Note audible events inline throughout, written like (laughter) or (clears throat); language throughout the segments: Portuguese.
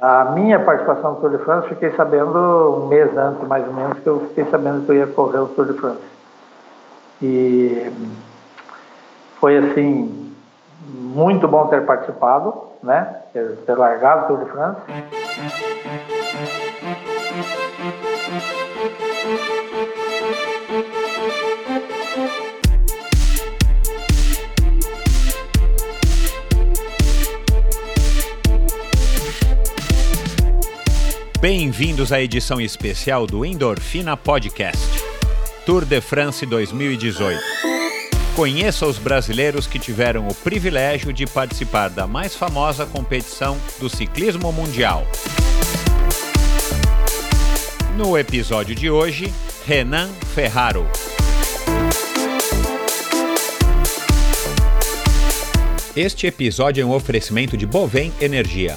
A minha participação no Tour de France, fiquei sabendo um mês antes, mais ou menos, que eu fiquei sabendo que eu ia correr o Tour de France. E foi assim, muito bom ter participado, né? Ter, ter largado o Tour de France. Bem-vindos à edição especial do Endorfina Podcast, Tour de France 2018. Conheça os brasileiros que tiveram o privilégio de participar da mais famosa competição do ciclismo mundial. No episódio de hoje, Renan Ferraro. Este episódio é um oferecimento de Bovem Energia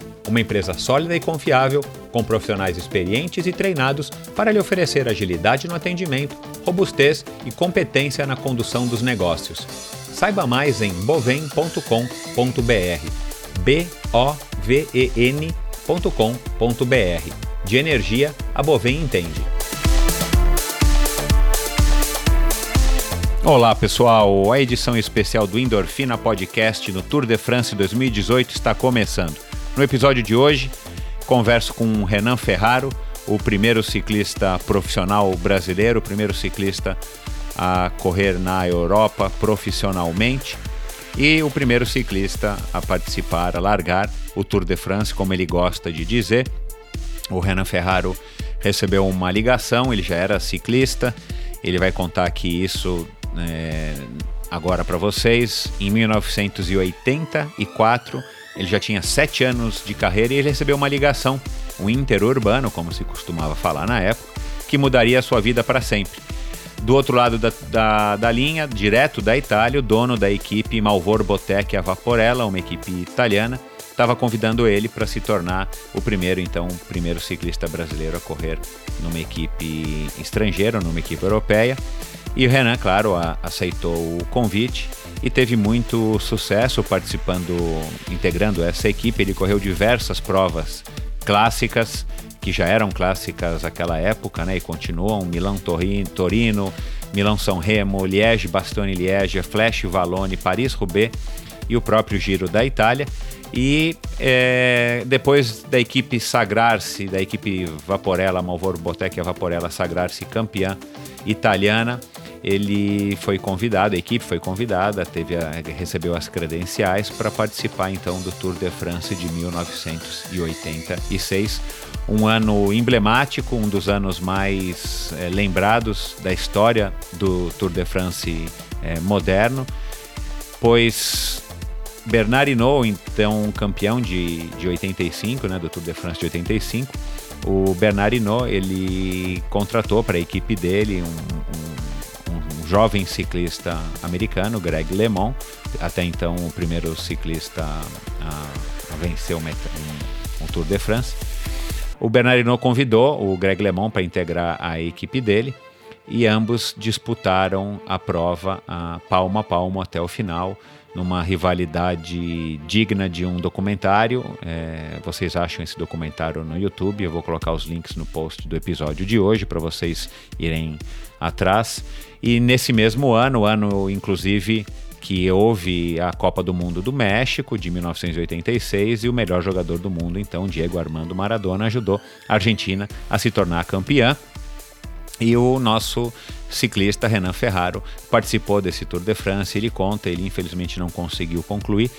uma empresa sólida e confiável, com profissionais experientes e treinados para lhe oferecer agilidade no atendimento, robustez e competência na condução dos negócios. Saiba mais em bovem.com.br. B O V E N.com.br. De energia, a Bovem entende. Olá pessoal, a edição especial do Endorfina Podcast no Tour de France 2018 está começando. No episódio de hoje, converso com Renan Ferraro, o primeiro ciclista profissional brasileiro, o primeiro ciclista a correr na Europa profissionalmente e o primeiro ciclista a participar, a largar o Tour de France, como ele gosta de dizer. O Renan Ferraro recebeu uma ligação, ele já era ciclista, ele vai contar aqui isso é, agora para vocês. Em 1984, ele já tinha sete anos de carreira e ele recebeu uma ligação, um interurbano, como se costumava falar na época, que mudaria a sua vida para sempre. Do outro lado da, da, da, linha, direto da Itália, o dono da equipe Malvor Botec a Vaporella, uma equipe italiana, estava convidando ele para se tornar o primeiro, então, o primeiro ciclista brasileiro a correr numa equipe estrangeira, numa equipe europeia. E o Renan, claro, a, aceitou o convite e teve muito sucesso participando, integrando essa equipe. Ele correu diversas provas clássicas, que já eram clássicas naquela época, né? E continuam: Milão Torino, Milão São Remo, Liège Bastogne Liège, Flash Valone, Paris Roubaix e o próprio Giro da Itália. E é, depois da equipe sagrar-se, da equipe Vaporella, Malvoro Botec e Vaporella sagrar-se campeã italiana, ele foi convidado, a equipe foi convidada, teve a, recebeu as credenciais para participar então do Tour de France de 1986, um ano emblemático, um dos anos mais é, lembrados da história do Tour de France é, moderno, pois Bernard Hinault, então campeão de, de 85, né, do Tour de France de 85, o Bernard Hinault, ele contratou para a equipe dele um, um jovem ciclista americano, Greg LeMond, até então o primeiro ciclista a, a vencer um, um, Tour de France. O Bernardino convidou o Greg LeMond para integrar a equipe dele e ambos disputaram a prova a palmo a palmo até o final, numa rivalidade digna de um documentário. É, vocês acham esse documentário no YouTube? Eu vou colocar os links no post do episódio de hoje para vocês irem atrás. E nesse mesmo ano, ano inclusive que houve a Copa do Mundo do México de 1986 e o melhor jogador do mundo, então Diego Armando Maradona, ajudou a Argentina a se tornar campeã. E o nosso ciclista Renan Ferraro participou desse Tour de France. Ele conta, ele infelizmente não conseguiu concluir,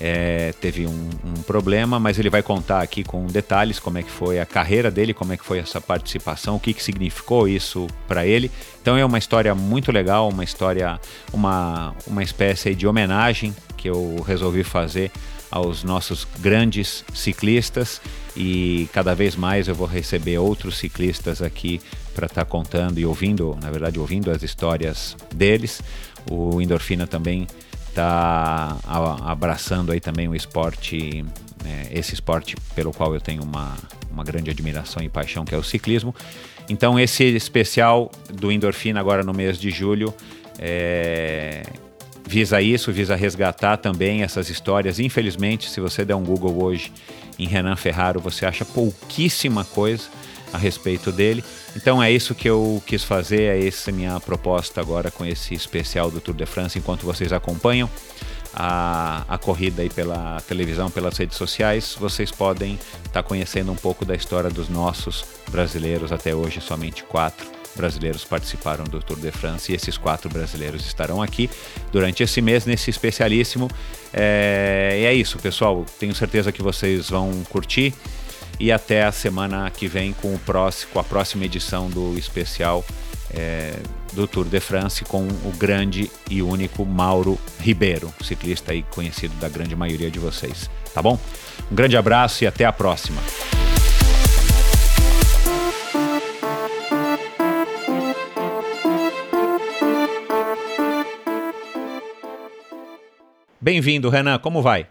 é, teve um, um, problema, mas ele vai contar aqui com detalhes como é que foi a carreira dele, como é que foi essa participação, o que, que significou isso para ele. Então é uma história muito legal, uma história, uma, uma espécie de homenagem que eu resolvi fazer aos nossos grandes ciclistas e cada vez mais eu vou receber outros ciclistas aqui para estar tá contando e ouvindo, na verdade, ouvindo as histórias deles. O Endorfina também está abraçando aí também o esporte, né, esse esporte pelo qual eu tenho uma, uma grande admiração e paixão, que é o ciclismo. Então esse especial do Endorfina agora no mês de julho é, visa isso, visa resgatar também essas histórias. Infelizmente, se você der um Google hoje em Renan Ferraro, você acha pouquíssima coisa a respeito dele. Então é isso que eu quis fazer, é essa minha proposta agora com esse especial do Tour de France, enquanto vocês acompanham a, a corrida aí pela televisão, pelas redes sociais, vocês podem estar tá conhecendo um pouco da história dos nossos brasileiros até hoje, somente quatro brasileiros participaram do Tour de France e esses quatro brasileiros estarão aqui durante esse mês nesse especialíssimo. É, e é isso, pessoal. Tenho certeza que vocês vão curtir e até a semana que vem com, o próximo, com a próxima edição do especial é, do Tour de France com o grande e único Mauro Ribeiro, ciclista aí conhecido da grande maioria de vocês. Tá bom? Um grande abraço e até a próxima. Bem-vindo, Renan. Como vai?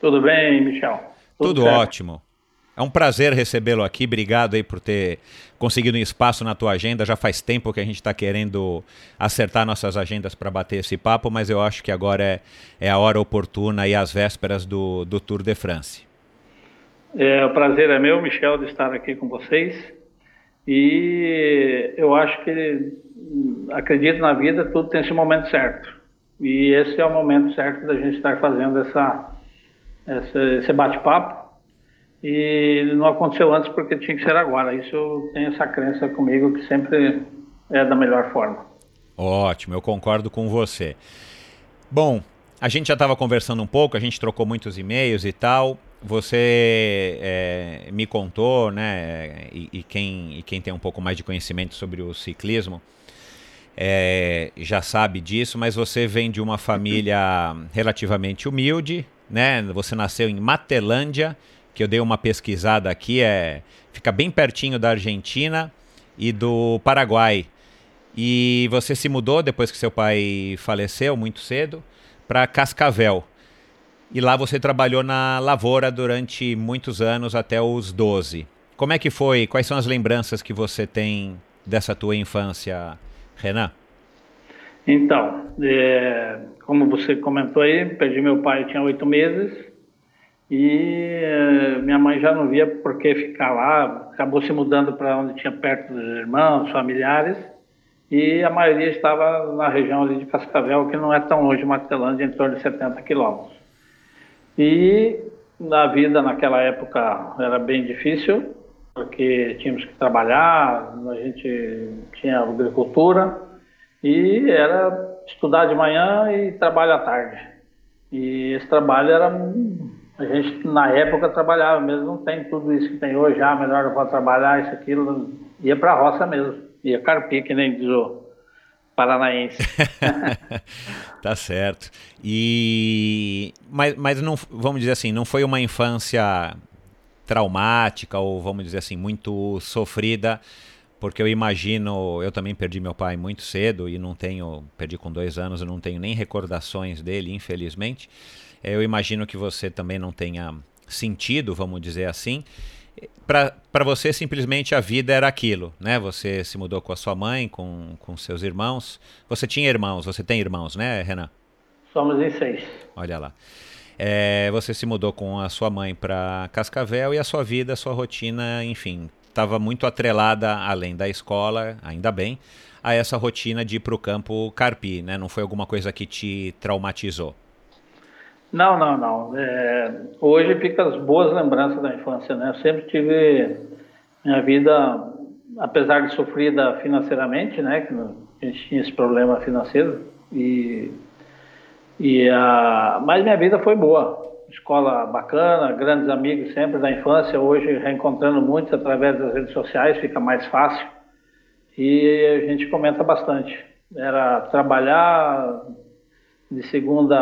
Tudo bem, Michel? Tudo, Tudo ótimo. É um prazer recebê-lo aqui. Obrigado aí por ter conseguido um espaço na tua agenda. Já faz tempo que a gente está querendo acertar nossas agendas para bater esse papo, mas eu acho que agora é, é a hora oportuna e as vésperas do, do Tour de France. É, o prazer é meu, Michel, de estar aqui com vocês. E eu acho que acredito na vida, tudo tem esse momento certo. E esse é o momento certo da gente estar fazendo essa, essa esse bate-papo. E não aconteceu antes porque tinha que ser agora. Isso eu tenho essa crença comigo que sempre é da melhor forma. Ótimo, eu concordo com você. Bom, a gente já estava conversando um pouco, a gente trocou muitos e-mails e tal. Você é, me contou, né, e, e, quem, e quem tem um pouco mais de conhecimento sobre o ciclismo, é, já sabe disso, mas você vem de uma família relativamente humilde, né? Você nasceu em Matelândia, que eu dei uma pesquisada aqui, é, fica bem pertinho da Argentina e do Paraguai. E você se mudou depois que seu pai faleceu muito cedo para Cascavel. E lá você trabalhou na lavoura durante muitos anos, até os 12. Como é que foi? Quais são as lembranças que você tem dessa tua infância Renan? Então, é, como você comentou aí, perdi meu pai, tinha oito meses, e é, minha mãe já não via por que ficar lá, acabou se mudando para onde tinha perto dos irmãos, familiares, e a maioria estava na região ali de Cascavel, que não é tão longe de Matelândia, em torno de 70 quilômetros. E na vida naquela época era bem difícil, porque tínhamos que trabalhar, a gente tinha agricultura e era estudar de manhã e trabalho à tarde. E esse trabalho era a gente na época trabalhava mesmo, não tem tudo isso que tem hoje, ah, melhor vou trabalhar isso aquilo, ia para a roça mesmo, ia carpir que nem diz o paranaense. (laughs) tá certo. E mas, mas não vamos dizer assim, não foi uma infância traumática ou vamos dizer assim muito sofrida? Porque eu imagino eu também perdi meu pai muito cedo e não tenho perdi com dois anos eu não tenho nem recordações dele infelizmente eu imagino que você também não tenha sentido vamos dizer assim. Para você simplesmente a vida era aquilo né? Você se mudou com a sua mãe com, com seus irmãos. Você tinha irmãos você tem irmãos né Renan? Somos em seis. Olha lá. É, você se mudou com a sua mãe para Cascavel e a sua vida, a sua rotina, enfim, estava muito atrelada, além da escola, ainda bem, a essa rotina de ir para o campo carpi, né? Não foi alguma coisa que te traumatizou? Não, não, não. É, hoje fica as boas lembranças da infância, né? Eu sempre tive minha vida, apesar de sofrida financeiramente, né? Que a gente tinha esse problema financeiro e e a, mas minha vida foi boa. Escola bacana, grandes amigos sempre da infância, hoje reencontrando muitos através das redes sociais, fica mais fácil. E a gente comenta bastante. Era trabalhar de segunda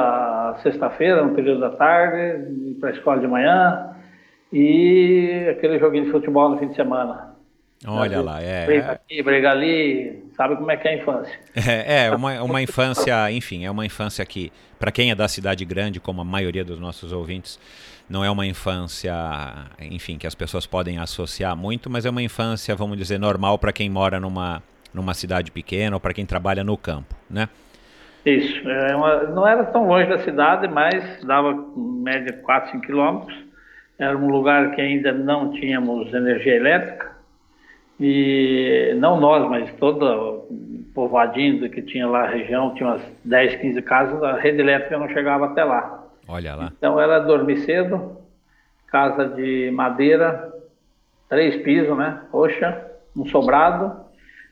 a sexta-feira, no período da tarde, para a escola de manhã. e aquele joguinho de futebol no fim de semana. Olha lá, é. Briga aqui, briga ali, sabe como é que é a infância. É, é uma, uma infância, enfim, é uma infância que, para quem é da cidade grande, como a maioria dos nossos ouvintes, não é uma infância, enfim, que as pessoas podem associar muito, mas é uma infância, vamos dizer, normal para quem mora numa, numa cidade pequena ou para quem trabalha no campo, né? Isso, é uma, não era tão longe da cidade, mas dava média 4, 5 quilômetros. Era um lugar que ainda não tínhamos energia elétrica e não nós, mas todo povoadinho que tinha lá a região, tinha umas 10, 15 casas, a rede elétrica não chegava até lá. Olha lá. Então era dormir cedo, casa de madeira, três pisos, né? Roxa, um sobrado,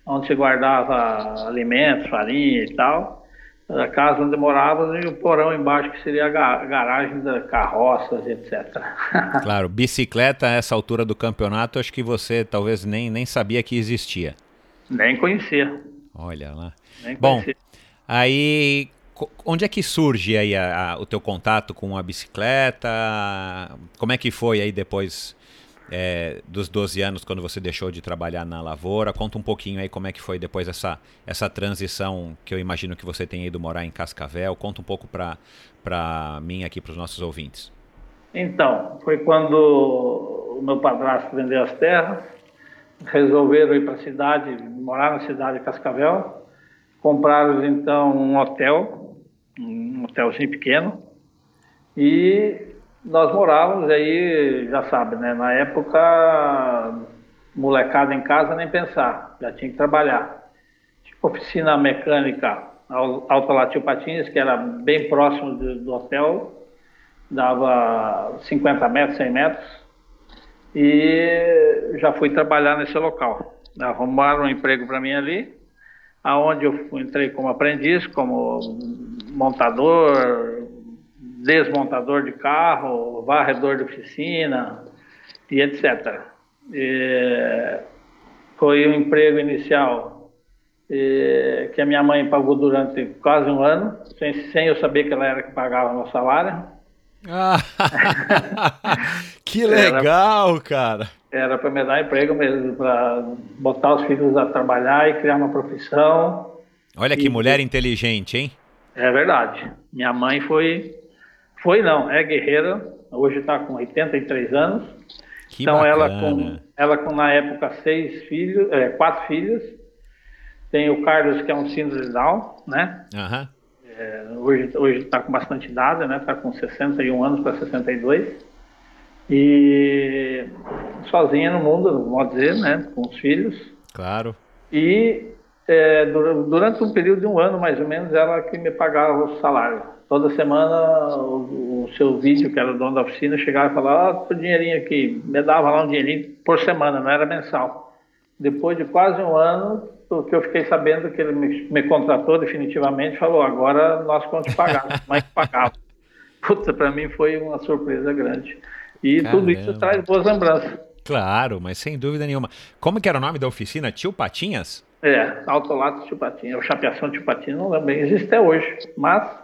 onde se guardava alimentos, farinha e tal a casa onde morava e o porão embaixo, que seria a garagem da carroças, etc. (laughs) claro, bicicleta a essa altura do campeonato, acho que você talvez nem, nem sabia que existia. Nem conhecia. Olha lá. Nem Bom, aí onde é que surge aí a, a, o teu contato com a bicicleta? Como é que foi aí depois é, dos 12 anos, quando você deixou de trabalhar na lavoura. Conta um pouquinho aí como é que foi depois essa, essa transição que eu imagino que você tenha ido morar em Cascavel. Conta um pouco para mim aqui, para os nossos ouvintes. Então, foi quando o meu padrasto vendeu as terras, resolveram ir para a cidade, morar na cidade de Cascavel. Compraram então um hotel, um hotelzinho pequeno, e nós morávamos aí, já sabe, né? Na época, molecada em casa nem pensar, já tinha que trabalhar. Tipo, oficina mecânica Alto Latil Patins, que era bem próximo do, do hotel, dava 50 metros, 100 metros, e já fui trabalhar nesse local. Arrumaram um emprego para mim ali, aonde eu entrei como aprendiz, como montador, desmontador de carro, varredor de oficina e etc. E foi um emprego inicial e, que a minha mãe pagou durante quase um ano, sem, sem eu saber que ela era que pagava meu salário. Ah, (laughs) que legal, era, cara! Era para me dar emprego mesmo, para botar os filhos a trabalhar e criar uma profissão. Olha que e, mulher inteligente, hein? É verdade. Minha mãe foi foi não, é guerreira, hoje está com 83 anos. Que então bacana. ela com, ela com na época seis filhos, é, quatro filhos. Tem o Carlos que é um síndrome Down, né? Uhum. É, hoje hoje está com bastante idade, né? Está com 61 anos para 62 e sozinha no mundo, modo dizer, né? Com os filhos. Claro. E é, durante um período de um ano mais ou menos ela que me pagava o salário toda semana o, o, seu vídeo, que era o dono da oficina, chegava e falava, ah, o dinheirinho aqui, me dava lá um dinheirinho por semana, não era mensal. Depois de quase um ano, o que eu fiquei sabendo que ele me, me contratou definitivamente, falou, agora nós vamos te pagar, (laughs) mas pagava. Puta, para mim foi uma surpresa grande. E Caramba. tudo isso traz boas lembranças. Claro, mas sem dúvida nenhuma. Como que era o nome da oficina? Tio Patinhas? É, Autolato Tio Patinhas, ou Chapeação Tio Patinhas, não lembro bem, existe até hoje, mas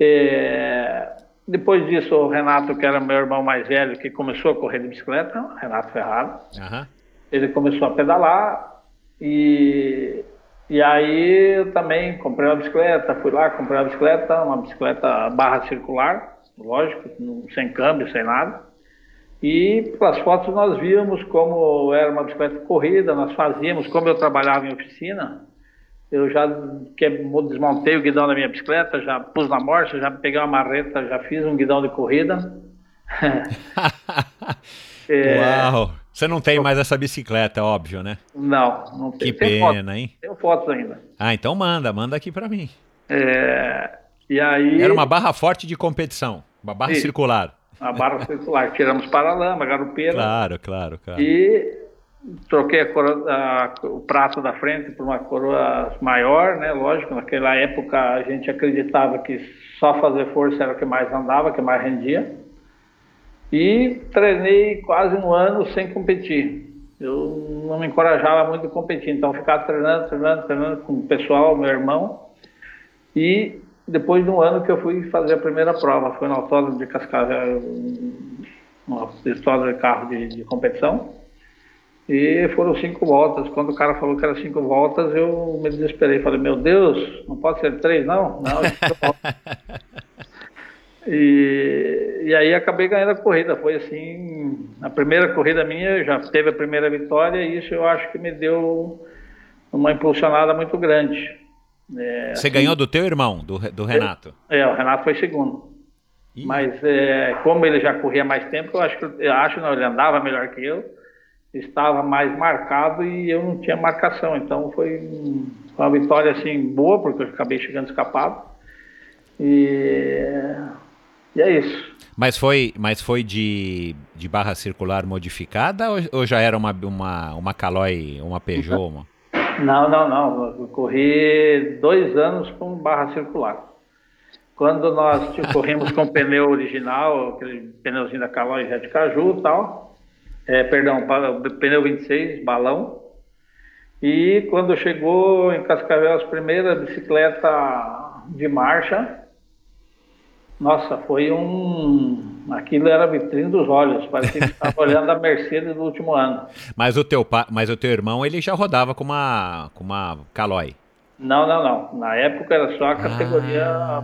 é, depois disso, o Renato, que era meu irmão mais velho, que começou a correr de bicicleta, Renato Ferraro, uhum. ele começou a pedalar e, e aí eu também comprei uma bicicleta, fui lá, comprei uma bicicleta, uma bicicleta barra circular, lógico, sem câmbio, sem nada. E pelas fotos nós víamos como era uma bicicleta corrida, nós fazíamos, como eu trabalhava em oficina, eu já que, desmontei o guidão da minha bicicleta, já pus na morte, já peguei uma marreta, já fiz um guidão de corrida. (laughs) é... Uau! Você não tem mais essa bicicleta, óbvio, né? Não, não tenho. Que tem pena, fotos, hein? Tenho fotos ainda. Ah, então manda, manda aqui para mim. É... E aí... Era uma barra forte de competição, uma barra Sim. circular. Uma barra circular, tiramos para lama, garupeira. Claro, claro, claro. E troquei a coroa, a, o prato da frente por uma coroa maior, né? Lógico, naquela época a gente acreditava que só fazer força era o que mais andava, que mais rendia. E treinei quase um ano sem competir. Eu não me encorajava muito a competir, então ficava treinando, treinando, treinando com o pessoal, meu irmão. E depois de um ano que eu fui fazer a primeira prova, foi no autódromo de Cascavel, uma história de carro de, de competição. E foram cinco voltas. Quando o cara falou que era cinco voltas, eu me desesperei. Falei, meu Deus, não pode ser três, não? Não, (laughs) e, e aí acabei ganhando a corrida. Foi assim, a primeira corrida minha, já teve a primeira vitória e isso eu acho que me deu uma impulsionada muito grande. É, Você assim, ganhou do teu irmão, do, do Renato? É, o Renato foi segundo. Ih. Mas é, como ele já corria mais tempo, eu acho que eu acho não, ele andava melhor que eu estava mais marcado e eu não tinha marcação. Então foi, uma vitória assim boa, porque eu acabei chegando escapado. E, e é isso. Mas foi, mas foi de, de barra circular modificada ou, ou já era uma, uma, uma Caloi, uma Peugeot? Uma... (laughs) Não, não, não. Eu corri dois anos com barra circular. Quando nós (laughs) corremos com pneu original, aquele pneuzinho da Caloi Jet Caju e tal, é, perdão, pneu 26, balão. E quando chegou em Cascavel as primeiras bicicleta de marcha, nossa, foi um. Aquilo era vitrine dos olhos, parecia que estava (laughs) olhando a Mercedes do último ano. Mas o teu pa... mas o teu irmão ele já rodava com uma com uma Caloi. Não, não, não. Na época era só a categoria ah.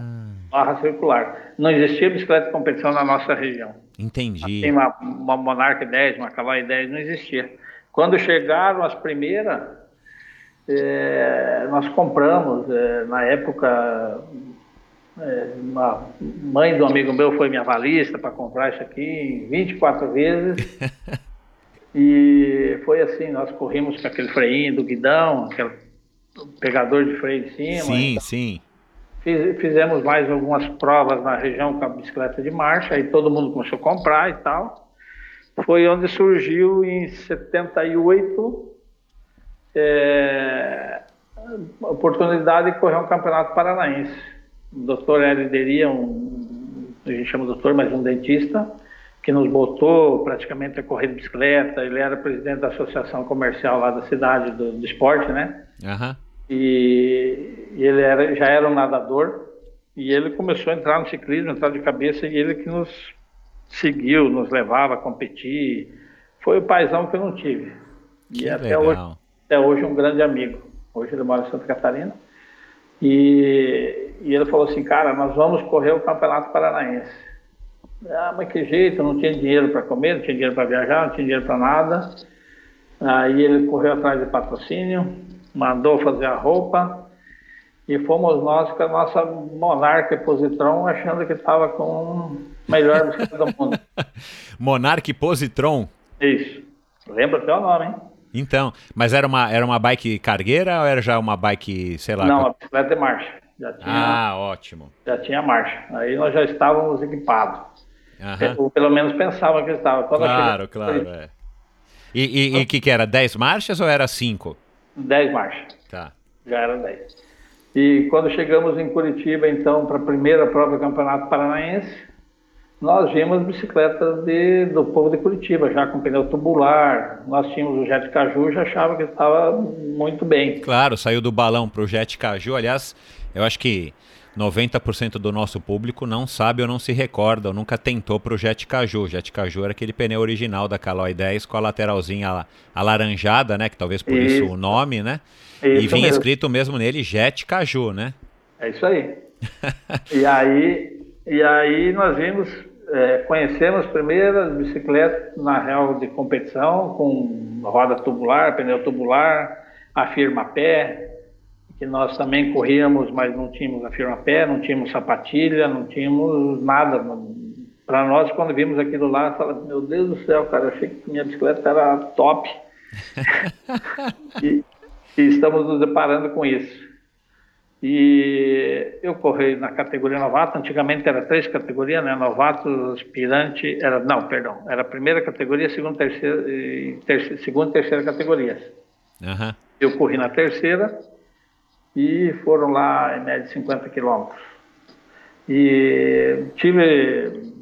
Barra circular. Não existia bicicleta de competição na nossa região. Entendi. Tem uma, uma Monarch 10, uma Caloi 10, não existia. Quando chegaram as primeiras, é, nós compramos, é, na época, é, uma mãe do amigo meu foi minha valista para comprar isso aqui 24 vezes. (laughs) e foi assim, nós corrimos com aquele freinho do guidão, aquele pegador de freio em cima. Sim, então, sim. Fiz, fizemos mais algumas provas na região com a bicicleta de marcha, aí todo mundo começou a comprar e tal. Foi onde surgiu em 78 é, a oportunidade de correr um campeonato paranaense. O doutor Hélio um, a gente chama doutor, mas um dentista, que nos botou praticamente a correr de bicicleta. Ele era presidente da associação comercial lá da cidade do, do esporte, né? Uhum. E, e ele era, já era um nadador e ele começou a entrar no ciclismo, entrar de cabeça e ele que nos seguiu, nos levava a competir. Foi o paizão que eu não tive. Que e até hoje, até hoje um grande amigo. Hoje ele mora em Santa Catarina. E, e ele falou assim, cara, nós vamos correr o Campeonato Paranaense. Ah, mas que jeito, não tinha dinheiro para comer, não tinha dinheiro para viajar, não tinha dinheiro para nada. Aí ele correu atrás de patrocínio, mandou fazer a roupa e fomos nós com a nossa Monarca Positron achando que estava com o melhor bicicleta do mundo. (laughs) Monarca Positron? Isso. Lembra até o nome, hein? Então, mas era uma, era uma bike cargueira ou era já uma bike, sei lá? Não, a bicicleta de marcha. Já tinha, ah, ótimo. Já tinha marcha. Aí nós já estávamos equipados. Uhum. Ou pelo menos pensava que estava. Quando claro, claro. É. E o que, que era? 10 marchas ou era 5? 10 marchas. Tá. Já era 10. E quando chegamos em Curitiba, então, para a primeira prova do Campeonato Paranaense, nós vimos bicicletas de, do povo de Curitiba, já com pneu tubular. Nós tínhamos o Jet Caju, já achava que estava muito bem. Claro, saiu do balão para o Jet Caju. Aliás, eu acho que 90% do nosso público não sabe ou não se recorda, ou nunca tentou para o Jet Caju. O Jet Caju era aquele pneu original da Caloi 10 com a lateralzinha alaranjada, né? Que talvez por isso, isso o nome, né? Isso e vinha mesmo. escrito mesmo nele Jet Caju, né? É isso aí. e aí, e aí nós vimos, é, conhecemos primeiro as bicicletas na real de competição com roda tubular, pneu tubular, a firma pé, que nós também corríamos, mas não tínhamos a firma-pé, não tínhamos sapatilha, não tínhamos nada. Para nós, quando vimos aquilo lá, falamos, meu Deus do céu, cara, achei que minha bicicleta era top. (laughs) e, e, estamos nos deparando com isso. E eu corri na categoria novato, antigamente era três categorias, né? Novato, aspirante, era, não, perdão, era a primeira categoria, segunda, terceira, e terceira, segunda e terceira categorias. Uhum. Eu corri na terceira, e foram lá em média 50 quilômetros. E tive,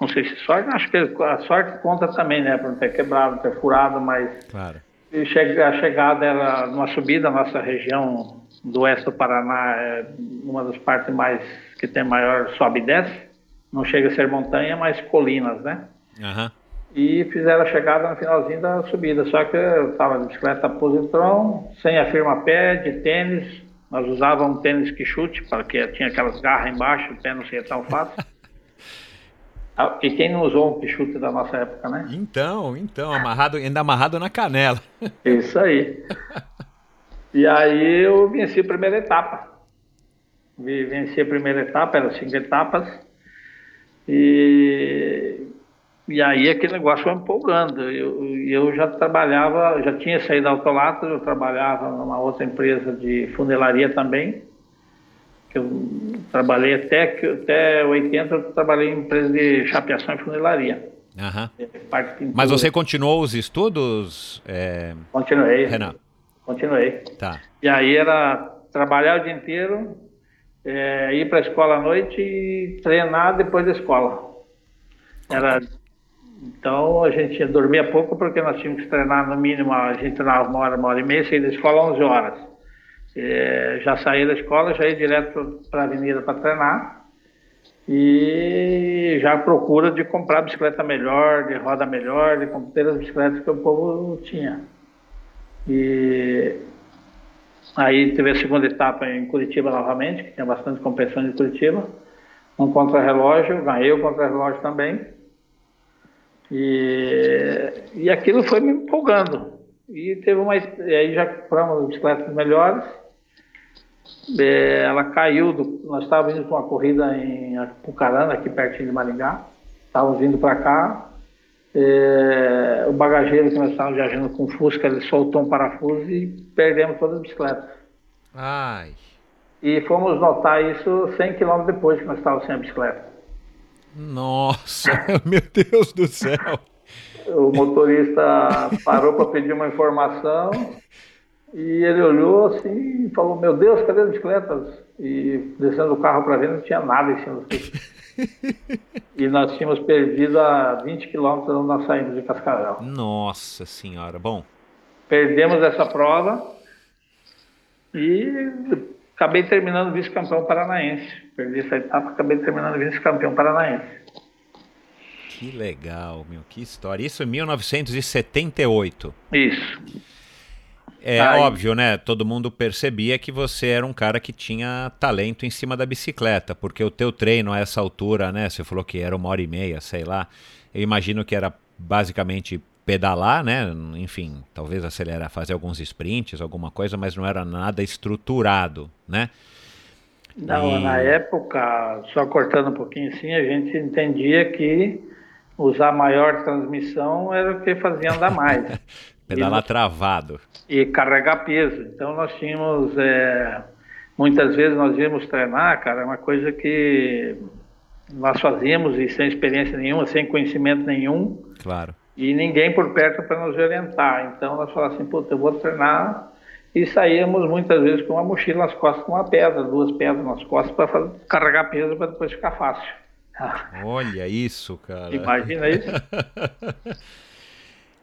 não sei se sorte, acho que a sorte conta também, né, para não ter quebrado, ter furado, mas claro. a chegada era numa subida, nossa região do oeste do Paraná é uma das partes mais que tem maior sobe e desce, não chega a ser montanha, mas colinas, né? Uhum. E fizeram a chegada no finalzinho da subida. Só que eu estava de bicicleta positron, sem a firma pé, de tênis. Nós usávamos um tênis que chute, porque tinha aquelas garras embaixo, o pé não seria tão fácil. (laughs) Ah, e quem não usou um pichute da nossa época, né? Então, então, amarrado, ainda amarrado na canela. (laughs) Isso aí. E aí eu venci a primeira etapa. Venci a primeira etapa, eram cinco etapas. E, e aí aquele negócio foi empolgando. Eu, eu já trabalhava, já tinha saído da Autolata, eu trabalhava numa outra empresa de funelaria também eu trabalhei até, até 80, eu trabalhei em empresa de chapeação e funilaria. Uhum. Mas você continuou os estudos? É... Continuei. Renan? Continuei. Tá. E aí era trabalhar o dia inteiro, é, ir para a escola à noite e treinar depois da escola. Era então a gente dormia pouco porque nós tínhamos que treinar no mínimo, a gente treinava uma hora, uma hora e meia, saía da escola 11 horas. É, já saí da escola, já ia direto para a avenida para treinar e já procura de comprar bicicleta melhor, de roda melhor, de ter as bicicletas que o povo tinha. E aí teve a segunda etapa em Curitiba novamente, que tinha bastante competição de Curitiba, um contra-relógio, ganhei o contra-relógio também. E, e aquilo foi me empolgando. E teve uma. E aí já compramos bicicletas melhores é, ela caiu, do, nós estávamos indo para uma corrida em Apucarana, aqui pertinho de Maringá, estávamos vindo para cá, é, o bagageiro que nós estávamos viajando com Fusca, ele soltou um parafuso e perdemos todas as bicicletas. Ai. E fomos notar isso 100 km depois que nós estávamos sem a bicicleta. Nossa, (laughs) meu Deus do céu! O motorista parou para pedir uma informação e ele olhou assim e falou: Meu Deus, cadê as bicicletas? E descendo do carro para ver, não tinha nada em cima do (laughs) E nós tínhamos perdido a 20 quilômetros onde nós saímos de Cascavel. Nossa Senhora, bom. Perdemos essa prova e acabei terminando vice-campeão paranaense. Perdi essa etapa, acabei terminando vice-campeão paranaense. Que legal, meu, que história. Isso em 1978. Isso. É Aí. óbvio, né? Todo mundo percebia que você era um cara que tinha talento em cima da bicicleta, porque o teu treino a essa altura, né? Você falou que era uma hora e meia, sei lá. Eu imagino que era basicamente pedalar, né? Enfim, talvez acelerar, fazer alguns sprints, alguma coisa, mas não era nada estruturado, né? Não, e... na época, só cortando um pouquinho assim, a gente entendia que usar maior transmissão era o que fazia andar mais. (laughs) Pedalar e, travado. E carregar peso. Então nós tínhamos. É, muitas vezes nós íamos treinar, cara, é uma coisa que nós fazíamos e sem experiência nenhuma, sem conhecimento nenhum. Claro. E ninguém por perto para nos orientar. Então nós falávamos assim, puta, eu vou treinar. E saíamos muitas vezes com uma mochila nas costas, com uma pedra, duas pedras nas costas, para carregar peso para depois ficar fácil. (laughs) Olha isso, cara. Imagina isso. (laughs)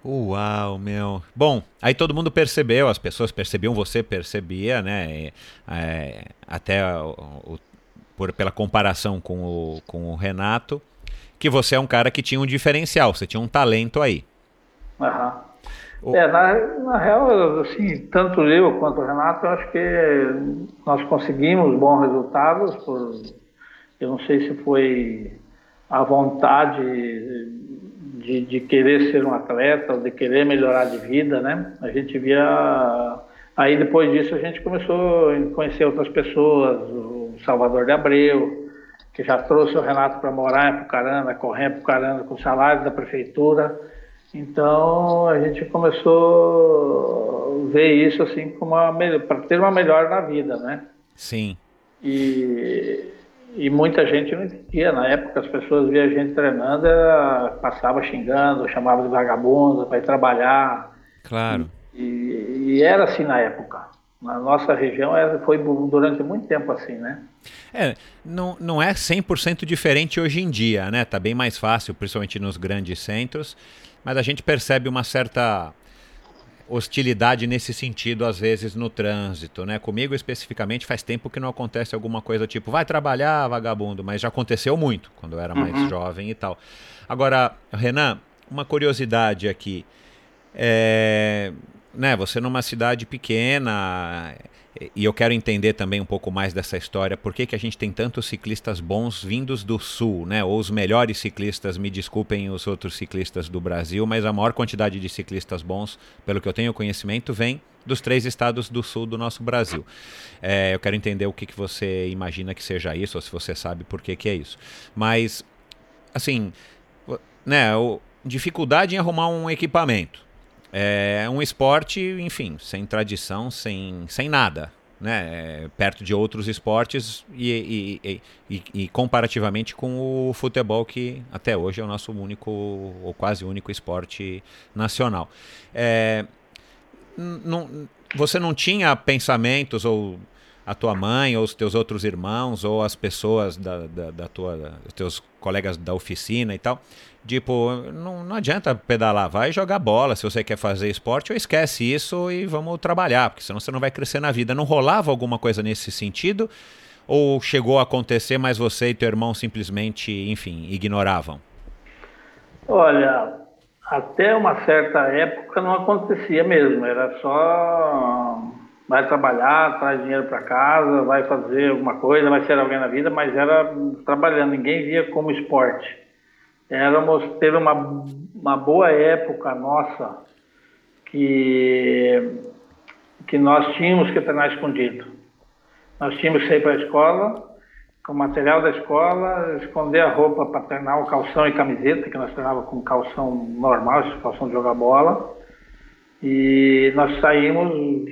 Uau, meu. Bom, aí todo mundo percebeu, as pessoas percebiam, você percebia, né? É, até o, o, por, pela comparação com o, com o Renato, que você é um cara que tinha um diferencial, você tinha um talento aí. Aham. O... É, na, na real, assim, tanto eu quanto o Renato, eu acho que nós conseguimos bons resultados. Por, eu não sei se foi a vontade de, de querer ser um atleta, de querer melhorar de vida, né? A gente via. Aí depois disso a gente começou a conhecer outras pessoas, o Salvador de Abreu, que já trouxe o Renato para morar em Pucarana, correr em Pucarana com o salário da prefeitura. Então a gente começou a ver isso assim como para ter uma melhora na vida, né? Sim. E e muita gente não entendia. Na época, as pessoas via a gente treinando, passava xingando, chamava de vagabundo para ir trabalhar. Claro. E, e, era assim na época. Na nossa região era, foi durante muito tempo assim, né? É, não, não é 100% diferente hoje em dia, né? Tá bem mais fácil, principalmente nos grandes centros, mas a gente percebe uma certa hostilidade nesse sentido, às vezes, no trânsito, né? Comigo, especificamente, faz tempo que não acontece alguma coisa tipo, vai trabalhar, vagabundo, mas já aconteceu muito, quando eu era mais uhum. jovem e tal. Agora, Renan, uma curiosidade aqui. É, né, você numa cidade pequena, e eu quero entender também um pouco mais dessa história, por que, que a gente tem tantos ciclistas bons vindos do sul, né? Ou os melhores ciclistas, me desculpem os outros ciclistas do Brasil, mas a maior quantidade de ciclistas bons, pelo que eu tenho conhecimento, vem dos três estados do sul do nosso Brasil. É, eu quero entender o que, que você imagina que seja isso, ou se você sabe por que, que é isso. Mas, assim, né, o, dificuldade em arrumar um equipamento. É um esporte, enfim, sem tradição, sem, sem nada. Né, perto de outros esportes e, e, e, e, comparativamente com o futebol, que até hoje é o nosso único, ou quase único esporte nacional. É, não, você não tinha pensamentos, ou a tua mãe, ou os teus outros irmãos, ou as pessoas da, da, da tua, os teus colegas da oficina e tal, Tipo, não, não adianta pedalar, vai jogar bola se você quer fazer esporte, ou esquece isso e vamos trabalhar, porque senão você não vai crescer na vida. Não rolava alguma coisa nesse sentido? Ou chegou a acontecer, mas você e teu irmão simplesmente, enfim, ignoravam? Olha, até uma certa época não acontecia mesmo, era só vai trabalhar, traz dinheiro para casa, vai fazer alguma coisa, vai ser alguém na vida, mas era trabalhando, ninguém via como esporte éramos teve uma, uma boa época nossa que que nós tínhamos que treinar escondido. Nós tínhamos que ir para a escola com o material da escola, esconder a roupa para treinar o calção e camiseta, que nós treinávamos com calção normal, calção de jogar bola. E nós saímos,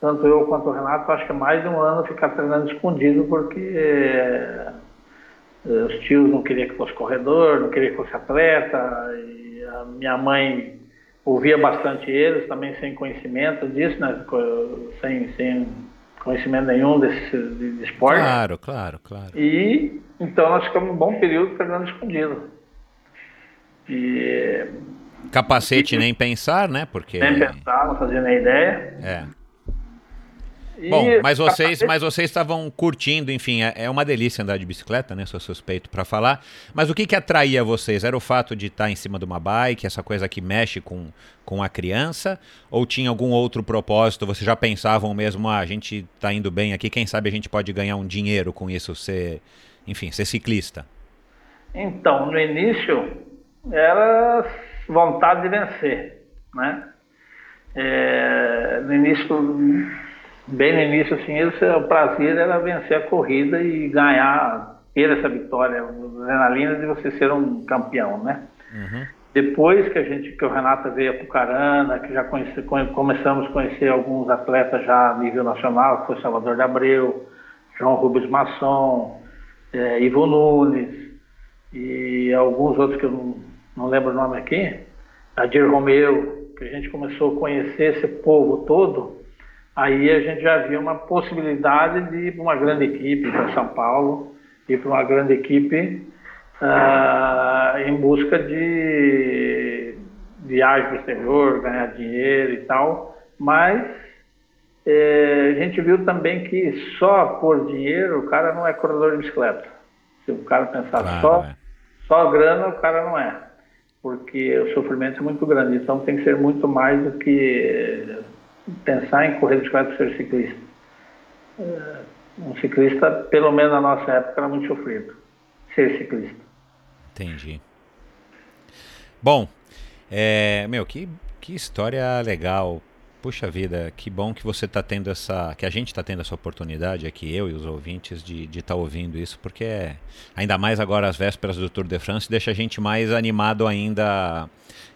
tanto eu quanto o Renato, acho que mais de um ano ficar treinando escondido, porque os tios não queriam que fosse corredor, não queriam que fosse atleta, e a minha mãe ouvia bastante eles, também sem conhecimento disso, né? sem, sem conhecimento nenhum desse de, de esporte. Claro, claro, claro. E então nós ficamos um bom período treinando escondido. E, Capacete nem pensar, né? Porque... Nem pensar, não fazia nem ideia. É. Bom, mas vocês, mas vocês estavam curtindo, enfim, é, é uma delícia andar de bicicleta, né? Sou suspeito para falar. Mas o que que atraía vocês? Era o fato de estar em cima de uma bike, essa coisa que mexe com, com a criança? Ou tinha algum outro propósito? Vocês já pensavam mesmo, ah, a gente está indo bem aqui, quem sabe a gente pode ganhar um dinheiro com isso, ser, enfim, ser ciclista? Então, no início era vontade de vencer, né? É, no início bem no início, assim, o prazer era vencer a corrida e ganhar, ter essa vitória, a adrenalina de você ser um campeão, né? Uhum. Depois que a gente, que o Renato veio a Pucarana, que já conheci, começamos a conhecer alguns atletas já a nível nacional, que foi Salvador de Abreu, João Rubens Masson, é, Ivo Nunes e alguns outros que eu não, não lembro o nome aqui, Adir Romeu, que a gente começou a conhecer esse povo todo, aí a gente já via uma possibilidade de ir para uma grande equipe, para São Paulo, ir para uma grande equipe uh, em busca de viagem para o exterior, ganhar dinheiro e tal, mas eh, a gente viu também que só por dinheiro o cara não é corredor de bicicleta. Se o cara pensar claro, só, é. só grana, o cara não é. Porque o sofrimento é muito grande, então tem que ser muito mais do que pensar em correr de bicicleta ser ciclista. É, um ciclista, pelo menos na nossa época, era muito sofrido. Ser ciclista. Entendi. Bom, é, meu, que, que história legal. Puxa vida, que bom que você está tendo essa. que a gente está tendo essa oportunidade aqui, eu e os ouvintes, de estar tá ouvindo isso, porque é, ainda mais agora as vésperas do Tour de France, deixa a gente mais animado ainda,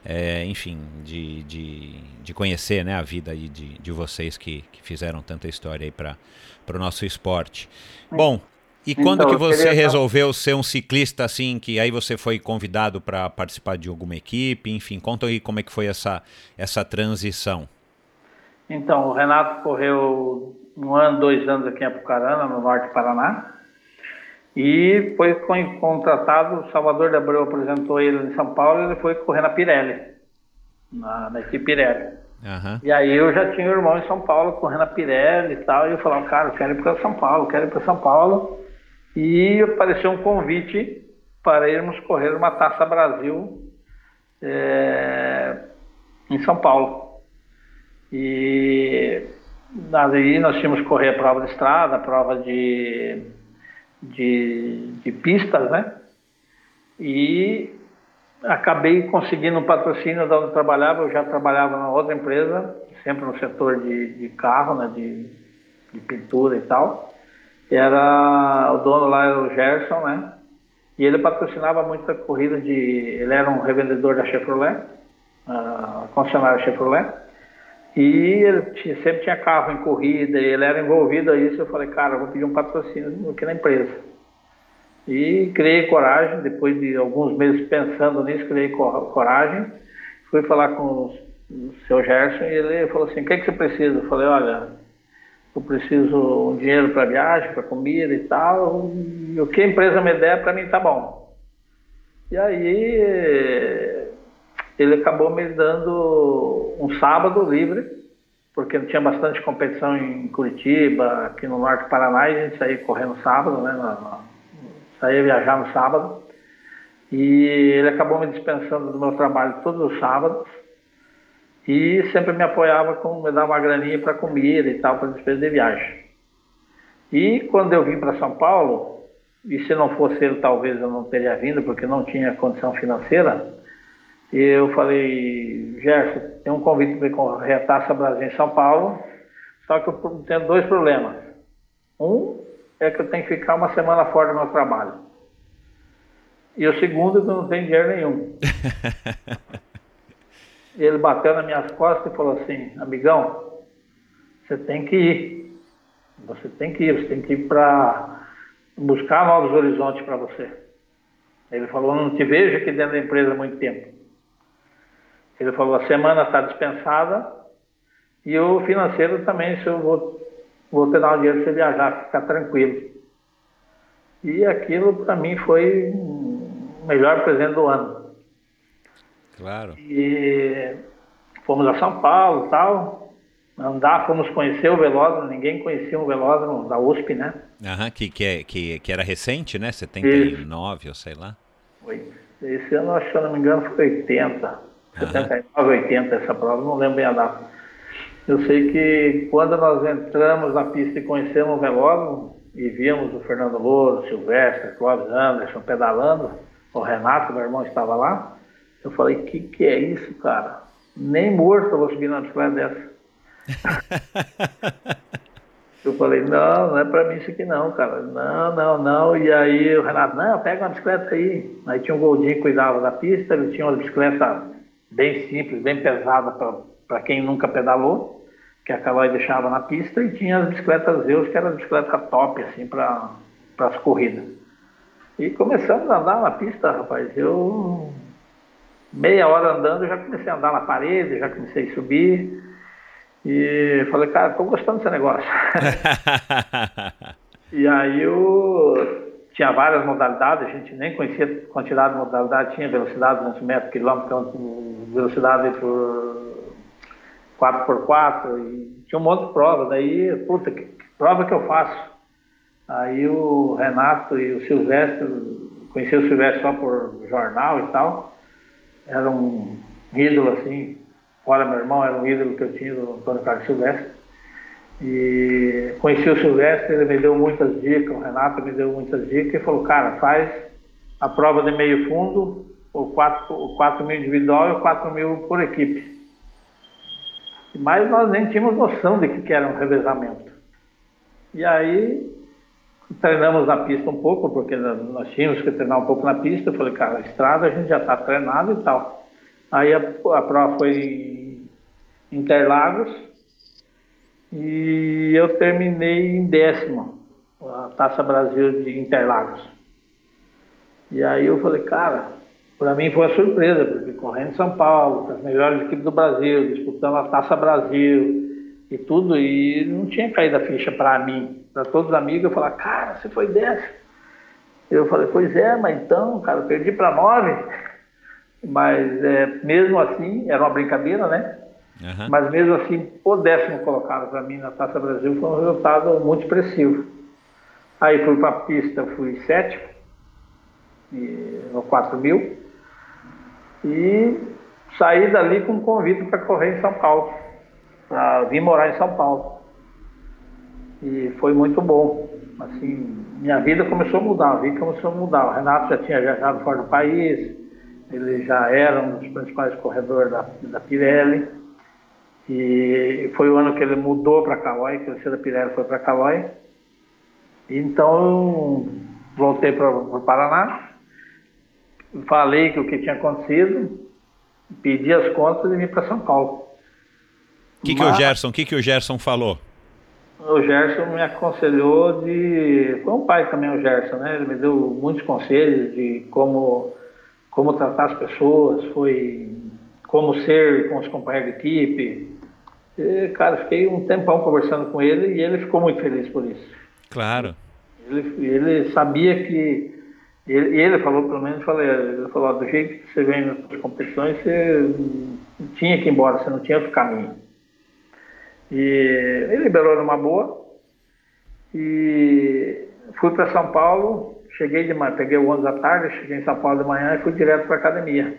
é, enfim, de, de, de, conhecer né, a vida aí de, de vocês que, que fizeram tanta história aí para o nosso esporte. Bom, e então, quando que você resolveu ser um ciclista assim, que aí você foi convidado para participar de alguma equipe, enfim, conta aí como é que foi essa, essa transição. Então, o Renato correu um ano, dois anos aqui em Apucarana, no norte do Paraná. E foi contratado, o Salvador de Abreu apresentou ele em São Paulo e ele foi correr na Pirelli, na, na equipe Pirelli. Uhum. E aí eu já tinha um irmão em São Paulo correndo a Pirelli e tal, e eu falava, cara, eu quero ir para São Paulo, quero ir para São Paulo. E apareceu um convite para irmos correr uma Taça Brasil é, em São Paulo. E aí nós tínhamos que correr a prova de estrada, a prova de, de, de pistas, né? E acabei conseguindo um patrocínio da onde eu trabalhava. Eu já trabalhava na outra empresa, sempre no setor de, de carro, né, de, de pintura e tal. Era o dono lá era o Gerson, né? E ele patrocinava muito a corrida de. Ele era um revendedor da Chevrolet, uh, concessionária Chevrolet. E ele tinha, sempre tinha carro em corrida, e ele era envolvido a isso. Eu falei, cara, eu vou pedir um patrocínio aqui na empresa. E criei coragem, depois de alguns meses pensando nisso, criei coragem. Fui falar com o seu Gerson e ele falou assim: o que, é que você precisa? Eu falei: olha, eu preciso um dinheiro para viagem, para comida e tal, e o que a empresa me der, para mim tá bom. E aí ele acabou me dando um sábado livre, porque tinha bastante competição em Curitiba, aqui no norte do Paraná, e a gente saía correndo sábado, né? saía viajar no sábado. E ele acabou me dispensando do meu trabalho todos os sábados e sempre me apoiava com me dar uma graninha para comida e tal, para despesa de viagem. E quando eu vim para São Paulo, e se não fosse ele, talvez eu não teria vindo, porque não tinha condição financeira, eu falei, Gerson, tem um convite para correr a Taça Brasil em São Paulo, só que eu tenho dois problemas. Um é que eu tenho que ficar uma semana fora do meu trabalho. E o segundo é que eu não tenho dinheiro nenhum. (laughs) ele bateu nas minhas costas e falou assim, amigão, você tem que ir. Você tem que ir, você tem que ir para buscar novos horizontes para você. Ele falou, não te vejo aqui dentro da empresa há muito tempo. Ele falou, a semana está dispensada e o financeiro também, se eu vou, vou te dar um dinheiro para você viajar, ficar tranquilo. E aquilo para mim foi o melhor presente do ano. Claro. E fomos a São Paulo tal. Andar, fomos conhecer o velódromo, ninguém conhecia o velódromo da USP, né? Aham, que, que, é, que, que era recente, né? 79 Isso. ou sei lá. Foi. Esse ano, se eu não me engano, foi 80. Aham. 79, 80 essa prova, não lembro bem a data. Eu sei que quando nós entramos na pista e conhecemos o velódromo e vimos o Fernando Louro, Silvestre, Clóvis Anderson pedalando, o Renato, meu irmão, estava lá. Eu falei, que que é isso, cara? Nem morto eu vou subir numa bicicleta dessa. (laughs) eu falei, não, não é pra mim isso aqui não, cara. Não, não, não. E aí o Renato, não, pega uma bicicleta aí. Aí tinha um Goldinho que cuidava da pista, ele tinha uma bicicleta bem simples, bem pesada para quem nunca pedalou, que a Calói deixava na pista, e tinha as bicicletas Zeus, que era bicicleta top, assim, para as corridas. E começamos a andar na pista, rapaz. Eu meia hora andando, eu já comecei a andar na parede, já comecei a subir. E falei, cara, estou gostando desse negócio. (laughs) e aí eu tinha várias modalidades, a gente nem conhecia quantidade de modalidades, tinha velocidade de 200 metros quilômetro, velocidade por 4x4, e tinha um monte de prova. Daí, puta, que, que prova que eu faço? Aí o Renato e o Silvestre, conheci o Silvestre só por jornal e tal, era um ídolo assim, fora meu irmão, era um ídolo que eu tinha do Antônio Carlos Silvestre. E conheci o Silvestre, ele me deu muitas dicas, o Renato me deu muitas dicas e falou, cara, faz a prova de meio fundo, o 4, o 4 mil individual e o 4 mil por equipe. Mas nós nem tínhamos noção de que era um revezamento. E aí treinamos na pista um pouco, porque nós tínhamos que treinar um pouco na pista. Eu falei, cara, a estrada a gente já está treinado e tal. Aí a, a prova foi em Interlagos e eu terminei em décimo, a Taça Brasil de Interlagos. E aí eu falei, cara, para mim foi uma surpresa, porque correndo em São Paulo, com as melhores equipes do Brasil, disputando a Taça Brasil e tudo, e não tinha caído a ficha para mim para todos os amigos, eu falar, cara, você foi dessa. Eu falei, pois é, mas então, cara, perdi para nove. Mas é, mesmo assim, era uma brincadeira, né? Uhum. Mas mesmo assim, o décimo colocado para mim na Taça Brasil foi um resultado muito expressivo. Aí fui para a pista, fui sétimo, no 4 mil, e saí dali com um convite para correr em São Paulo, para vir morar em São Paulo. E foi muito bom. Assim, minha vida começou a mudar, a vida começou a mudar. O Renato já tinha viajado fora do país, ele já era um dos principais corredores da, da Pirelli. E foi o ano que ele mudou para Calói, que o da Pirelli foi para Calói. Então, voltei para o Paraná, falei que o que tinha acontecido, pedi as contas e vim para São Paulo. O que, que o Gerson, que, que o Gerson falou? O Gerson me aconselhou de. Foi um pai também, o Gerson, né? Ele me deu muitos conselhos de como, como tratar as pessoas, foi como ser com os companheiros de equipe. E, cara, fiquei um tempão conversando com ele e ele ficou muito feliz por isso. Claro. Ele, ele sabia que. Ele, ele falou, pelo menos, falei, ele falou: do jeito que você vem nas competições, você tinha que ir embora, você não tinha outro caminho. E ele liberou numa boa. E fui para São Paulo, cheguei de manhã, peguei o ônibus da tarde, cheguei em São Paulo de manhã e fui direto para a academia.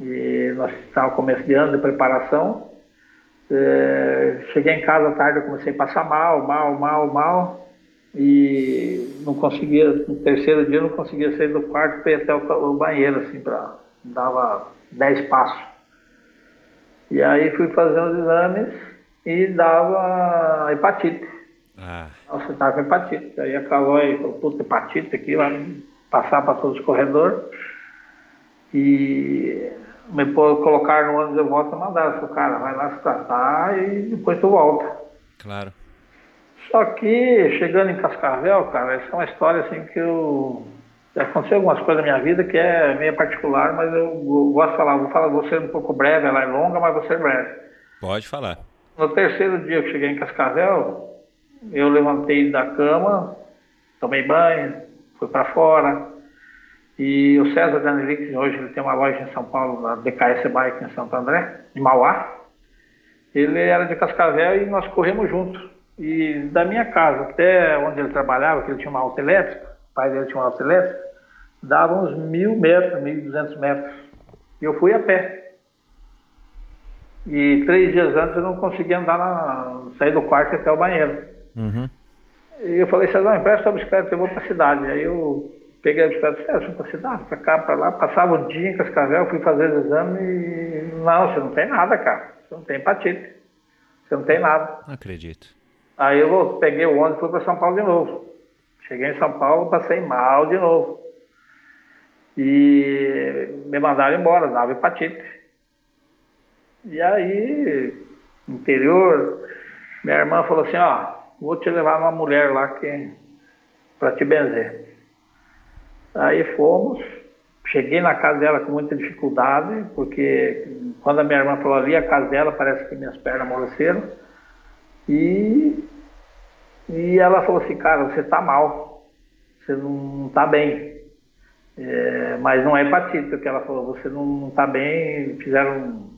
E nós estávamos começo de ano de preparação. É, cheguei em casa à tarde, eu comecei a passar mal, mal, mal, mal. E não conseguia, no terceiro dia, não conseguia sair do quarto para ir até o, o banheiro, assim, para. dava dez passos. E aí fui fazer os exames e dava hepatite. Ah. Estava com hepatite. Aí acabou aí, falou, puta, hepatite aqui, vai passar para todos os corredores. E me colocar no ônibus de volta e mandaram. Falei, cara, vai lá se tratar e depois tu volta. Claro. Só que chegando em Cascavel, cara, essa é uma história assim que eu. Aconteceu algumas coisas na minha vida que é meio particular, mas eu gosto de falar. Vou falar, vou ser um pouco breve, ela é longa, mas vou ser breve. Pode falar. No terceiro dia que cheguei em Cascavel, eu levantei da cama, tomei banho, fui para fora. E o César Danelix, hoje ele tem uma loja em São Paulo, na DKS Bike em Santo André, em Mauá. Ele era de Cascavel e nós corremos juntos. E da minha casa até onde ele trabalhava, que ele tinha uma auto elétrica, o pai dele tinha uma auto elétrica, dava uns mil metros, mil e duzentos metros. E eu fui a pé. E três dias antes eu não conseguia andar na, sair do quarto até o banheiro. Uhum. E eu falei, César, empresta a bicicleta, eu vou para a cidade. Aí eu peguei a bicicleta, César, fui para a cidade, para cá, para lá, passava o dia em Cascavel, fui fazer o exame e não, você não tem nada, cara. Você não tem hepatite. Você não tem nada. Não acredito. Aí eu peguei o ônibus e fui para São Paulo de novo. Cheguei em São Paulo, passei mal de novo. E me mandaram embora, dava hepatite. E aí, interior, minha irmã falou assim, ó, vou te levar uma mulher lá que para te benzer. Aí fomos, cheguei na casa dela com muita dificuldade, porque quando a minha irmã falou ali, a casa dela parece que minhas pernas amoleceram. E, e ela falou assim, cara, você tá mal, você não tá bem. É, mas não é hepatite, que ela falou, você não tá bem, fizeram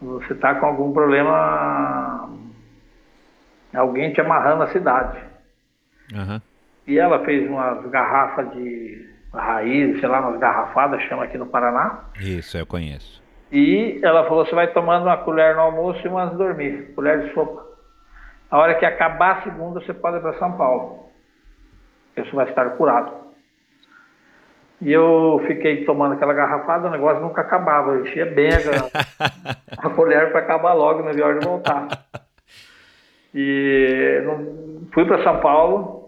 você está com algum problema, alguém te amarrando na cidade. Uhum. E ela fez umas garrafas de raiz, sei lá, umas garrafadas, chama aqui no Paraná. Isso, eu conheço. E ela falou: você vai tomando uma colher no almoço e umas dormir, colher de sopa. A hora que acabar a segunda, você pode ir para São Paulo. Você vai estar curado. E eu fiquei tomando aquela garrafada, o negócio nunca acabava. Eu enchia bem a, (laughs) a colher para acabar logo, na hora de voltar. (laughs) E fui para São Paulo,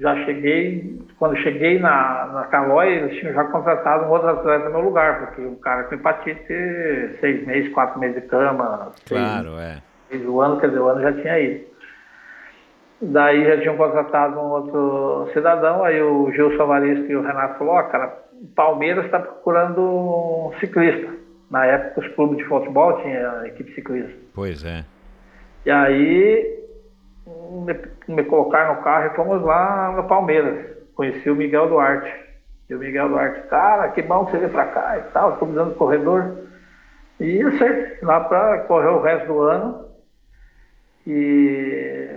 já cheguei, quando cheguei na, na Calói, eles tinham já contratado um outro atleta no meu lugar, porque o cara com hepatite, seis meses, quatro meses de cama. Claro, seis, é. O ano, quer dizer, o ano já tinha ido. Daí já tinham contratado um outro cidadão, aí o Gilson Avarista e o Renato falou, ó, oh, cara, o Palmeiras está procurando um ciclista. Na época os clubes de futebol tinham equipe ciclista. Pois é. E aí me, me colocaram no carro e fomos lá no Palmeiras. Conheci o Miguel Duarte. E o Miguel Duarte, cara, que bom que você veio pra cá e tal, estou precisando de corredor. E eu lá para correr o resto do ano. E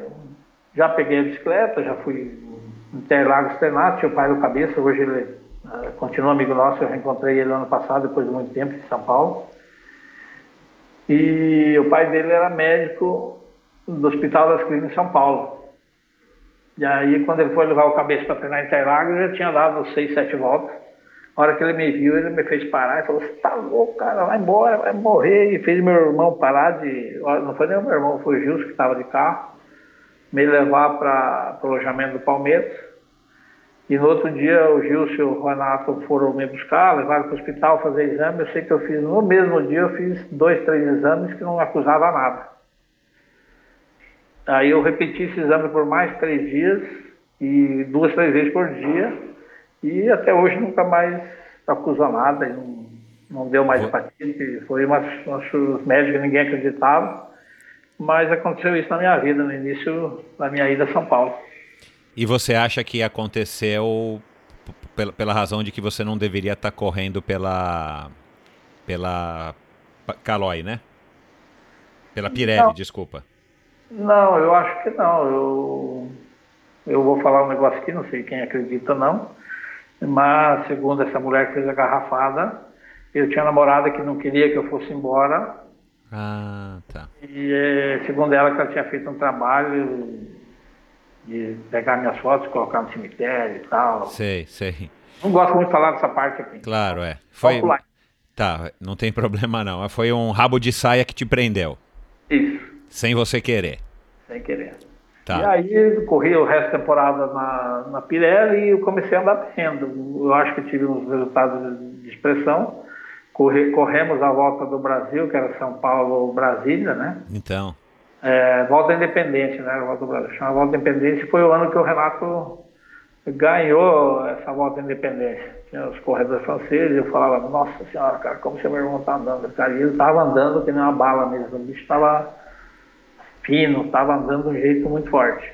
já peguei a bicicleta, já fui Interlagos treinar, tinha o pai do cabeça, hoje ele uh, continua amigo nosso, eu reencontrei ele ano passado, depois de muito tempo, em São Paulo. E o pai dele era médico do Hospital das Clínicas em São Paulo. E aí, quando ele foi levar o cabeça para treinar em Interlagos, eu já tinha dado seis, sete voltas. A hora que ele me viu, ele me fez parar e falou: Você tá louco, cara, vai embora, vai morrer. E fez meu irmão parar de. Não foi nem o meu irmão, foi o Gilson que estava de carro, me levar para o alojamento do Palmeiras. E no outro dia, o Gilson e o Renato foram me buscar, levaram para o hospital fazer exame. Eu sei que eu fiz, no mesmo dia, eu fiz dois, três exames que não acusava nada. Aí eu repeti esse exame por mais três dias, e duas, três vezes por dia, e até hoje nunca mais acusou nada, não, não deu mais hepatite, foi uma, os médicos ninguém acreditava, mas aconteceu isso na minha vida, no início da minha ida a São Paulo. E você acha que aconteceu pela, pela razão de que você não deveria estar correndo pela pela Caloi, né? Pela Pirelli, não. desculpa. Não, eu acho que não. Eu, eu vou falar um negócio aqui, não sei quem acredita ou não, mas segundo essa mulher que fez a garrafada, eu tinha namorada que não queria que eu fosse embora. Ah, tá. E é, segundo ela, que ela tinha feito um trabalho de pegar minhas fotos, colocar no cemitério e tal. Sei, sei. Não gosto muito de falar dessa parte aqui. Claro, é. Foi. Tá, não tem (laughs) problema não. Foi um rabo de saia que te prendeu. Isso. Sem você querer. Sem querer. Tá. E aí corri o resto da temporada na, na Pirelli e eu comecei a andar bem. Eu acho que tive uns resultados de expressão. Corre, corremos a volta do Brasil, que era São Paulo, Brasília, né? Então. É, volta Independente, né? Volta do Brasil. Chama Volta Independente foi o ano que o Renato ganhou essa volta independência. Tinha os corredores franceses, eu falava, nossa senhora, cara, como meu irmão tá andando? Cara, e ele estava andando que nem uma bala mesmo, o bicho estava fino, estava andando de um jeito muito forte.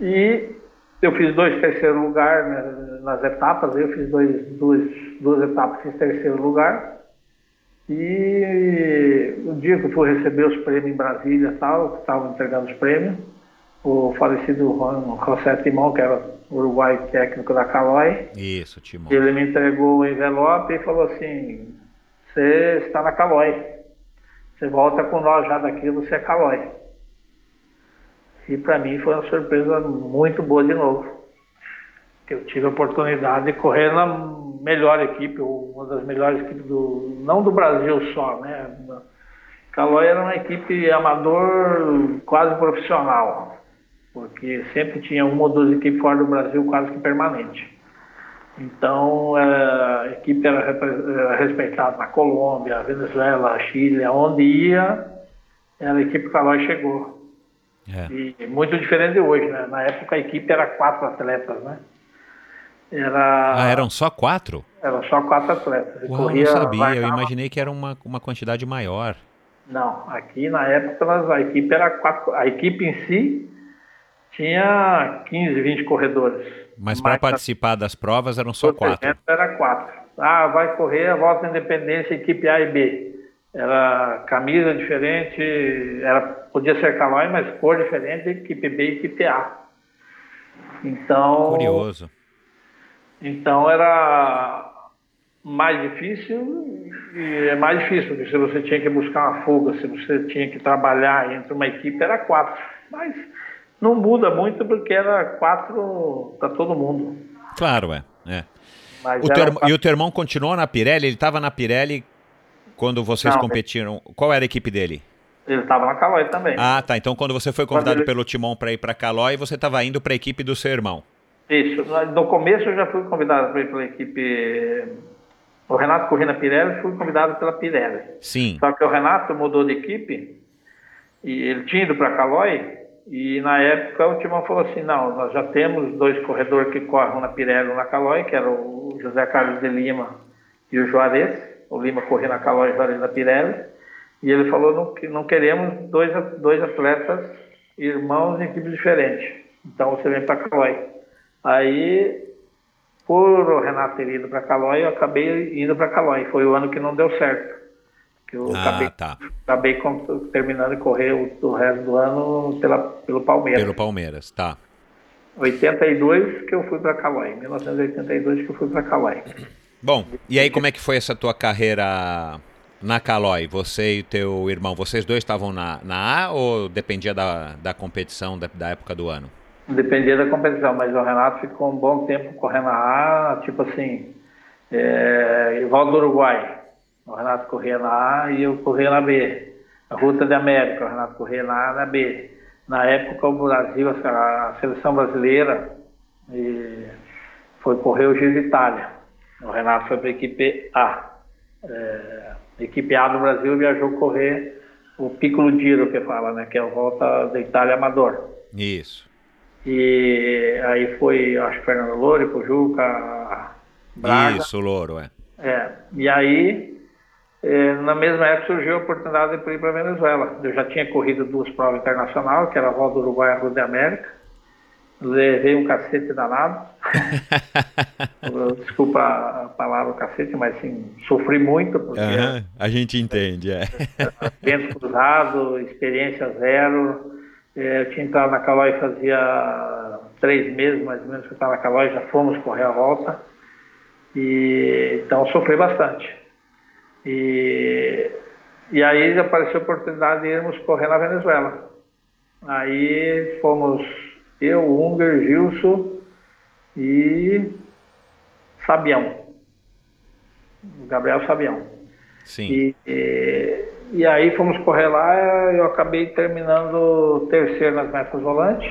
E eu fiz dois terceiro lugar né, nas etapas, eu fiz dois, duas, duas etapas, fiz terceiro lugar. E o dia que eu fui receber os prêmios em Brasília tal, estavam entregando os prêmios, o falecido José Timão, que era uruguai técnico da Caloi. Isso, Timão. Ele me entregou o envelope e falou assim: Você está na Caloi. Você volta com nós já daqui, você é Calói. E para mim foi uma surpresa muito boa de novo. Eu tive a oportunidade de correr na melhor equipe, uma das melhores equipes do. não do Brasil só, né? Calói era uma equipe amador quase profissional, porque sempre tinha uma ou duas equipes fora do Brasil quase que permanente. Então, é, a equipe era respeitada na Colômbia, Venezuela, Chile, onde ia, era a equipe Calói chegou. É. E muito diferente de hoje, né? Na época a equipe era quatro atletas, né? Era... Ah, eram só quatro? Eram só quatro atletas. Uau, corria, não sabia, eu imaginei que era uma, uma quantidade maior. Não, aqui na época a equipe era quatro. A equipe em si tinha 15, 20 corredores. Mas para participar das provas eram só quatro? Era quatro. Ah, vai correr a volta da independência equipe A e B. Era camisa diferente, era, podia ser calói, mas cor diferente, equipe B e equipe A. Então. Curioso. Então era mais difícil e é mais difícil, porque se você tinha que buscar uma fuga, se você tinha que trabalhar entre uma equipe, era quatro. Mas não muda muito porque era quatro para todo mundo. Claro, é. é. O teu, quatro... E o teu irmão continuou na Pirelli? Ele estava na Pirelli quando vocês não, competiram. Qual era a equipe dele? Ele estava na Calói também. Ah, tá. Então quando você foi convidado ele... pelo Timão para ir para Calói, você estava indo para a equipe do seu irmão. Isso. No começo eu já fui convidado para ir pela equipe. O Renato corria na Pirelli, fui convidado pela Pirelli. Sim. Só que o Renato mudou de equipe e ele tinha ido para Calói e na época o Timão falou assim, não, nós já temos dois corredores que correm na Pirelli e na Calói, que era o José Carlos de Lima e o Juarez. O Lima corria na Calói e o Juarez na Pirelli. E ele falou não, não queremos dois, dois atletas irmãos em equipes diferentes. Então você vem para Calói. Aí, por o Renato ter ido para Calói, eu acabei indo para Calói. Foi o ano que não deu certo. Que eu ah, acabei, tá. acabei terminando de correr o, o, resto do ano pela, pelo Palmeiras. Pelo Palmeiras, tá. 82 que eu fui para Calói, 1982 que eu fui para Calói. Bom, e aí como é que foi essa tua carreira na Calói? Você e o teu irmão, vocês dois estavam na, na A ou dependia da, da competição da, da época do ano? Dependia da competição, mas o Renato ficou um bom tempo correndo na A, tipo assim, é, Volta do Uruguai. O Renato corria na A e eu corria na B. A Ruta de América, o Renato corria na A e na B. Na época o Brasil, a seleção brasileira, foi correr o Giro de Itália. O Renato foi para a equipe A. É, a equipe A do Brasil viajou correr o Piccolo Giro, que fala, né? Que é a volta da Itália Amador. Isso. E aí foi, acho que Fernando Louro, Pujuca, Braga. Isso, Louro, é. É, e aí, na mesma época surgiu a oportunidade de ir para a Venezuela. Eu já tinha corrido duas provas internacionais, que era a Volta do Uruguai e a Rua de América. Levei um cacete danado. (laughs) Desculpa a palavra cacete, mas sim, sofri muito. Porque uhum, a gente entende, é. (laughs) Vento cruzado, experiência zero. É, eu tinha entrado na Calói fazia três meses, mais ou menos, que eu estava na Calói, já fomos correr a volta. E, então sofri bastante. E, e aí apareceu a oportunidade de irmos correr na Venezuela. Aí fomos eu, Unger, Gilson e Sabião. Gabriel Sabião. Sim. E, e, e, aí fomos correr lá, eu acabei terminando terceiro nas metas volantes.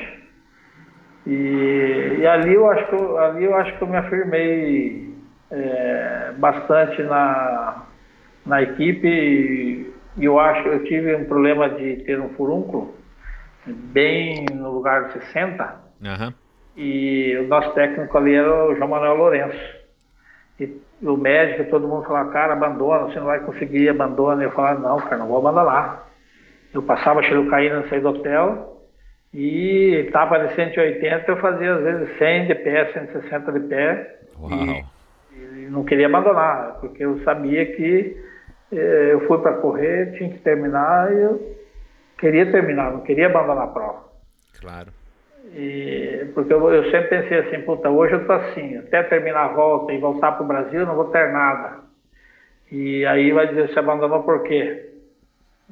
E, e ali eu acho que eu, ali eu acho que eu me afirmei é, bastante na, na equipe e eu acho eu tive um problema de ter um furúnculo bem no lugar de 60 uhum. e o nosso técnico ali era o João Manuel Lourenço e o médico, todo mundo falava, cara, abandona, você não vai conseguir, abandona. Eu falava, não, cara, não vou abandonar. Eu passava xilocaína, sair do hotel e estava de 180, eu fazia às vezes 100 de pé, 160 de pé. Uau. E, não queria abandonar, porque eu sabia que eu fui para correr, tinha que terminar eu queria terminar, não queria abandonar a prova. Claro. E, porque eu, eu, sempre pensei assim, puta, hoje eu tô assim, até terminar a volta e voltar para o Brasil, não vou ter nada. E aí vai dizer, você abandonou por quê?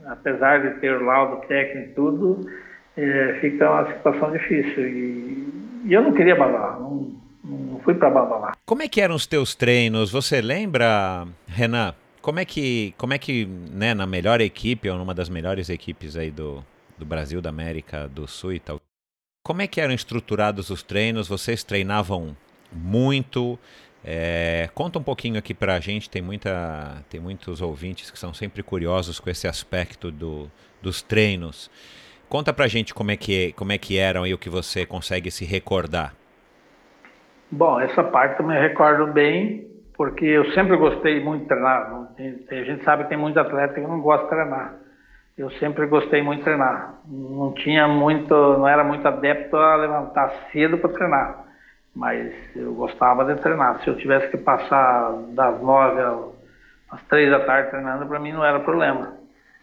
Apesar de ter o laudo técnico e tudo, é, fica uma situação difícil. E, e eu não queria abandonar, não, não fui para abandonar. Como é que eram os teus treinos? Você lembra, Renan? Como é que, como é que né, na melhor equipe, ou numa das melhores equipes aí do, do Brasil, da América do Sul e tal, como é que eram estruturados os treinos? Vocês treinavam muito? É, conta um pouquinho aqui para a gente, tem, muita, tem muitos ouvintes que são sempre curiosos com esse aspecto do, dos treinos. Conta para a gente como é, que, como é que eram e o que você consegue se recordar. Bom, essa parte eu me recordo bem, porque eu sempre gostei muito de treinar. a gente sabe que tem muitos atletas que não gostam de treinar. Eu sempre gostei muito de treinar. Não tinha muito, não era muito adepto a levantar cedo para treinar, mas eu gostava de treinar. Se eu tivesse que passar das nove às três da tarde treinando, para mim não era problema.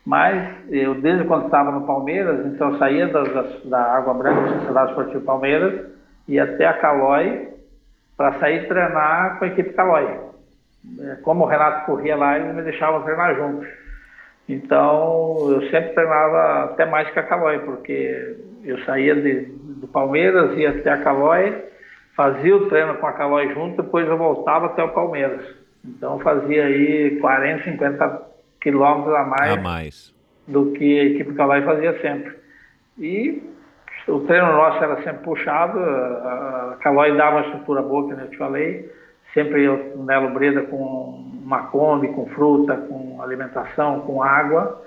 Mas eu, desde quando estava no Palmeiras, então eu saía da, da, da Água Branca, Sociedade Esportiva Palmeiras, ia até a Calói, para sair treinar com a equipe Calói. É, como o Renato corria lá, eles me deixavam treinar junto. Então, eu sempre treinava até mais que a Calói, porque eu saía de, do Palmeiras, ia até a Calói, fazia o treino com a Calói junto, depois eu voltava até o Palmeiras. Então, fazia aí 40, 50 quilômetros a mais, a mais do que a equipe Calói fazia sempre. E o treino nosso era sempre puxado, a Calói dava uma estrutura boa, que eu te falei, sempre eu, Nelo Breda com uma Kombi, com fruta, com alimentação, com água,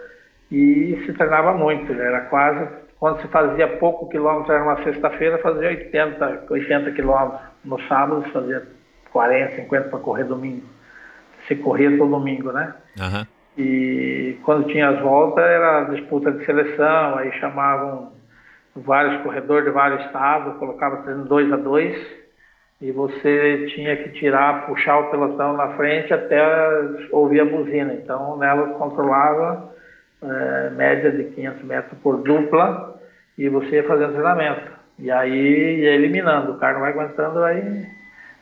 e se treinava muito, era quase, quando se fazia pouco quilômetro, era uma sexta-feira, fazia 80, 80 quilômetros, no sábado fazia 40, 50 para correr domingo, se corria todo domingo, né? Uhum. E quando tinha as voltas, era disputa de seleção, aí chamavam vários corredores de vários estados, colocava treino dois a dois e você tinha que tirar, puxar o pelotão na frente até ouvir a buzina. Então, nela controlava é, média de 500 metros por dupla e você ia fazendo treinamento. E aí ia eliminando. O cara não vai aguentando, vai,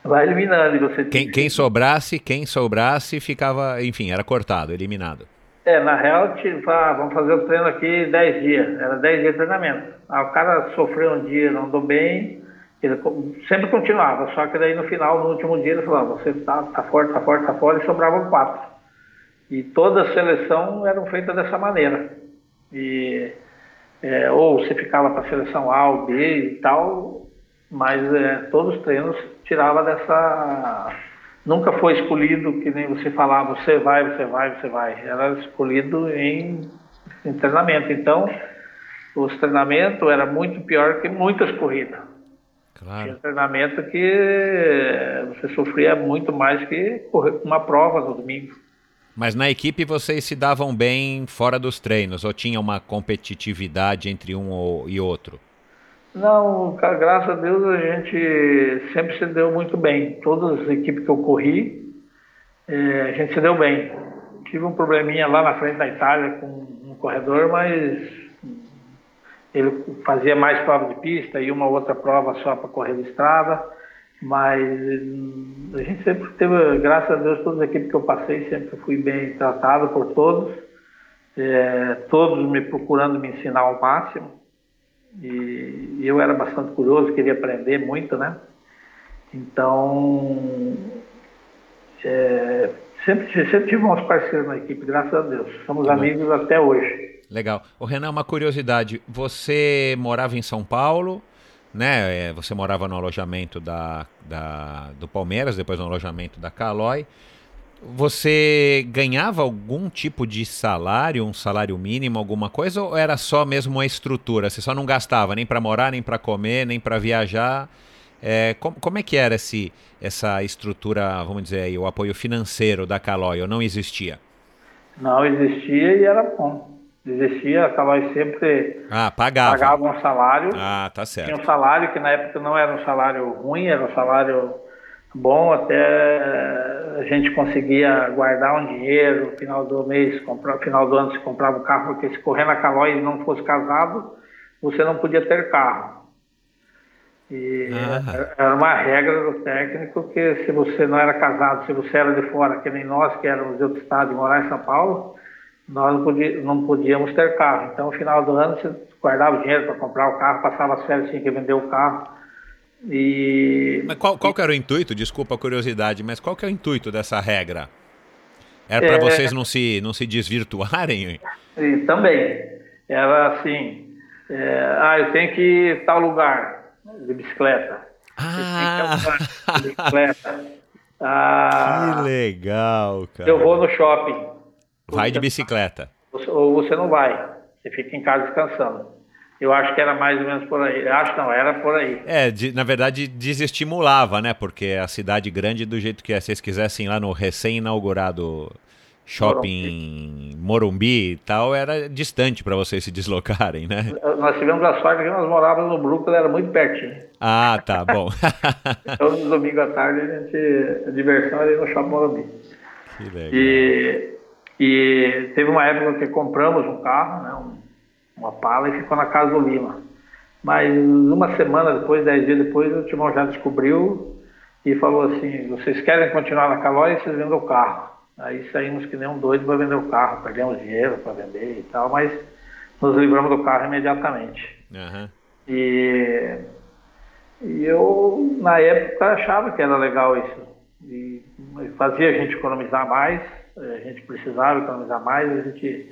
vai eliminando. E você quem, quem sobrasse, quem sobrasse ficava, enfim, era cortado, eliminado. É, na real, tipo, ah, vamos fazer o treino aqui 10 dias. Era 10 dias de treinamento. Aí o cara sofreu um dia, não andou bem, ele sempre continuava, só que daí no final, no último dia, ele falava, você tá, tá forte, tá forte, tá e sobravam quatro. E toda a seleção eram feitas dessa maneira. E, é, ou você ficava para a seleção A ou B e tal, mas é, todos os treinos tirava dessa nunca foi escolhido que nem você falava, você vai, você vai, você vai. Era escolhido em, em treinamento. Então, os treinamentos era muito pior que muitas corridas. Claro. Tinha treinamento que você sofria muito mais que correr uma prova no domingo. Mas na equipe vocês se davam bem fora dos treinos ou tinha uma competitividade entre um e outro? Não, graças a Deus a gente sempre se deu muito bem. Todas as equipes que eu corri, é, a gente se deu bem. Tive um probleminha lá na frente da Itália com um corredor, mas ele fazia mais prova de pista e uma outra prova só para correr de estrada. Mas a gente sempre teve, graças a Deus, todas as equipes que eu passei, sempre fui bem tratado por todos. É, todos me procurando me ensinar ao máximo. E, eu era bastante curioso, queria aprender muito, né? Então, é, sempre, sempre tive uns parceiros na equipe, graças a Deus. Somos amigos até hoje. Legal. O Renan, uma curiosidade. Você morava em São Paulo, né? É, você morava no alojamento da, da, do Palmeiras, depois no alojamento da Calói. Você ganhava algum tipo de salário, um salário mínimo, alguma coisa, ou era só mesmo a estrutura? Você só não gastava nem para morar, nem para comer, nem para viajar? É, como, como, é que era esse, essa estrutura, vamos dizer aí, o apoio financeiro da Calói, ou não existia? Não existia e era bom. Existia, a Calói sempre ah, pagava. um salário. Ah, tá certo. Tinha um salário que na época não era um salário ruim, era um salário bom, até a gente conseguia guardar um dinheiro no final do mês, comprar, final do ano se comprava um carro, porque se correr na Calói e não fosse casado, você não podia ter carro. E ah. era uma regra do técnico que se você não era casado, se você era de fora, que nem nós que éramos de outro estado e morar em São Paulo, nós não, podia, não podíamos ter carro. Então, no final do ano, você guardava o dinheiro para comprar o carro, passava as férias, tinha que vender o carro e... Mas qual, qual era o intuito? Desculpa a curiosidade, mas qual que é o intuito dessa regra? Era para é... vocês não se, não se desvirtuarem? E também. Era assim, é, ah, eu tenho que ir tal lugar de bicicleta. Ah! De bicicleta. (laughs) Ah, que legal, cara. Eu vou no shopping. Vai de bicicleta. Ou você não vai. Você fica em casa descansando. Eu acho que era mais ou menos por aí. Acho não, era por aí. É, de, na verdade desestimulava, né? Porque a cidade grande do jeito que é, se vocês quisessem lá no recém-inaugurado shopping Morumbi. Morumbi e tal, era distante para vocês se deslocarem, né? Nós tivemos a sorte que nós morávamos no Brooklyn, era muito pertinho. Ah, tá, bom. (laughs) Todos os domingos à tarde a gente, a diversão era no shopping Morumbi. Que legal. E, e teve uma época que compramos um carro, né? Um, uma pala e ficou na casa do Lima. Mas uma semana depois, dez dias depois, o Timão já descobriu e falou assim, vocês querem continuar na Calói, vocês vendem o carro. Aí saímos que nem um doido para vender o carro, perdemos dinheiro para vender e tal, mas nos livramos do carro imediatamente. Uhum. E, e eu, na época, achava que era legal isso. E fazia a gente economizar mais, a gente precisava economizar mais, a gente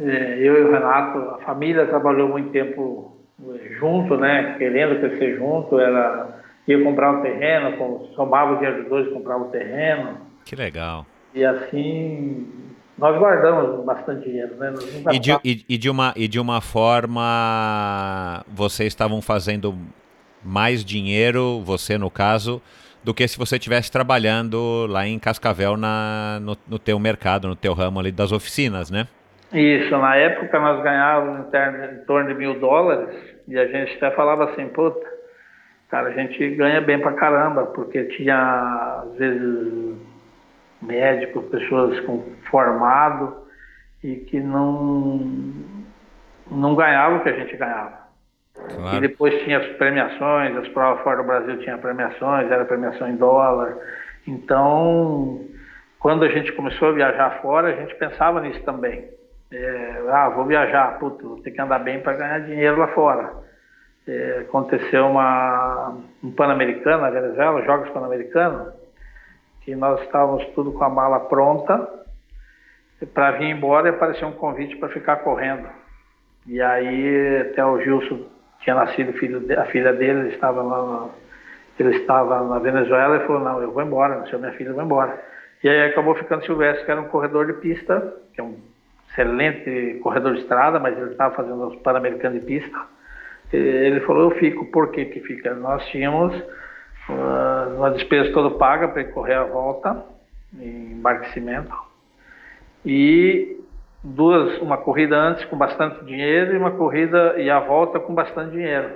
é, eu e o Renato, a família trabalhou muito tempo é, junto, né? Querendo crescer junto, ela ia comprar um terreno, somava o dinheiro dos dois, comprava o terreno. Que legal. E assim, nós guardamos bastante dinheiro, né? E de, e, e de, uma, e de uma forma, vocês estavam fazendo mais dinheiro, você no caso, do que se você estivesse trabalhando lá em Cascavel na, no, no teu mercado, no teu ramo ali das oficinas, né? Isso, na época nós ganhávamos em, torno de mil dólares e a gente até falava assim, puta, cara, a gente ganha bem pra caramba, porque tinha, às vezes, médicos, pessoas com formado e que não, não ganhavam o que a gente ganhava. Claro. E depois tinha as premiações, as provas fora do Brasil tinha premiações, era premiação em dólar. Então, quando a gente começou a viajar fora, a gente pensava nisso também. É, ah, vou viajar, puto, vou ter que andar bem para ganhar dinheiro lá fora. É, aconteceu uma, um Pan-Americano na Venezuela, Jogos Pan-Americanos, que nós estávamos tudo com a mala pronta para vir embora e apareceu um convite para ficar correndo. E aí até o Gilson tinha nascido filho a filha dele, ele estava lá, ele estava na Venezuela e falou, não, eu vou embora, nasceu minha filha, eu vou embora. E aí acabou ficando Silvestre, que era um corredor de pista, que é um excelente corredor de estrada, mas ele estava fazendo os Pan-Americanos de pista. Ele falou, eu fico, por que que fica? Nós tínhamos uh, uma despesa toda paga para correr a volta, em embarquecimento, e duas, uma corrida antes com bastante dinheiro e uma corrida e a volta com bastante dinheiro.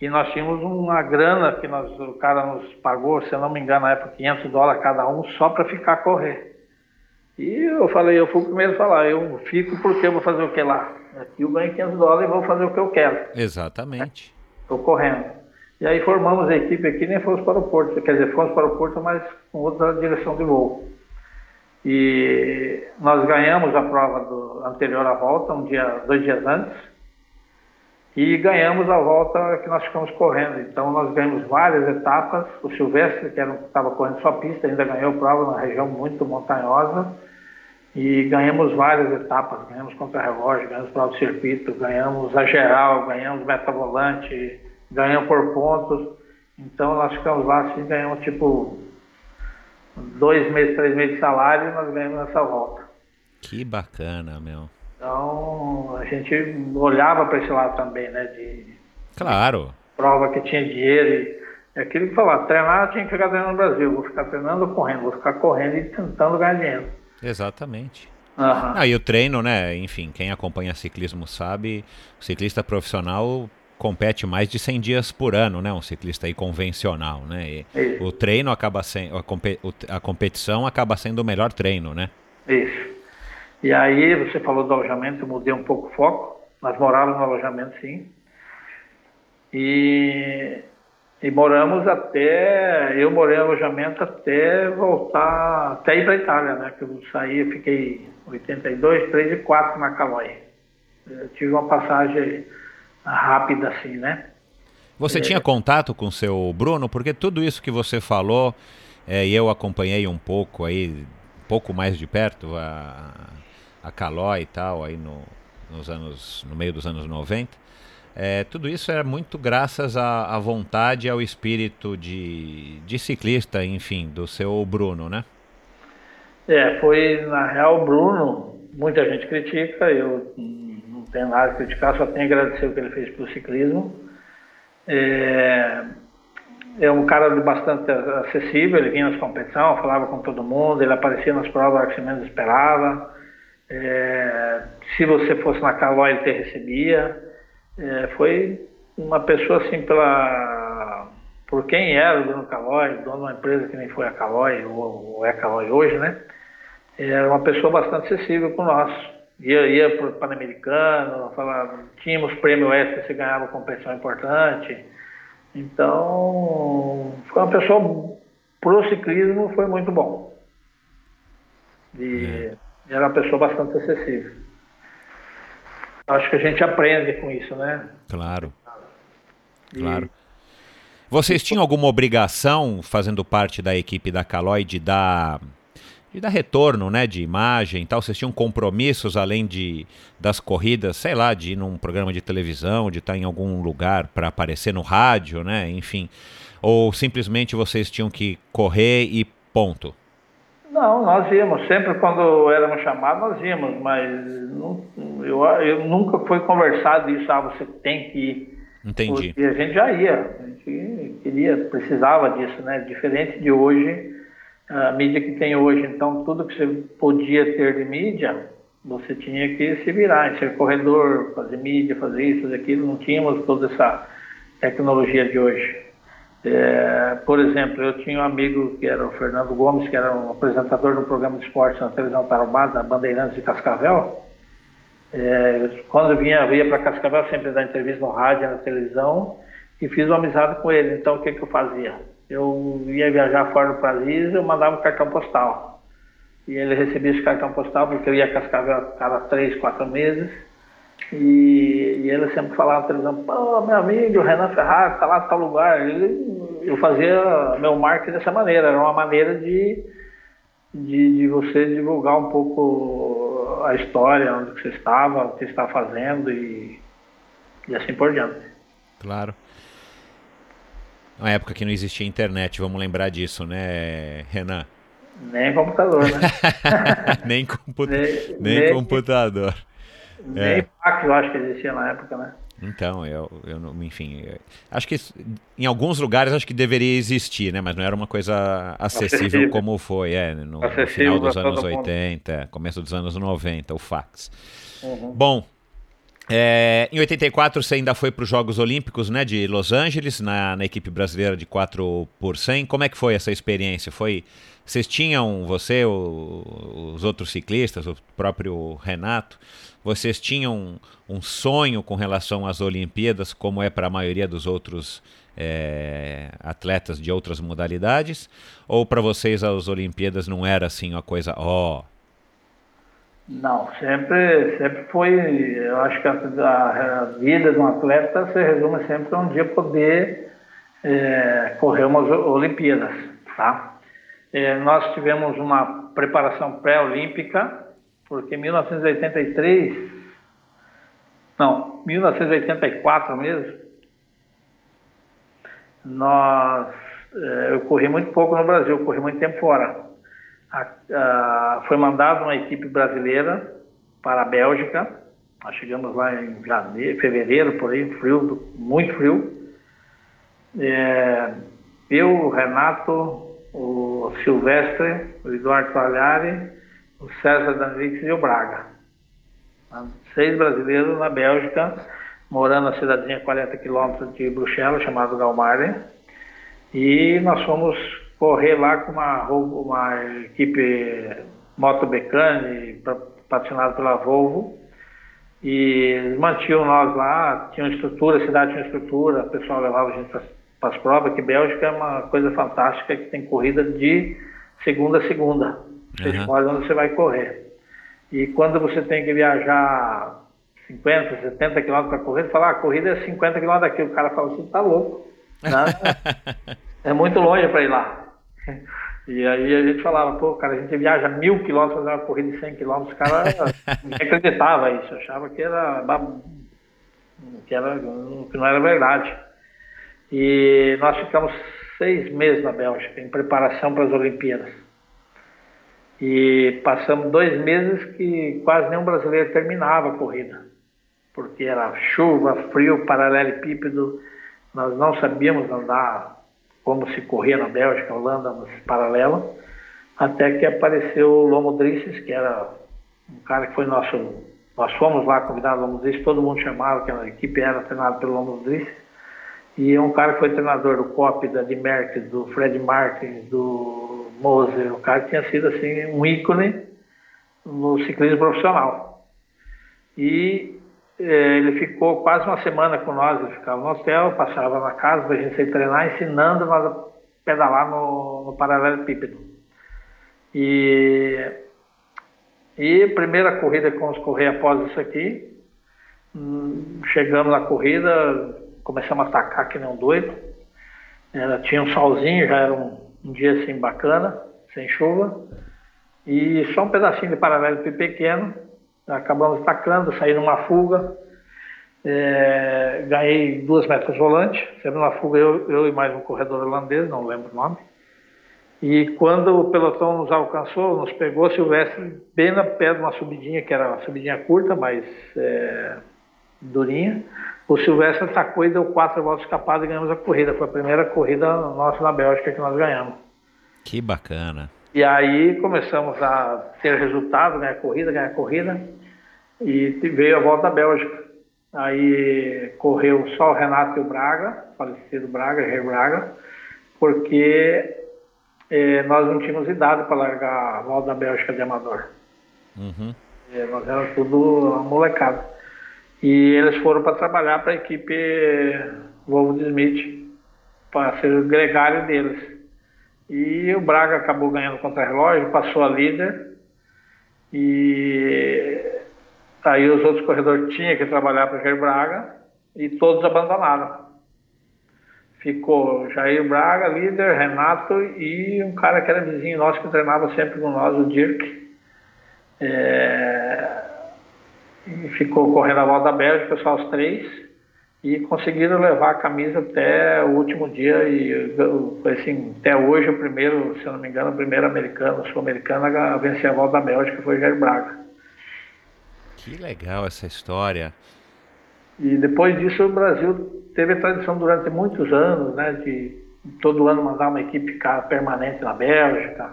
E nós tínhamos uma grana que nós, o cara nos pagou, se eu não me engano, na época, 500 dólares cada um, só para ficar correr. E eu falei, eu fui o primeiro a falar, eu fico porque eu vou fazer o que lá? Aqui eu ganho 500 dólares e vou fazer o que eu quero. Exatamente. Estou correndo. E aí formamos a equipe aqui, nem fomos para o Porto, quer dizer, fomos para o Porto, mas com outra direção de voo. E nós ganhamos a prova do, anterior à volta, um dia, dois dias antes, e ganhamos a volta que nós ficamos correndo. Então nós ganhamos várias etapas. O Silvestre, que estava correndo só pista, ainda ganhou prova na região muito montanhosa. E ganhamos várias etapas, ganhamos contra-relógio, ganhamos prova de circuito, ganhamos a geral, ganhamos meta-volante, ganhamos por pontos. Então nós ficamos lá assim, ganhamos tipo dois meses, três meses de salário e nós ganhamos essa volta. Que bacana, meu. Então a gente olhava para esse lado também, né? De, claro. De prova que tinha dinheiro e é aquilo que falava, treinar tinha que ficar treinando no Brasil, vou ficar treinando ou correndo, vou ficar correndo e tentando ganhar dinheiro. Exatamente. Uhum. Ah, e o treino, né? Enfim, quem acompanha ciclismo sabe, o ciclista profissional compete mais de 100 dias por ano, né? Um ciclista aí convencional, né? o treino acaba sendo, a, competição acaba sendo o melhor treino, né? Isso. E aí você falou do alojamento, eu mudei um pouco o foco. Nós morávamos no alojamento, sim. E, e moramos até, eu morei no alojamento até voltar, até ir para Itália, né? Que eu saí, eu fiquei 82, 3 e 4 na Calói. Eu tive uma passagem rápida assim, né? Você é... tinha contato com o seu Bruno? Porque tudo isso que você falou, é, e eu acompanhei um pouco aí, um pouco mais de perto, a, a Calói e tal, aí no, nos anos, no meio dos anos 90. É, tudo isso era muito graças à, à vontade e ao espírito de, de ciclista, enfim, do seu Bruno, né? É, foi, na real, o Bruno, muita gente critica, eu tem nada a criticar, só tenho a agradecer o que ele fez pelo ciclismo. É, é um cara bastante acessível, ele vinha nas competições, falava com todo mundo, ele aparecia nas provas que você menos esperava. É, se você fosse na Calói, ele te recebia. É, foi uma pessoa assim pela por quem era o Bruno Calói, dono de uma empresa que nem foi a Calói, ou, ou é a Calói hoje, né? Era uma pessoa bastante acessível com nós ia, ia para o Pan-Americano, tínhamos prêmio extra, você ganhava competição importante. Então, foi uma pessoa, pro ciclismo foi muito bom. E é. era uma pessoa bastante acessível. Acho que a gente aprende com isso, né? Claro. E... Claro. Vocês tinham alguma obrigação, fazendo parte da equipe da Caloi, de dar de dar retorno, né, de imagem e tal? Vocês tinham compromissos além de das corridas, sei lá, de ir num programa de televisão, de estar em algum lugar para aparecer no rádio, né, enfim? Ou simplesmente vocês tinham que correr e ponto? Não, nós íamos. Sempre quando éramos chamados, nós íamos, mas não, eu, eu nunca foi conversado isso, ah, você tem que ir. Entendi. Porque a gente já ia, a gente queria, precisava disso, né? Diferente de hoje, a mídia que tem hoje. Então, tudo que você podia ter de mídia, você tinha que se virar, ser corredor, fazer mídia, fazer isso, fazer aquilo. Não tínhamos toda essa tecnologia de hoje. É, por exemplo, eu tinha um amigo que era o Fernando Gomes, que era um apresentador do programa de esporte na televisão Tarobá, da Bandeirantes de Cascavel. É, quando eu vinha, eu ia para Cascavel, sempre dar entrevista no rádio, na televisão, e fiz uma amizade com ele. Então, o que, que eu fazia? Eu ia viajar fora do país, eu mandava um cartão postal. E ele recebia esse cartão postal, porque eu ia Cascavel a cada três, quatro meses. E, e, ele sempre falava televisão, pô, meu amigo, Renan Ferrari, tá lá em tal lugar. Ele, eu fazia meu marketing dessa maneira, era uma maneira de, de, de, você divulgar um pouco a história, onde você estava, o que você está fazendo e, e assim por diante. Claro. Uma época que não existia internet, vamos lembrar disso, né, Renan? Nem computador, né? (laughs) nem, compu nem, nem, nem computador. Nem é. fax, eu acho que existia na época, né? Então, eu, eu enfim, eu, acho que em alguns lugares acho que deveria existir, né? Mas não era uma coisa acessível, acessível. como foi, é, no, no final dos anos 80, começo dos anos 90, o fax. Uhum. Bom, é, em 84 você ainda foi para os Jogos Olímpicos né, de Los Angeles, na, na, equipe brasileira de 4 por 100. Como é que foi essa experiência? Foi, vocês tinham, você, o, os outros ciclistas, o próprio Renato, vocês tinham um, sonho com relação às Olimpíadas, como é para a maioria dos outros é, atletas de outras modalidades? Ou para vocês as Olimpíadas não era assim uma coisa, ó, oh, não, sempre, sempre foi. Eu acho que a, a, vida de um atleta se resume sempre a um dia poder é, correr umas Olimpíadas, tá? É, nós tivemos uma preparação pré-olímpica, porque em 1983, não, 1984 mesmo, nós, é, eu corri muito pouco no Brasil, corri muito tempo fora a, a, foi mandada uma equipe brasileira para a Bélgica. Nós chegamos lá em janeiro, fevereiro, por aí, frio, muito frio. É, eu, o Renato, o Silvestre, o Eduardo Palhari, o César Danvix e o Braga. Seis brasileiros na Bélgica, morando na cidadezinha 40 quilômetros de Bruxelas, chamado Galmarden. E nós fomos correr lá com uma, uma equipe Moto Becane, patrocinada pela Volvo, e eles mantinham nós lá, tinham estrutura, a cidade tinha estrutura, o pessoal levava a gente para as provas, que Bélgica é uma coisa fantástica, que tem corrida de segunda a segunda. Você uhum. escolhe onde você vai correr. E quando você tem que viajar 50, 70 quilômetros para correr, você fala, ah, a corrida é 50 quilômetros daqui. O cara fala assim, tá louco. Né? (laughs) é muito longe para ir lá. E aí a gente falava, pô, cara, a gente viaja mil quilômetros fazer uma corrida de 100 quilômetros, o cara (laughs) não acreditava isso, achava que era, que era que não era verdade. E nós ficamos seis meses na Bélgica em preparação para as Olimpíadas. E passamos dois meses que quase nenhum brasileiro terminava a corrida, porque era chuva, frio, paralelepípedo, nós não sabíamos andar como se corria na Bélgica, Holanda, nos paralelos, até que apareceu o Lomo que era um cara que foi nosso. Nós fomos lá convidados ao Lomo Drisses, todo mundo chamava, que a equipe era treinada pelo Lomo e é um cara que foi treinador do COP, da de do Fred Martins, do Moser, o cara que tinha sido assim um ícone no ciclismo profissional. E ele ficou quase uma semana com nós, ele ficava no hotel, passava na casa para a gente treinar, ensinando nós a pedalar no, no paralelepípedo. E, e primeira corrida que vamos correr após isso aqui, hum, chegamos na corrida, começamos a atacar que nem um doido. Era, tinha um solzinho, já era um, um dia assim bacana, sem chuva. E só um pedacinho de paralelepípedo pequeno, acabamos atacando, saí numa fuga, é, ganhei duas metros volantes, saindo numa fuga eu, eu e mais um corredor holandês, não lembro o nome. E quando o pelotão nos alcançou, nos pegou Silvestre bem na pé de uma subidinha, que era uma subidinha curta, mas é, durinha. O Silvestre atacou e deu quatro voltas escapadas e ganhamos a corrida. Foi a primeira corrida nossa na Bélgica que nós ganhamos. Que bacana. E aí começamos a ter resultado, ganhar corrida, ganhar corrida, e veio a volta da Bélgica. Aí correu só o Renato e o Braga, falecido Braga, Rei Braga, porque é, nós não tínhamos idade para largar a volta da Bélgica de amador. Uhum. É, nós éramos tudo molecado. E eles foram para trabalhar para a equipe Volvo de Smith, para ser o gregário deles. E o Braga acabou ganhando contra relógio, passou a líder. E aí os outros corredores tinham que trabalhar para o Braga e todos abandonaram. Ficou Jair Braga, líder, Renato e um cara que era vizinho nosso que treinava sempre com nós, o Dirk. É, ficou correndo a volta da Bélgica, só os três, e conseguiram levar a camisa até o último dia, e foi assim, até hoje o primeiro, se eu não me engano, o primeiro americano, sul-americano a vencer a volta da Bélgica foi Jair Braga. Que legal essa história. E depois disso o Brasil teve a tradição durante muitos anos, né, de todo ano mandar uma equipe permanente na Bélgica.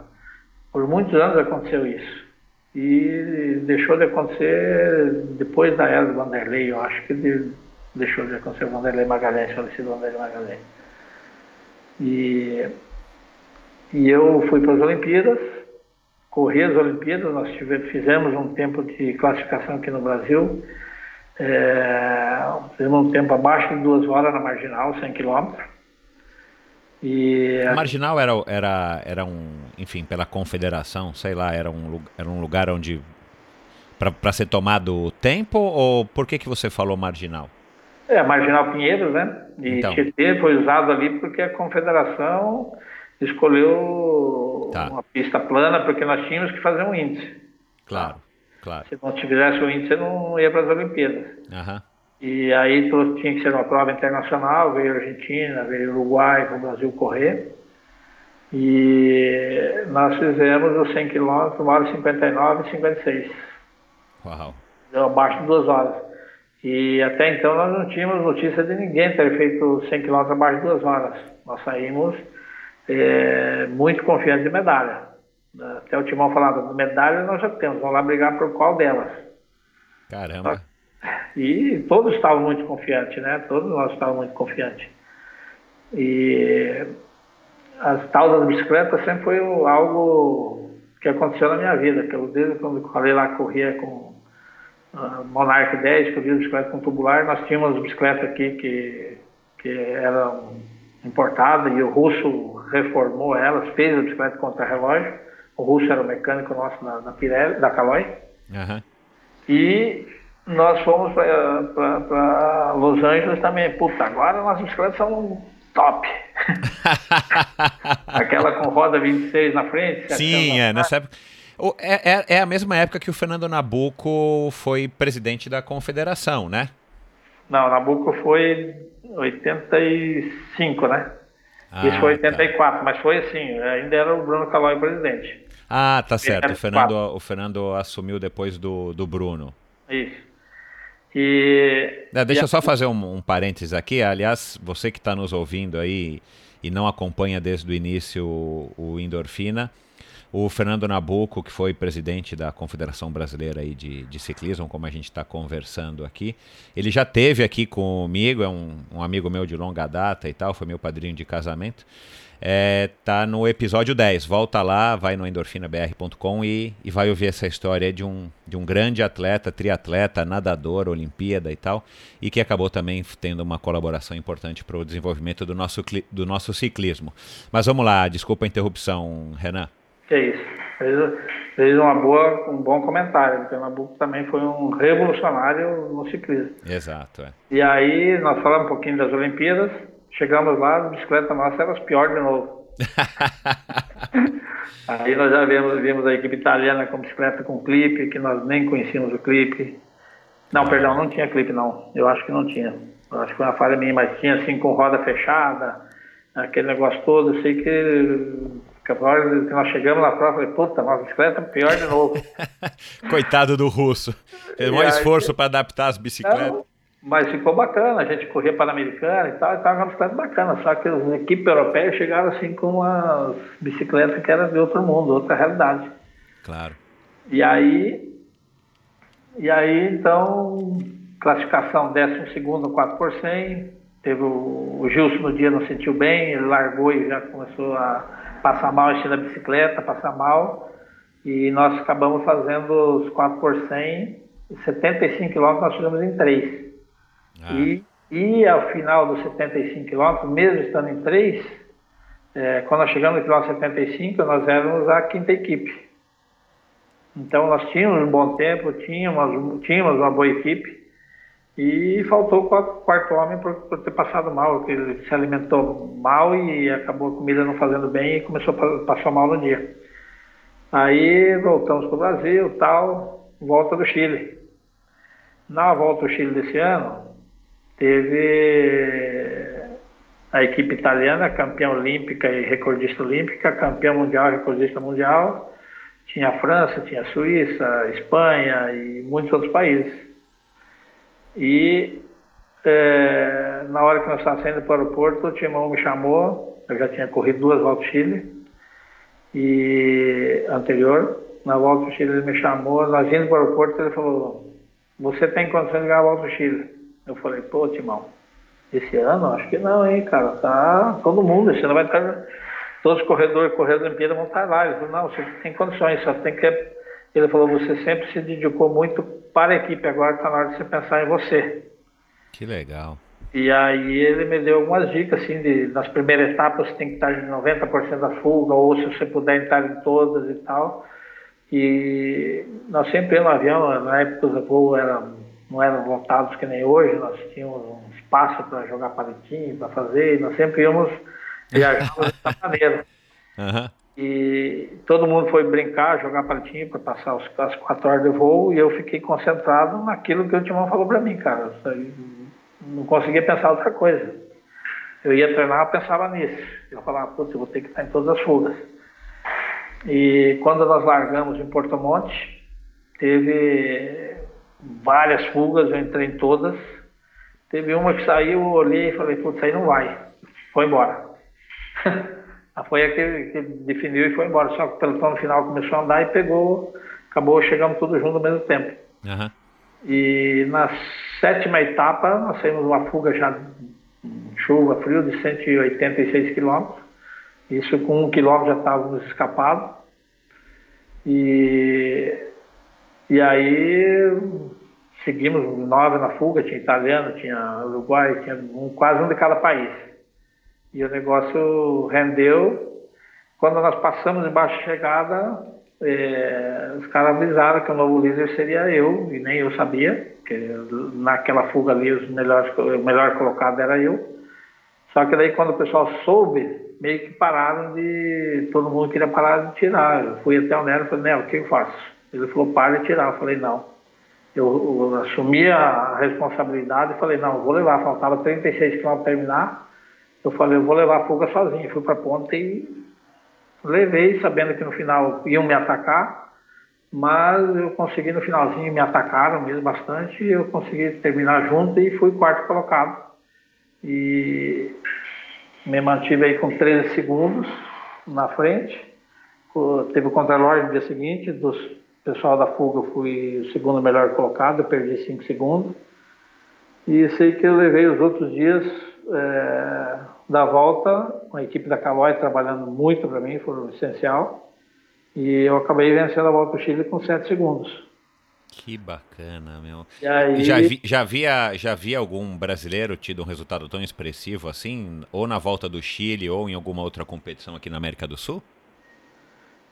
Por muitos anos aconteceu isso e deixou de acontecer depois da era do Vanderlei, eu acho que de, deixou de acontecer o Vanderlei Magalhães, falecido Vanderlei Magalhães. E, e eu fui para as Olimpíadas, corri as Olimpíadas, nós tivemos, fizemos um tempo de classificação aqui no Brasil, é, fizemos um tempo abaixo de duas horas na marginal, 100 quilômetros. E a marginal era, era, era um, enfim, pela confederação, sei lá, era um, era um lugar onde para ser tomado tempo ou por que que você falou marginal? É, Marginal Pinheiros, né? E então. Tietê foi usado ali porque a confederação escolheu tá. uma pista plana porque nós tínhamos que fazer um índice. Claro, claro. Se não tivesse o índice, não ia para as Olimpíadas. Aham. E aí tinha que ser uma prova internacional, veio a Argentina, veio o Uruguai para o Brasil correr. E nós fizemos os 100 km, 1 hora 59 e 56. Uau! Deu abaixo de duas horas. E até então nós não tínhamos notícia de ninguém ter feito 100 km abaixo de duas horas. Nós saímos é, muito confiantes de medalha. Até o Timão falava, medalha nós já temos, vamos lá brigar por qual delas. Caramba! E todos estavam muito confiantes, né? Todos nós estávamos muito confiantes. E as tal das bicicletas sempre foi algo que aconteceu na minha vida, que eu desde quando eu falei lá corria com Monarch 10, que eu vi bicicleta com tubular, nós tínhamos bicicleta aqui que, que eram importadas e o russo reformou elas, fez a bicicleta contra relógio. O russo era o mecânico nosso na, na Pirelli, da Caloi. Uhum. E nós fomos para Los Angeles também. Puta, agora nossas bicicletas são top. (laughs) Aquela com roda 26 na frente. Sim, é, nessa época. É, é, é, a mesma época que o Fernando Nabuco foi presidente da confederação, né? Não, Nabuco foi 85, né? Ah, Isso foi 84, tá. mas foi assim, ainda era o Bruno Calói presidente. Ah, tá certo. O Fernando, o Fernando assumiu depois do, do Bruno. Isso. E, é, deixa eu só fazer um, um parênteses aqui. Aliás, você que está nos ouvindo aí e não acompanha desde o início o, o Endorfina, o Fernando Nabuco, que foi presidente da Confederação Brasileira aí de, de Ciclismo, como a gente está conversando aqui, ele já teve aqui comigo, é um, um amigo meu de longa data e tal, foi meu padrinho de casamento é, tá no episódio 10. Volta lá, vai no endorfinabr.com e, e vai ouvir essa história de um, de um grande atleta, triatleta, nadador, Olimpíada e tal, e que acabou também tendo uma colaboração importante para o desenvolvimento do nosso, do nosso ciclismo. Mas vamos lá, desculpa a interrupção, Renan. Que isso. Fez, fez uma boa, um bom comentário, o Nabucco também foi um revolucionário no ciclismo. Exato. É. E aí, nós falamos um pouquinho das Olimpíadas, Chegamos lá, a bicicleta nossa era as piores de novo. (laughs) Aí nós já vimos, vimos a equipe italiana com bicicleta com clipe, que nós nem conhecíamos o clipe. Não, perdão, não tinha clipe não. Eu acho que não tinha. Eu acho que foi uma falha minha, mas tinha assim com roda fechada, aquele negócio todo. Eu sei que, que a que nós chegamos lá fora, eu falei, puta, nossa bicicleta é pior de novo. (laughs) Coitado do russo. Fez um esforço para adaptar as bicicletas. Mas ficou bacana, a gente corria Pan-Americana e tal, e estava uma bicicleta bacana, só que as equipes europeias chegaram assim com umas bicicletas que eram de outro mundo, outra realidade. Claro. E aí, e aí então, classificação 12 4 por 100, teve o, o Gilson no dia não sentiu bem, ele largou e já começou a passar mal, encher a bicicleta, passar mal. E nós acabamos fazendo os 4 por 100, 75 quilômetros nós chegamos em 3. Ah. E, e ao final dos 75 quilômetros, mesmo estando em 3, é, quando nós chegamos no quilômetro 75, nós éramos a quinta equipe. Então nós tínhamos um bom tempo, tínhamos, tínhamos uma boa equipe e faltou o quarto homem por, por, ter passado mal, porque ele se alimentou mal e acabou a comida não fazendo bem e começou a passar mal no dia. Aí voltamos para o Brasil, tal, volta do Chile. Na volta do Chile desse ano, teve a equipe italiana, campeã olímpica e recordista olímpica, campeã mundial e recordista mundial. Tinha a França, tinha a Suíça, a Espanha e muitos outros países. E é, na hora que nós estávamos saindo para o aeroporto, o Timão me chamou, eu já tinha corrido duas voltas ao Chile, e anterior, na volta ao Chile ele me chamou, nós indo para o aeroporto, ele falou, você tem condição de ganhar a volta ao Chile? Eu falei, pô, Timão, esse ano? Acho que não, hein, cara. Tá todo mundo, esse ano vai estar. Todos os corredores, corredores da Olimpíada vão estar lá. Ele falou, não, você tem condições, só tem que. Ele falou, você sempre se dedicou muito para a equipe, agora está na hora de você pensar em você. Que legal. E aí ele me deu algumas dicas, assim, de nas primeiras etapas você tem que estar de 90% da fuga, ou se você puder entrar em todas e tal. E nós sempre no avião, na época o voo era não eram lotados que nem hoje, nós tínhamos um espaço para jogar palitinho, para fazer, e nós sempre íamos viajar (laughs) dessa maneira. Uhum. E todo mundo foi brincar, jogar palitinho para passar os, as quatro horas de voo, e eu fiquei concentrado naquilo que o Timão falou para mim, cara. Não conseguia pensar outra coisa. Eu ia treinar, eu pensava nisso. Eu falava, putz, eu vou ter que estar em todas as fugas. E quando nós largamos em Porto Monte, teve várias fugas, eu entrei em todas. Teve uma que saiu, eu olhei e falei, putz, aí não vai. Foi embora. (laughs) foi a que, que, definiu e foi embora. Só que o pelotão no final começou a andar e pegou, acabou chegando tudo junto ao mesmo tempo. Uhum. E na sétima etapa, nós saímos uma fuga já chuva, frio, de 186 quilômetros. Isso com um quilômetro já estávamos escapados. E e aí seguimos nove na fuga, tinha italiano, tinha uruguai, tinha um, quase um de cada país. E o negócio rendeu. Quando nós passamos embaixo da chegada, é, os caras avisaram que o novo líder seria eu, e nem eu sabia, que naquela fuga ali os melhores, o melhor colocado era eu. Só que daí quando o pessoal soube, meio que pararam de. Todo mundo queria parar de tirar. Eu fui até o Nero e falei, Nero, o que eu faço? Ele falou, para de tirar. Eu falei, não. Eu, eu assumi a responsabilidade e falei, não, vou levar. Faltava 36 km para terminar. Eu falei, eu vou levar a fuga sozinho. Fui para a ponta e levei, sabendo que no final iam me atacar. Mas eu consegui no finalzinho, me atacaram mesmo bastante. Eu consegui terminar junto e fui quarto colocado. E me mantive aí com 13 segundos na frente. Teve o contralógico no dia seguinte, dos pessoal da fuga eu fui o segundo melhor colocado, eu perdi 5 segundos. E sei que eu levei os outros dias é, da volta, com a equipe da Calói trabalhando muito para mim, foi essencial. E eu acabei vencendo a volta do Chile com 7 segundos. Que bacana, meu. Aí... Já, vi, já, via, já via algum brasileiro tido um resultado tão expressivo assim, ou na volta do Chile, ou em alguma outra competição aqui na América do Sul?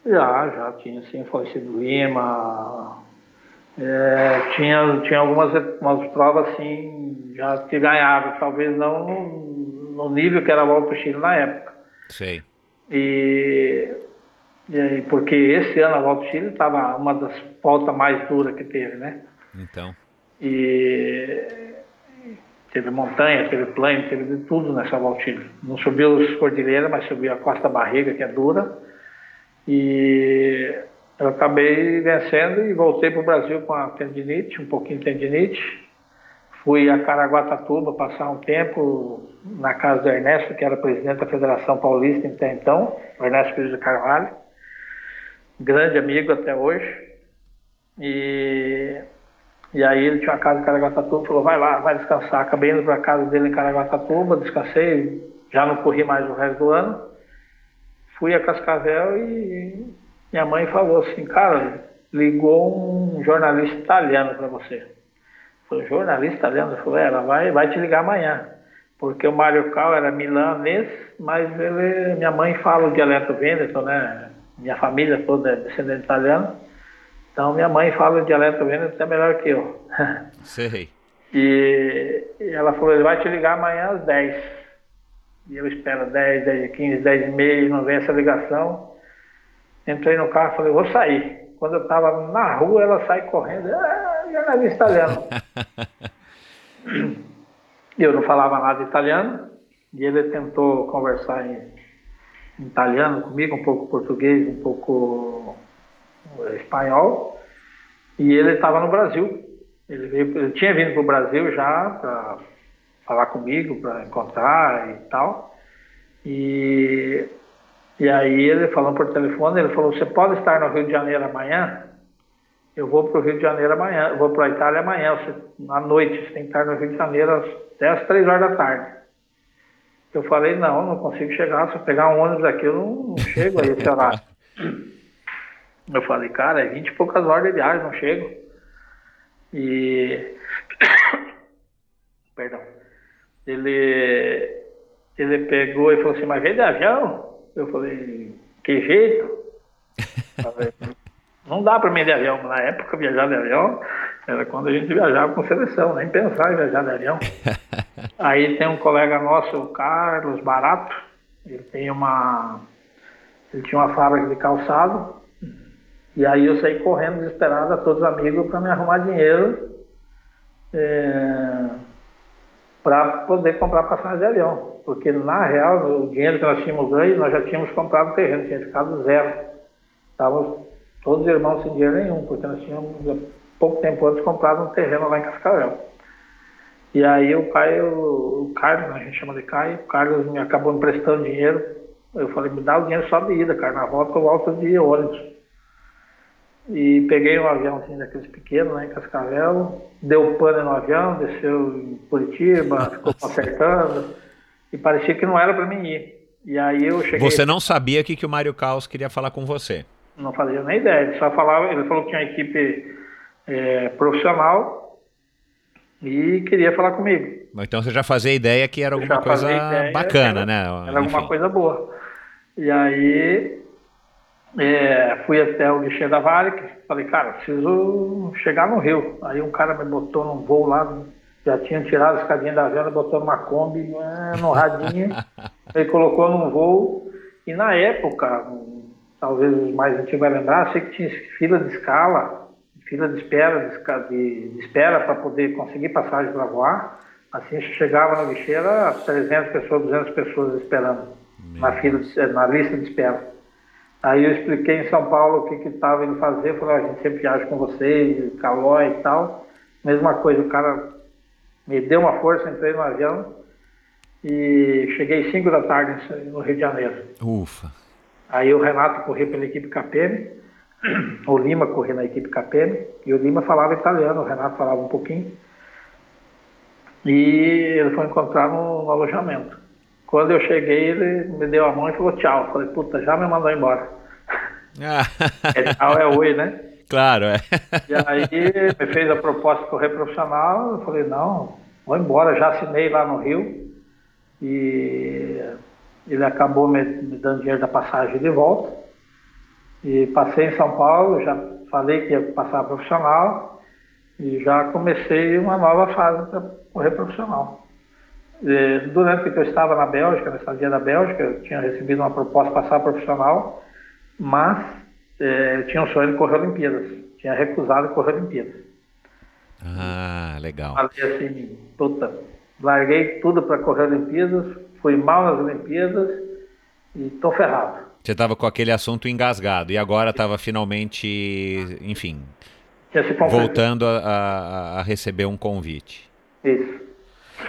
Já, já tinha sim, falecido Lima. É, tinha, tinha algumas umas provas assim, já que ganhava, talvez não no, nível que era a volta do Chile na época. Sei. E, e porque esse ano a volta do Chile estava uma das voltas mais duras que teve, né? Então. E teve montanha, teve plano, teve de tudo nessa volta do Chile. Não subiu as cordilheiras, mas subiu a Costa Barriga, que é dura e eu acabei vencendo e voltei para o Brasil com a tendinite, um pouquinho de tendinite. Fui a Caraguatatuba passar um tempo na casa do Ernesto, que era presidente da Federação Paulista até então, Ernesto Pires de Carvalho, grande amigo até hoje. E, E aí ele tinha uma casa em Caraguatatuba, falou, vai lá, vai descansar. Acabei indo para a casa dele em Caraguatatuba, descansei, já não corri mais o resto do ano. Fui a Cascavel e minha mãe falou assim, cara, ligou um jornalista italiano para você. Um jornalista italiano, falou, ela vai, vai te ligar amanhã. Porque o Mário Cal era milanês, mas ele, minha mãe fala o dialeto vêneto, né? Minha família toda é descendente italiano. Então minha mãe fala o dialeto vêneto até melhor que eu. (laughs) Sei. E, e ela falou, ele vai te ligar amanhã às 10. E eu espero 10, 10, 15, 10 e meia, não vem essa ligação. Entrei no carro e falei, vou sair. Quando eu estava na rua, ela sai correndo, ah, jornalista italiano. (laughs) eu não falava nada italiano, e ele tentou conversar em, italiano comigo, um pouco português, um pouco eh, espanhol, e ele estava no Brasil. Ele, veio, ele tinha vindo para o Brasil já para falar comigo, para encontrar e tal. E, e aí ele falou por telefone, ele falou, você pode estar no Rio de Janeiro amanhã? Eu vou para o Rio de Janeiro amanhã, eu vou para a Itália amanhã, você, à noite, você tem que estar no Rio de Janeiro até às três horas da tarde. Eu falei, não, não consigo chegar, se eu pegar um ônibus aqui eu não, não chego aí esse horário. (laughs) eu falei, cara, é vinte e poucas horas de viagem, não chego. E... (coughs) Perdão. Ele, ele pegou e falou assim, mas vem de avião? Eu falei, que jeito? (laughs) falei, não dá para mim de avião. Na época, viajar de avião era quando a gente viajava com seleção, nem pensar em viajar de avião. (laughs) Aí tem um colega nosso, o Carlos Barato, ele tem uma. Ele tinha uma fábrica de calçado, e aí eu saí correndo desesperado a todos os amigos para me arrumar dinheiro é, para poder comprar passagem de avião. Porque na real, o dinheiro que nós tínhamos ganho, nós já tínhamos comprado terreno, tinha ficado zero. Estávamos todos os irmãos sem dinheiro nenhum, porque nós tínhamos pouco tempo antes comprado um terreno lá em Cascavel. E aí o Caio, o Carlos, a gente chama de Caio, o Carlos me acabou me prestando dinheiro. Eu falei, me dá o dinheiro só de ida, cara, na volta eu volto de ônibus. E peguei um avião assim, daqueles pequenos lá em Cascavel, deu pane no avião, desceu em Curitiba, (laughs) ficou consertando, e parecia que não era para mim ir. E aí eu cheguei. Você não sabia que, que o Mário Caos queria falar com você? Não fazia nem ideia, ele só falava, ele falou que tinha uma equipe é, profissional e queria falar comigo. Então você já fazia ideia que era alguma coisa bacana, era, né? Era Enfim. alguma coisa boa. E aí é, fui até o guichê da Vale, falei, cara, preciso chegar no Rio. Aí um cara me botou num voo lá, já tinha tirado a escadinha da vela, botou numa Kombi, no radinho, (laughs) ele colocou num voo. E na época, talvez os mais antigos vai lembrar, sei que tinha fila de escala fila de espera, de, de espera para poder conseguir passagem para voar. Assim, chegava no guichê, era 300 pessoas, 200 pessoas esperando na, fila de, na lista de espera. Aí eu expliquei em São Paulo o que estava indo fazer, falei, ah, a gente sempre viaja com vocês, calói e tal. Mesma coisa, o cara me deu uma força, entrei no avião e cheguei 5 da tarde no Rio de Janeiro. Ufa. Aí o Renato correu pela equipe KPM, o Lima corria na equipe KPM e o Lima falava italiano, o Renato falava um pouquinho. E ele foi encontrar no, no alojamento. Quando eu cheguei, ele me deu a mão e falou tchau. Eu falei, puta, já me mandou embora. (laughs) é tchau é oi, né? Claro, é. E aí me fez a proposta de correr profissional, eu falei, não, vou embora, já assinei lá no Rio. E ele acabou me, me dando dinheiro da passagem de volta. E passei em São Paulo, já falei que ia passar profissional e já comecei uma nova fase para correr profissional. E durante que eu estava na Bélgica, na estadia da Bélgica, eu tinha recebido uma proposta de passar profissional, mas é, eu tinha um sonho de correr Olimpíadas. Tinha recusado correr Olimpíadas. Ah, legal. Falei assim, puta, larguei tudo para correr Olimpíadas, fui mal nas Olimpíadas e estou ferrado. Você estava com aquele assunto engasgado e agora estava finalmente, enfim, voltando a, a, a, receber um convite. Isso.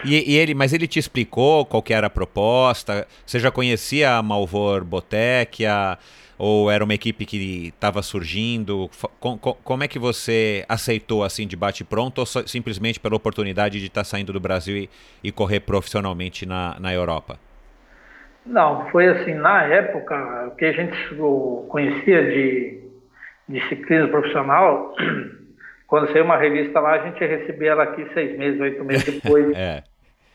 E, e, ele, mas ele te explicou qual que era a proposta? Você já conhecia a Malvor Botekia? Ou era uma equipe que estava surgindo? Com, com, como é que você aceitou assim de bate pronto ou só, simplesmente pela oportunidade de estar tá saindo do Brasil e, e correr profissionalmente na, na Europa? Não, foi assim, na época, o que a gente conhecia de, de ciclismo profissional, (clears throat) quando saiu uma revista lá, a gente recebia ela aqui seis meses, oito meses depois. (laughs) é.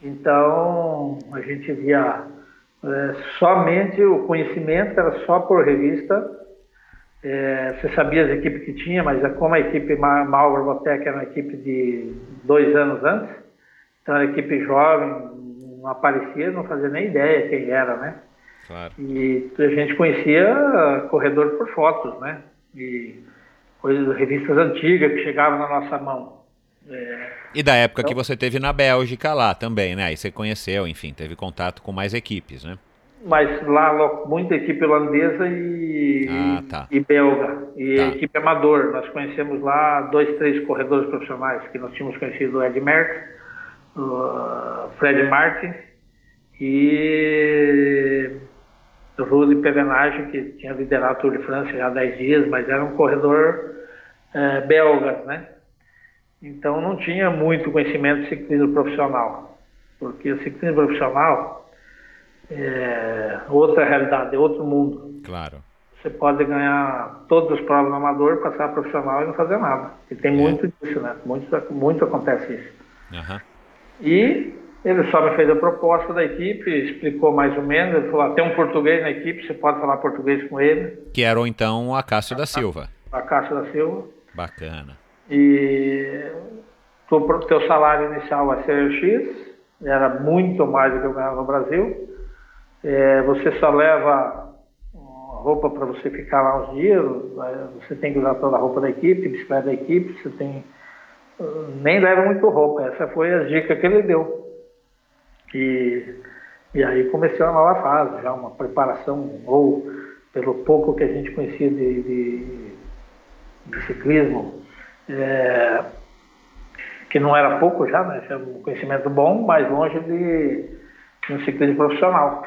Então, a gente via é, somente o conhecimento era só por revista. É, você sabia as equipes que tinha, mas é como a equipe Malvar Botec era uma equipe de dois anos antes, então a equipe jovem não aparecia, não fazia nem ideia quem era, né? Claro. E a gente conhecia corredor por fotos, né? E coisas, revistas antigas que chegavam na nossa mão. É, e da época então, que você teve na Bélgica lá também, né? Aí você conheceu, enfim, teve contato com mais equipes, né? Mas lá, muita equipe holandesa e, ah, tá. e belga. E tá. equipe amador. Nós conhecemos lá dois, três corredores profissionais, que nós tínhamos conhecido o Ed Merckx, o Fred Martins e o Rudy Pevenage, que tinha liderado o Tour de França já há 10 dias, mas era um corredor é, belga, né? Então não tinha muito conhecimento de ciclismo profissional, porque o ciclismo profissional é outra realidade, é outro mundo. Claro. Você pode ganhar todas as provas no amador, passar profissional e não fazer nada. E tem é. muito disso, né? Muito, muito acontece isso. Uhum. E ele só me fez a proposta da equipe, explicou mais ou menos. Ele falou: ah, tem um português na equipe, você pode falar português com ele. Que era então a Cássio da Silva. A Cássio da Silva. Bacana. E o teu salário inicial vai ser X, era muito mais do que eu ganhava no Brasil. É, você só leva roupa para você ficar lá uns dias, você tem que usar toda a roupa da equipe, bicicleta da equipe, você tem. Nem leva muito roupa, essa foi a dica que ele deu. E, e aí começou uma nova fase, já uma preparação, ou pelo pouco que a gente conhecia de, de, de ciclismo, é, que não era pouco já, né? Tinha um conhecimento bom, mas longe de, de um ciclismo profissional.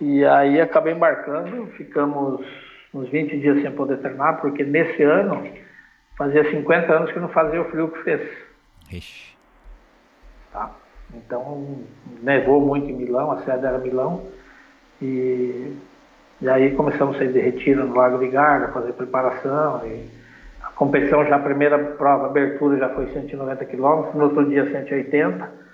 E aí acabei embarcando, ficamos uns 20 dias sem poder treinar, porque nesse ano fazia 50 anos que não fazia o frio que fez. Ixi. Tá? Então nevou muito em Milão, a sede era Milão, e, e aí começamos a sair de retiro no Lago de Garda, fazer preparação e competição já a primeira prova, abertura já foi 190 quilômetros, no outro dia 180.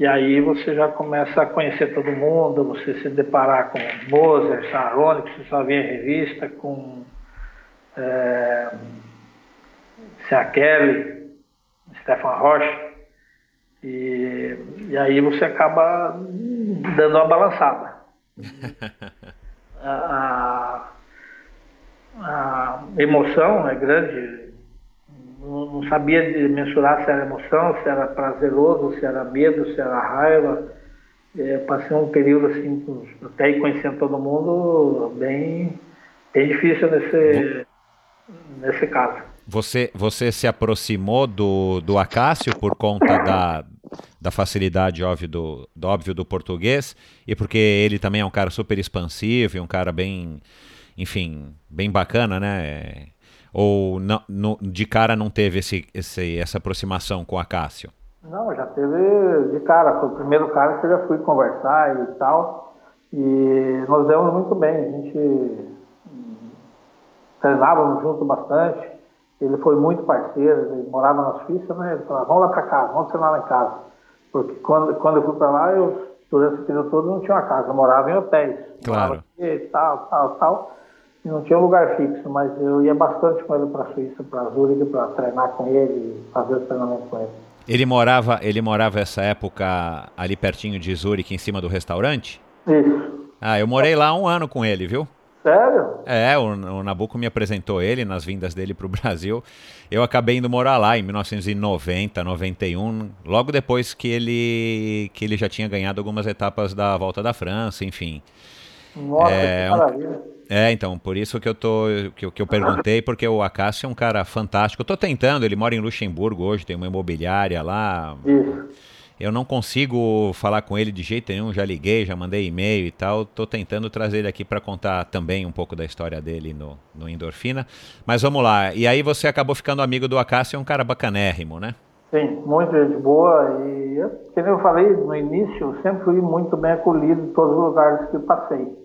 E aí você já começa a conhecer todo mundo, você se deparar com Moser, Saroni, que você só via em revista, com é, Kelly, Stefan Rocha. E, e aí você acaba dando uma balançada. (laughs) a, a emoção é grande. Não, sabia mensurar se era emoção, se era prazeroso, se era medo, se era raiva. É, passei um período assim, até ir conhecendo todo mundo, bem, bem difícil nesse, nesse caso. Você, você se aproximou do, do Acácio por conta da, da facilidade óbvio do, do, óbvio do português e porque ele também é um cara super expansivo e um cara bem enfim, bem bacana, né? Ou não, no, de cara não teve esse, esse, essa aproximação com a Cássio? Não, já teve de cara. Foi o primeiro cara que eu já fui conversar e tal. E nós demos muito bem. A gente treinávamos junto bastante. Ele foi muito parceiro, ele morava na Suíça, né? Ele falava, vamos lá para casa, vamos treinar lá em casa. Porque quando, quando eu fui para lá, eu, durante esse período todo, não tinha uma casa, eu morava em hotéis. Claro. E tal, tal, tal não tinha um lugar fixo, mas eu ia bastante com ele para a Suíça, para Zurique, para treinar com ele, fazer os treinamentos com ele. Ele morava, ele morava essa época ali pertinho de Zurique, em cima do restaurante? Isso. Ah, eu morei lá um ano com ele, viu? Sério? É, o, o Nabucco me apresentou ele nas vindas dele para o Brasil. Eu acabei indo morar lá em 1990, 91, logo depois que ele, que ele já tinha ganhado algumas etapas da Volta da França, enfim. Nossa, é, que maravilha. Um, é, então, por isso que eu tô que, que eu perguntei, porque o Acácio é um cara fantástico. Eu tô tentando, ele mora em Luxemburgo hoje, tem uma imobiliária lá. Isso. Eu não consigo falar com ele de jeito nenhum, já liguei, já mandei e-mail e tal. Estou tentando trazer ele aqui para contar também um pouco da história dele no, no Endorfina. Mas vamos lá. E aí você acabou ficando amigo do Acácio, é um cara bacanérrimo, né? Sim, muito gente boa. E, como eu falei no início, sempre fui muito bem acolhido em todos os lugares que passei.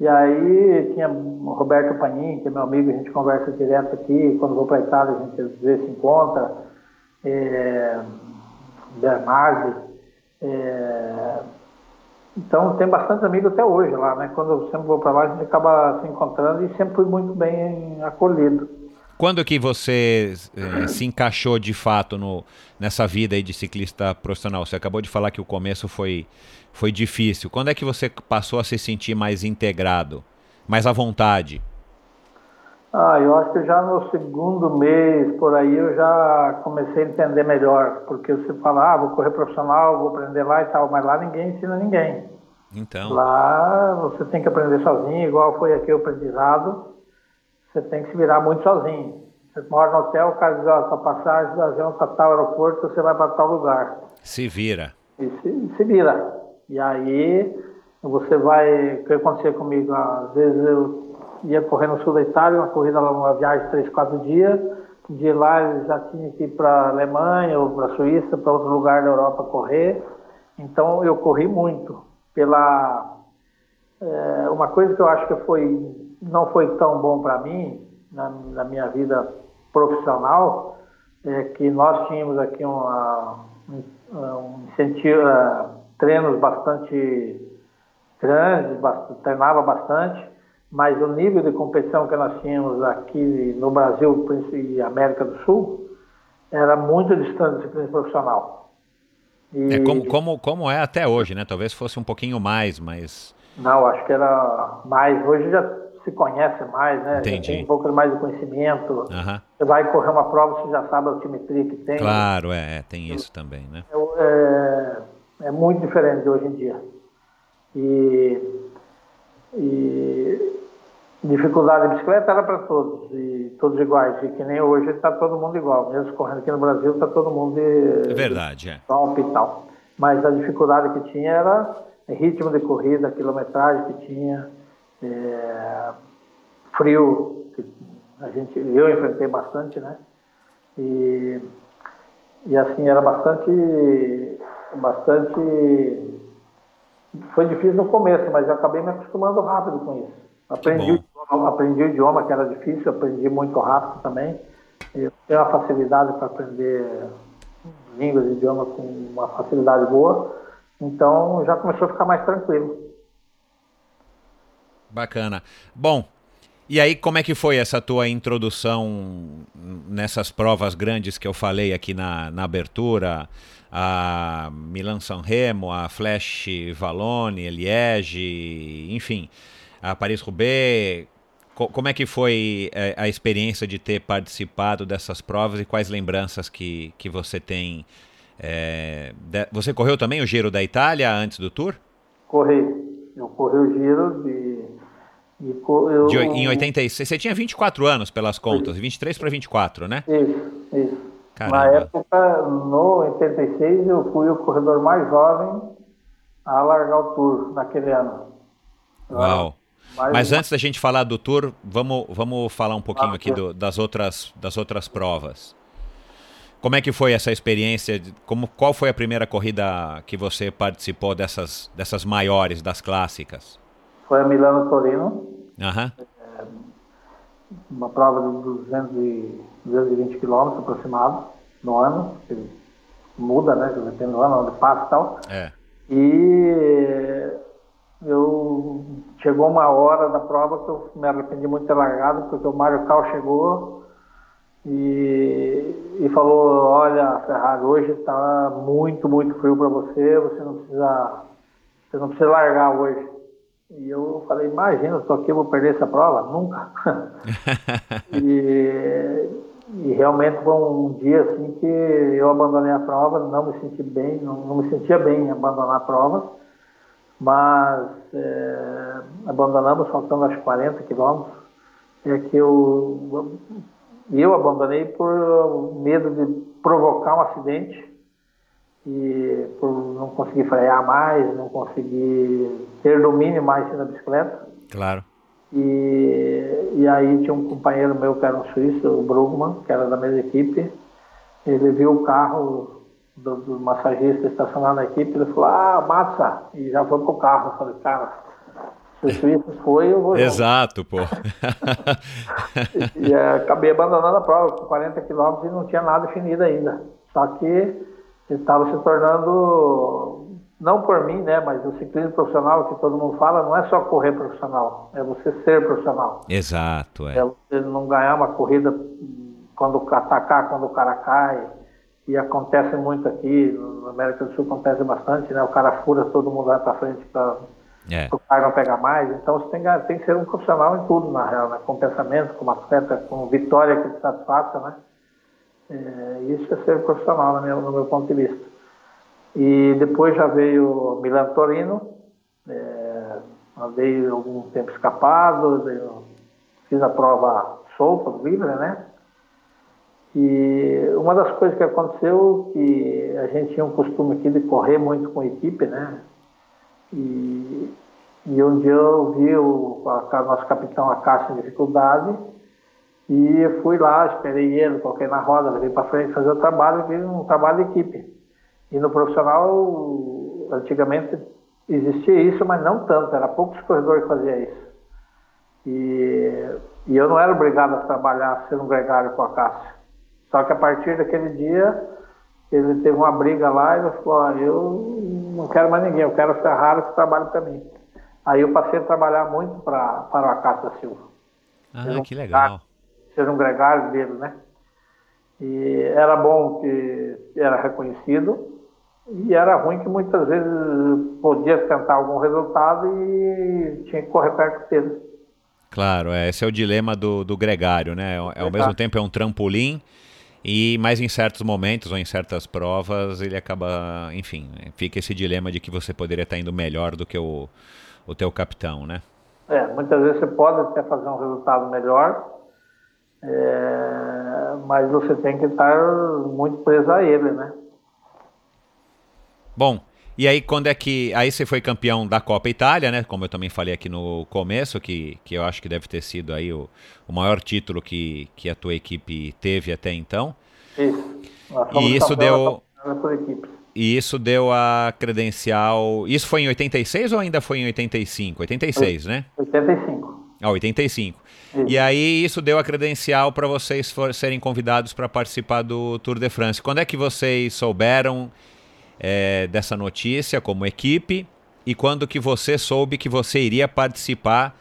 E aí tinha o Roberto Panin, que é meu amigo, a gente conversa direto aqui. Quando vou para Itália, a gente às vezes se encontra. É, Bernardi. É... Então tem bastante amigo até hoje lá, né? Quando eu sempre vou para lá, a gente acaba se encontrando e sempre fui muito bem acolhido. Quando que você é, se encaixou de fato no, nessa vida aí de ciclista profissional? Você acabou de falar que o começo foi, foi difícil. Quando é que você passou a se sentir mais integrado, mais à vontade? Ah, eu acho que já no segundo mês, por aí, eu já comecei a entender melhor. Porque você fala, ah, vou correr profissional, vou aprender lá e tal, mas lá ninguém ensina ninguém. Então. Lá você tem que aprender sozinho, igual foi aqui o aprendizado. Você tem que se virar muito sozinho. Você mora no hotel, o cara diz, ó, sua passagem do avião para tal aeroporto, você vai para tal lugar. Se vira. E se, se vira. E aí você vai, o que acontecia comigo? Às vezes eu ia correr no sul da Itália, uma corrida uma viagem de três, quatro dias. De lá eu já tinha que ir para a Alemanha ou para a Suíça, para outro lugar da Europa correr. Então eu corri muito. Pela é, uma coisa que eu acho que foi não foi tão bom para mim na, na, minha vida profissional é que nós tínhamos aqui uma, um, incentivo, uh, treinos bastante grandes, treinava bastante mas o nível de competição que nós tínhamos aqui no Brasil e América do Sul era muito distante da disciplina profissional. E... É como, como, como é até hoje, né? Talvez fosse um pouquinho mais, mas... Não, acho que era mais. Hoje já se conhece mais, né? Entendi. Já tem um pouco mais de conhecimento. Uhum. Você vai correr uma prova, você já sabe a altimetria que tem. Claro, é, é tem isso também, né? É, é, é muito diferente de hoje em dia. E, e dificuldade de bicicleta era para todos, e todos iguais, e que nem hoje está todo mundo igual, mesmo correndo aqui no Brasil está todo mundo de, é verdade, é. top e tal. Mas a dificuldade que tinha era ritmo de corrida, quilometragem que tinha, é, frio, que a gente, eu enfrentei bastante, né? E, e assim, era bastante, bastante, foi difícil no começo, mas eu acabei me acostumando rápido com isso. Aprendi, aprendi o idioma, que era difícil, aprendi muito rápido também. Eu tenho uma facilidade para aprender línguas e idiomas com uma facilidade boa. Então já começou a ficar mais tranquilo. Bacana. Bom, e aí como é que foi essa tua introdução nessas provas grandes que eu falei aqui na, na abertura? A Milan San Remo, a Flash Valone, Liege, enfim a Paris-Roubaix. como é que foi é, a experiência de ter participado dessas provas e quais lembranças que, que você tem? É, de, você correu também o Giro da Itália antes do Tour? Corri. Eu corri o Giro de... de eu... de em 86. Você tinha 24 anos pelas contas, isso. 23 para 24, né? Isso, isso. Caramba. Na época, no 86, eu fui o corredor mais jovem a largar o Tour naquele ano. Uau! Mas, Mas antes da gente falar do Tour, vamos, vamos falar um pouquinho aqui do, das, outras, das outras provas. Como é que foi essa experiência? Como, qual foi a primeira corrida que você participou dessas, dessas maiores, das clássicas? Foi a Milano Torino. Uhum. É, uma prova de 200 e, 220 quilômetros aproximado no ano. Muda, né? Depende do ano, onde passa e tal. É. E eu chegou uma hora da prova que eu me arrependi muito de ter largado, porque o Mário Cal chegou e, e falou, olha, Ferrari, hoje está muito, muito frio para você, você não precisa, você não precisa largar hoje. E eu falei, imagina, estou aqui, eu vou perder essa prova? (laughs) Nunca. (laughs) e, e, realmente foi um dia assim que eu abandonei a prova, não me senti bem, não, não me sentia bem em abandonar a prova mas é, abandonamos faltando acho 40 quilômetros. É que eu, eu abandonei por medo de provocar um acidente e por não conseguir frear mais, não conseguir ter domínio mais na bicicleta. Claro. E, e aí tinha um companheiro meu que era um suíço, o Brugman, que era da mesma equipe. Ele viu o carro do, do massagista estacionado na equipe, ele falou, ah, massa! E já foi pro carro. Eu falei, cara, se o suíço foi, eu vou. Exato, pô. (laughs) e, e é, acabei abandonando a prova com 40 quilômetros e não tinha nada definido ainda. Só que estava se tornando, não por mim, né, mas o ciclismo profissional que todo mundo fala, não é só correr profissional, é você ser profissional. Exato, é. É você não ganhar uma corrida quando atacar, quando o cara cai, e acontece muito aqui, na América do Sul acontece bastante, né, o cara fura, todo mundo vai para frente para é. o cara não pegar mais, então você tem, tem que ser um profissional em tudo, na real, né, com pensamento, com atleta, com vitória que te satisfaça, né, é, isso é ser profissional no meu, no meu, ponto de vista. E depois já veio Milan Torino, é, andei algum tempo escapado, fiz a prova solta, livre, né? E uma das coisas que aconteceu que a gente tinha um costume aqui de correr muito com a equipe, né? E, e um dia eu vi o a, nosso capitão Acácio em dificuldade e fui lá, esperei ele, coloquei na roda, levei para frente fazer o trabalho, fiz um trabalho de equipe. E no profissional, antigamente existia isso, mas não tanto, era poucos corredores que faziam isso. E, e eu não era obrigado a trabalhar sendo um gregário com a Cássia. Só que a partir daquele dia, ele teve uma briga lá e ele falou: Eu não quero mais ninguém, eu quero Ferrari que trabalhe para mim. Aí eu passei a trabalhar muito pra, para o Acácio Silva. Ah, que legal ser um gregário dele, né? E era bom que era reconhecido e era ruim que muitas vezes podia tentar algum resultado e tinha que correr perto dele. Claro, é, esse é o dilema do, do gregário, né? É, ao mesmo tempo é um trampolim e mais em certos momentos ou em certas provas ele acaba, enfim, fica esse dilema de que você poderia estar indo melhor do que o, o teu capitão, né? É, muitas vezes você pode até fazer um resultado melhor, é, mas você tem que estar muito preso a ele, né? Bom, e aí quando é que. Aí você foi campeão da Copa Itália, né? Como eu também falei aqui no começo, que, que eu acho que deve ter sido aí o, o maior título que, que a tua equipe teve até então. Isso. E isso deu. E isso deu a credencial. Isso foi em 86 ou ainda foi em 85? 86, né? 85. Ah, 85. E aí isso deu a credencial para vocês for, serem convidados para participar do Tour de France. Quando é que vocês souberam é, dessa notícia como equipe e quando que você soube que você iria participar,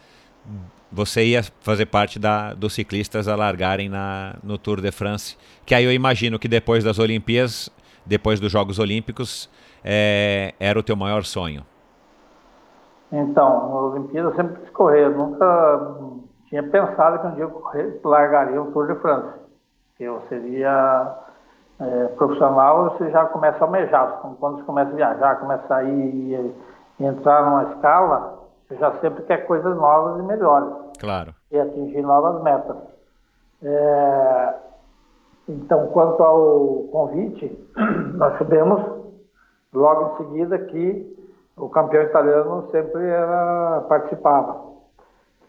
você ia fazer parte da, dos ciclistas a largarem na, no Tour de France? Que aí eu imagino que depois das Olimpíadas, depois dos Jogos Olímpicos, é, era o teu maior sonho. Então, na Olimpíada eu sempre quis correr, eu nunca tinha pensado que um dia eu largaria o Tour de France. Eu seria é, profissional, você já começa a almejar. Quando você começa a viajar, começa a ir e entrar numa escala, você já sempre quer coisas novas e melhores. Claro. E atingir novas metas. É, então, quanto ao convite, (clears throat) nós sabemos logo em seguida que o campeão italiano sempre era, participava.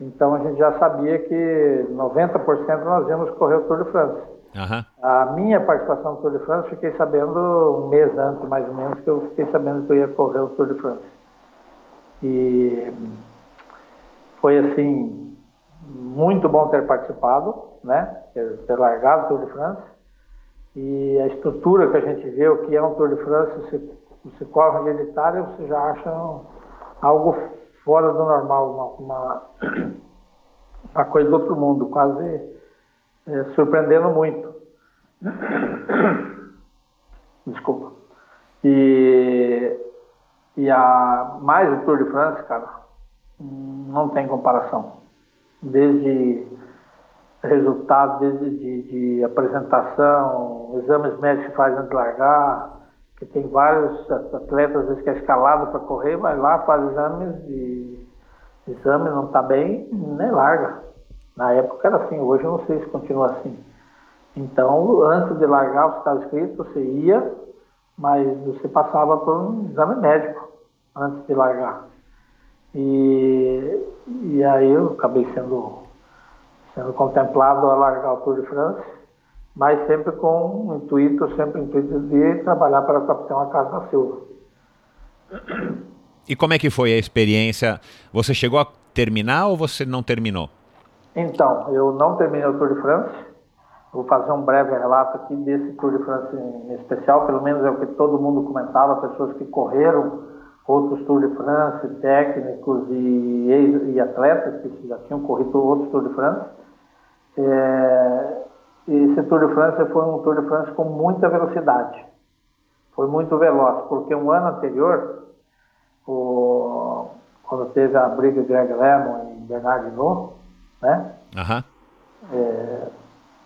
Então a gente já sabia que 90% nós íamos correr o Tour de France. Uhum. A minha participação no Tour de France, fiquei sabendo um mês antes, mais ou menos, que eu fiquei sabendo que eu ia correr o Tour de France. E foi assim, muito bom ter participado, né? Ter largado o Tour de France. E a estrutura que a gente vê, o que é um Tour de France, você, você corre um dia de você já acha algo fora do normal, uma, uma, (clears throat) uma coisa do outro mundo, quase é, surpreendendo muito. Desculpa. E, e a, mais o Tour de France, cara, não tem comparação. Desde resultados, desde de, de apresentação, exames médicos que faz antes de largar, que tem vários atletas, às vezes que é escalado para correr, vai lá, faz exames e exame não está bem, nem larga. Na época era assim, hoje eu não sei se continua assim. Então, antes de largar, você estava escrito, você ia, mas você passava por um exame médico antes de largar. E, e aí eu acabei sendo, sendo contemplado a largar o Tour de France, mas sempre com o intuito, sempre o intuito de trabalhar para o capitão Acácio da Silva. E como é que foi a experiência? Você chegou a terminar ou você não terminou? Então, eu não terminei o Tour de France. Vou fazer um breve relato aqui desse Tour de France em especial, pelo menos é o que todo mundo comentava, pessoas que correram outros Tour de France, técnicos e, e atletas que já tinham corrido outros Tour de France. É, esse Tour de France foi um Tour de France com muita velocidade. Foi muito veloz, porque um ano anterior, o, quando teve a briga Greg LeMond e Bernard Hinault, né? Aham.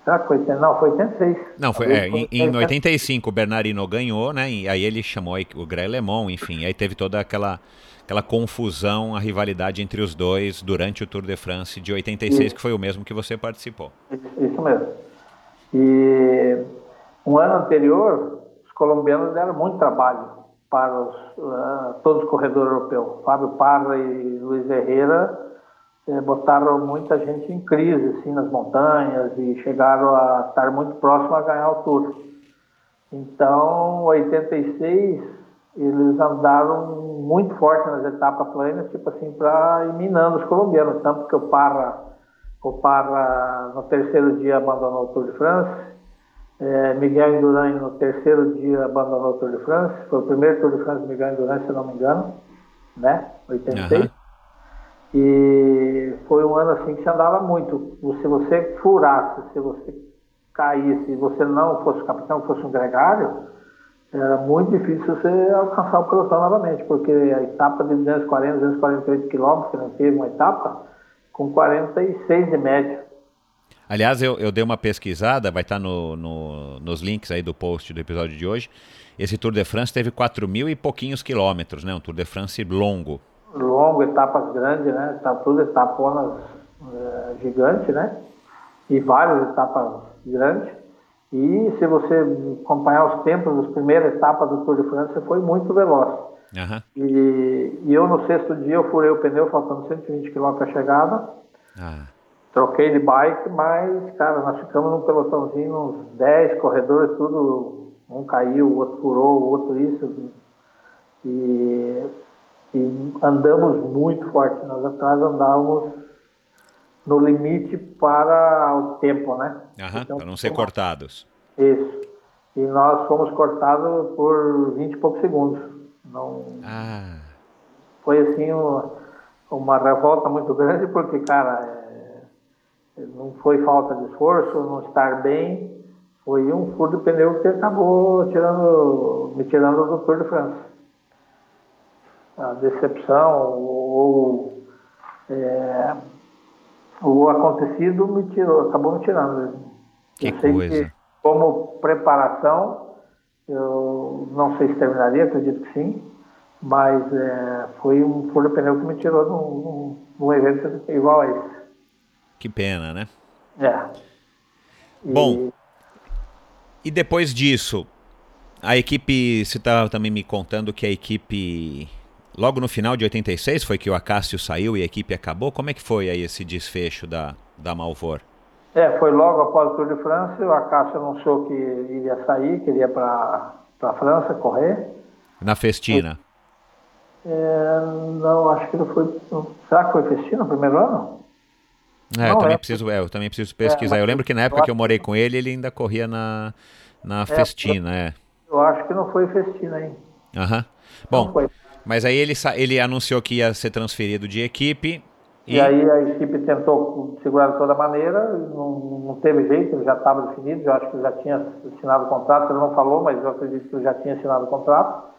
Será que foi, não, foi 86. Não, foi, é, em, em 85 o Bernardino ganhou, né? E aí ele chamou o Greg LeMond, enfim, aí teve toda aquela aquela confusão, a rivalidade entre os dois durante o Tour de France de 86, isso. que foi o mesmo que você participou. Isso mesmo. E um ano anterior, os colombianos deram muito trabalho para os, uh, todos os corredores europeus. Fábio Parra e Luiz Herrera botaram muita gente em crise assim, nas montanhas e chegaram a estar muito próximo a ganhar o Tour. Então, 86, eles andaram muito forte nas etapas planas, tipo assim, para ir minando os colombianos. Tanto que o Parra, o Parra no terceiro dia abandonou o Tour de France, é, Miguel Indurain no terceiro dia abandonou o Tour de France, foi o primeiro Tour de France de Miguel Indurain, se não me engano, né? 86. Uhum. E foi um ano assim que se andava muito. Se você furasse, se você caísse, se você não fosse capitão, fosse um gregário, era muito difícil você alcançar o pelotão novamente, porque a etapa de 240, 248 quilômetros, que não teve uma etapa, com 46 de média. Aliás, eu, eu dei uma pesquisada, vai estar no, no, nos links aí do post do episódio de hoje. Esse Tour de France teve 4 mil e pouquinhos quilômetros, né? Um Tour de France longo longo, etapas grandes, né? Tá tudo etaponas é, gigantes, né? E várias etapas grandes. E se você acompanhar os tempos das primeiras etapas do Tour de França, foi muito veloz. Uhum. E, e, eu no sexto dia eu furei o pneu faltando 120 km para a chegada. Ah. Troquei de bike, mas, cara, nós ficamos num pelotãozinho, uns 10 corredores, tudo. Um caiu, o outro furou, o outro isso. E e andamos muito forte. Nós atrás andávamos no limite para o tempo, né? Uhum, então, para não ser cortados. Isso. E nós fomos cortados por 20 e poucos segundos. Não... Ah. Foi assim uma, uma revolta muito grande, porque, cara, é... não foi falta de esforço, não estar bem. Foi um furo de pneu que acabou tirando, me tirando do Tour de France a decepção ou é, o acontecido me tirou, acabou me tirando. Que eu coisa. que como preparação eu não sei se terminaria, acredito que sim, mas é, foi um furo pneu que me tirou num, num, evento igual a esse. Que pena, né? É. E... Bom, e depois disso, a equipe, você estava também me contando que a equipe Logo no final de 86 foi que o Acácio saiu e a equipe acabou. Como é que foi aí esse desfecho da, da Malvor? É, foi logo após o Tour de França. O Acácio anunciou que iria sair, que iria para a França correr. Na Festina? É, não, acho que não foi. Será que foi Festina no primeiro ano? É, eu, também é. Preciso, é, eu também preciso pesquisar. É, eu lembro que na época que eu morei com ele, ele ainda corria na, na é, Festina. É. Eu acho que não foi Festina, hein? Aham. Bom. Não foi. Mas aí ele, ele anunciou que ia ser transferido de equipe. E... e aí a equipe tentou segurar de toda maneira, não, não teve jeito, já estava definido, eu acho que já tinha assinado o contrato, ele não falou, mas eu acredito que já tinha assinado o contrato.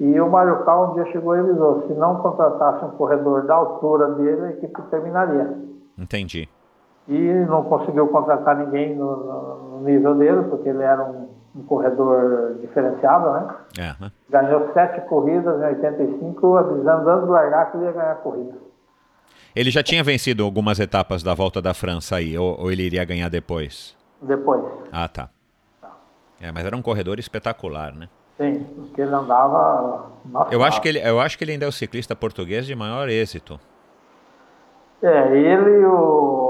E o Mário Cal um dia chegou e avisou, se não contratasse um corredor da altura dele, a equipe terminaria. Entendi. E não conseguiu contratar ninguém no, no nível dele, porque ele era um um corredor diferenciado, né? É, né? Ganhou sete corridas em 85, avisando antes do largar que ele ia ganhar a corrida. Ele já tinha vencido algumas etapas da volta da França aí, ou, ou ele iria ganhar depois? Depois. Ah, tá. É, mas era um corredor espetacular, né? Sim, porque ele andava. Nossa, eu, acho que ele, eu acho que ele ainda é o ciclista português de maior êxito. É, ele e o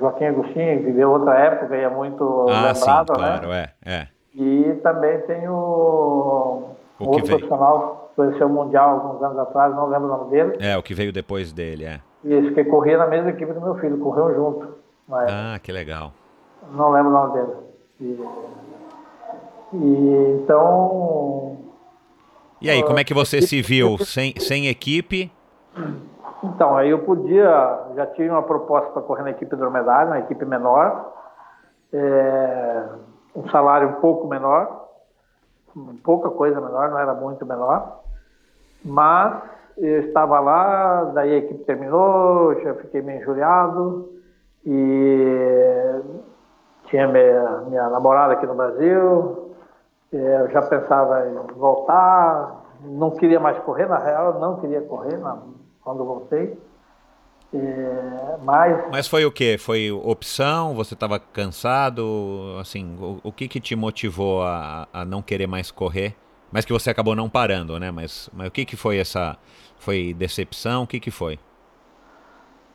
Joaquim Agostinho, viveu outra época e é muito ah, lembrado, sim, né? claro, é, é. E também tem o, o outro profissional que conheceu o Mundial alguns anos atrás, não lembro o nome dele. É, o que veio depois dele, é. Isso, que corria na mesma equipe do meu filho, correu junto. Ah, que legal. Não lembro o nome dele. E, e então. E aí, como é que você se viu sem, sem equipe? Então, aí eu podia, já tinha uma proposta para correr na equipe dromedária, na equipe menor, é, um salário um pouco menor, pouca coisa menor, não era muito menor, mas eu estava lá, daí a equipe terminou, já fiquei meio injuriado e tinha minha, minha namorada aqui no Brasil, é, eu já pensava em voltar, não queria mais correr, na real, não queria correr quando voltei. É, mas... mas foi o que? Foi opção? Você estava cansado? Assim, o, o, que que te motivou a, a não querer mais correr? Mas que você acabou não parando, né? Mas, mas o que que foi essa foi decepção? O que, que foi?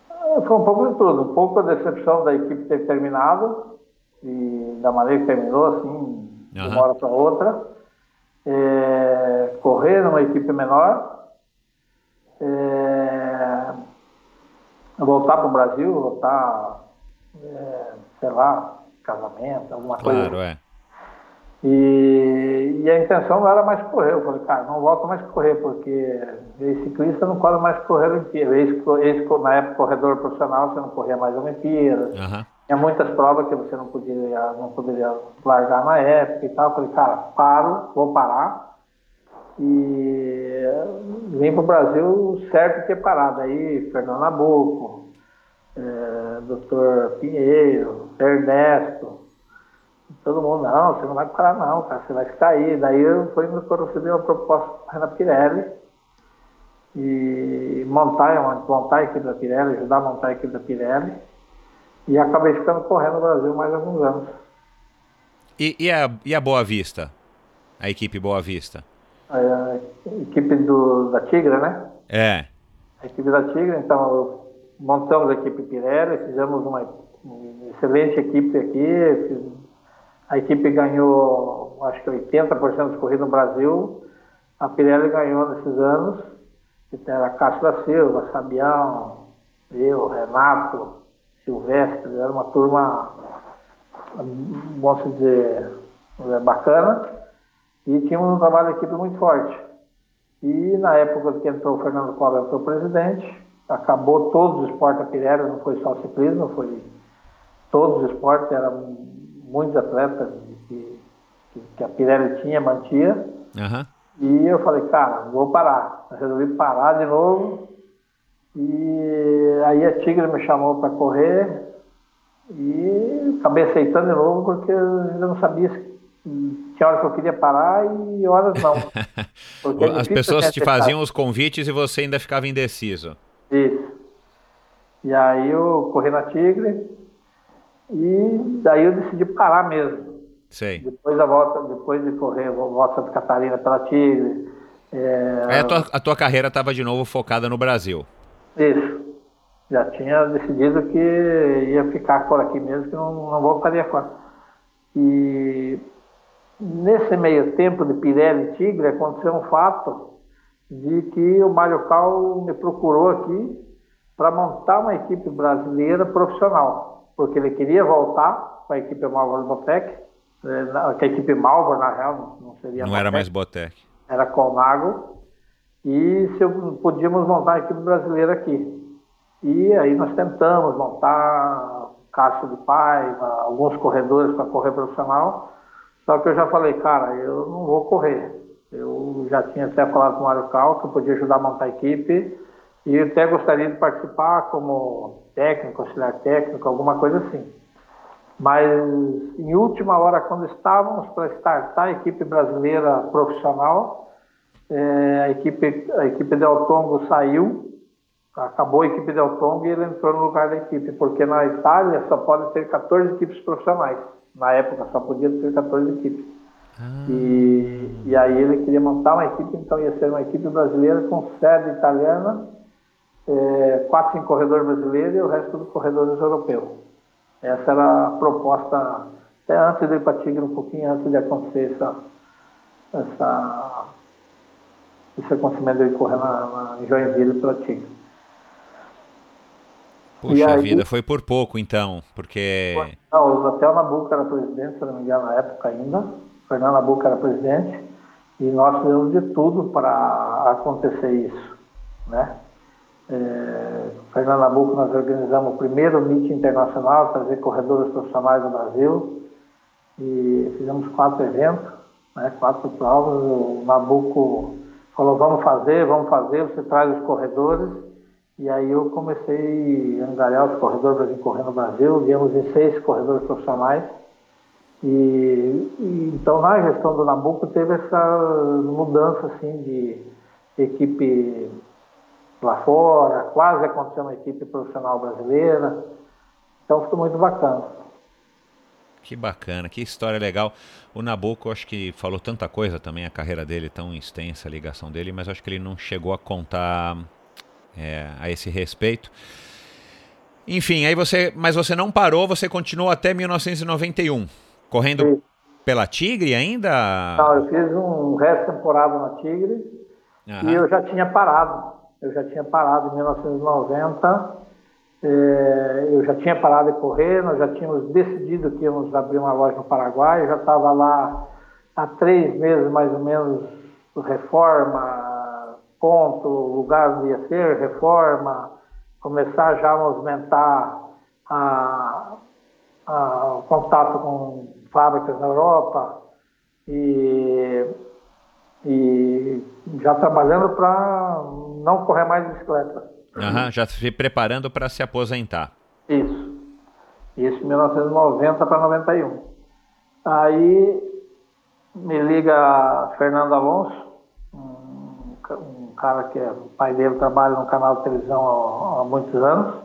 É, foi um pouco de tudo. Um pouco a decepção da equipe ter terminado e da maneira que terminou, assim, de uma hora para outra. É, correr numa equipe menor. É, voltar para o Brasil, voltar, é, sei lá, casamento, alguma claro, coisa. Claro, é. E, e, a intenção não era mais correr. Eu falei, cara, não volto mais correr, porque ex-ciclista não corre mais correr Olimpíada. Ex, ex, na época, corredor profissional, você não corria mais Olimpíadas. Uhum. Tinha muitas provas que você não poderia, não poderia largar na época e tal. Eu falei, cara, paro, vou parar. E vim para o Brasil certo ter parado. Aí, Fernando Nabuco, é, Dr. Pinheiro, Ernesto, Todo mundo, não, você não vai parar não, cara, você vai ficar aí. Daí eu fui quando recebi uma proposta na Pirelli e montar, montar a equipe da Pirelli, ajudar a montar a equipe da Pirelli. E acabei ficando correndo no Brasil mais alguns anos. E, e, a, e a Boa Vista? A equipe Boa Vista? A, equipe do, da Tigra, né? É. A equipe da Tigra, então montamos a equipe Pirelli, fizemos uma excelente equipe aqui, a equipe ganhou, acho que 80% dos corridas no Brasil. A Pirelli ganhou nesses anos. Era Cássio da Silva, Sabião, eu, Renato, Silvestre. Era uma turma, posso dizer, é, bacana. E tínhamos um trabalho de equipe muito forte. E na época que entrou o Fernando Collor, entrou presidente, acabou todos os esportes da Pirelli, não foi só ciclismo, foi todos os esportes, era muitos atletas que, que a Pirelli tinha, mantia. Uhum. E eu falei, cara, vou parar. Eu resolvi parar de novo. E aí a Tigre me chamou para correr e acabei aceitando de novo porque eu ainda não sabia se tinha horas que eu queria parar e horas não. (laughs) É As pessoas te faziam os convites e você ainda ficava indeciso. Isso. E aí eu corri na Tigre, e daí eu decidi parar mesmo. Sei. Depois da volta, depois de correr, volta Santa Catarina pela Tigre. É... Aí a tua, a tua carreira estava de novo focada no Brasil. Isso. Já tinha decidido que ia ficar por aqui mesmo, que não, não voltaria fora. E nesse meio tempo de Pirelli e Tigre aconteceu um fato de que o Mário Cal me procurou aqui para montar uma equipe brasileira profissional porque ele queria voltar com a equipe Malvar Botec, eh, que a equipe Malvar, na real, não seria Não Botec, era mais Botec. Era Colnago. E se eu, podíamos montar a equipe brasileira aqui. E aí nós tentamos montar Cássio de Paiva, alguns corredores para correr profissional. Só que eu já falei, cara, eu não vou correr. Eu já tinha até falado com o Mário Cal que eu podia ajudar a montar a equipe. E até gostaria de participar como técnico, auxiliar técnico, alguma coisa assim. Mas em última hora, quando estávamos para startar a equipe brasileira profissional, é, a equipe a equipe Del Tongo saiu, acabou a equipe Del Tongo e ele entrou no lugar da equipe, porque na Itália só pode ter 14 equipes profissionais. Na época só podia ter 14 equipes. Ah. E, e aí ele queria montar uma equipe, então ia ser uma equipe brasileira com sede italiana, é, quatro, cinco corredores brasileiros e o resto dos corredores europeus. Essa era a proposta, até antes de ir para Tigre, um pouquinho antes de acontecer essa, essa, esse acontecimento de correr na, na, em Joinville pela Tigre. Puxa aí, vida, foi por pouco então, porque... Não, o Nabuco era presidente, se não me engano, na época ainda. Fernando Nabuco era presidente. E nós fizemos de tudo para acontecer isso, né? É, Fernando Nabuco, nós organizamos o primeiro MIT internacional, trazer corredores profissionais do Brasil. E fizemos quatro eventos, né, quatro provas. O Nabuco falou, vamos fazer, vamos fazer, você traz os corredores. E aí eu comecei a angariar os corredores para vir correr no Brasil. Viemos em seis corredores profissionais. E, e, então na gestão do Nabuco teve essa mudança assim de equipe lá fora, quase aconteceu uma equipe profissional brasileira. Então ficou muito bacana. Que bacana, que história legal. O Nabucco, acho que falou tanta coisa também, a carreira dele tão extensa, a ligação dele, mas acho que ele não chegou a contar é, a esse respeito. Enfim, aí você, mas você não parou, você continuou até 1991, correndo Sim. pela Tigre ainda? Não, eu fiz um resto temporada na Tigre Aham. e eu já tinha parado. Eu já tinha parado em 1990 é, eu já tinha parado de correr, nós já tínhamos decidido que íamos abrir uma loja no Paraguai, eu já estava lá há três meses mais ou menos, reforma, ponto, lugar onde ia ser, reforma, começar já a movimentar a, a, o contato com fábricas na Europa e, e já trabalhando para não correr mais bicicleta. Uhum, já se preparando para se aposentar. Isso. Isso em 1990 para 91. Aí me liga Fernando Alonso, um, um cara que é, o pai dele trabalha no canal de televisão há, há, muitos anos,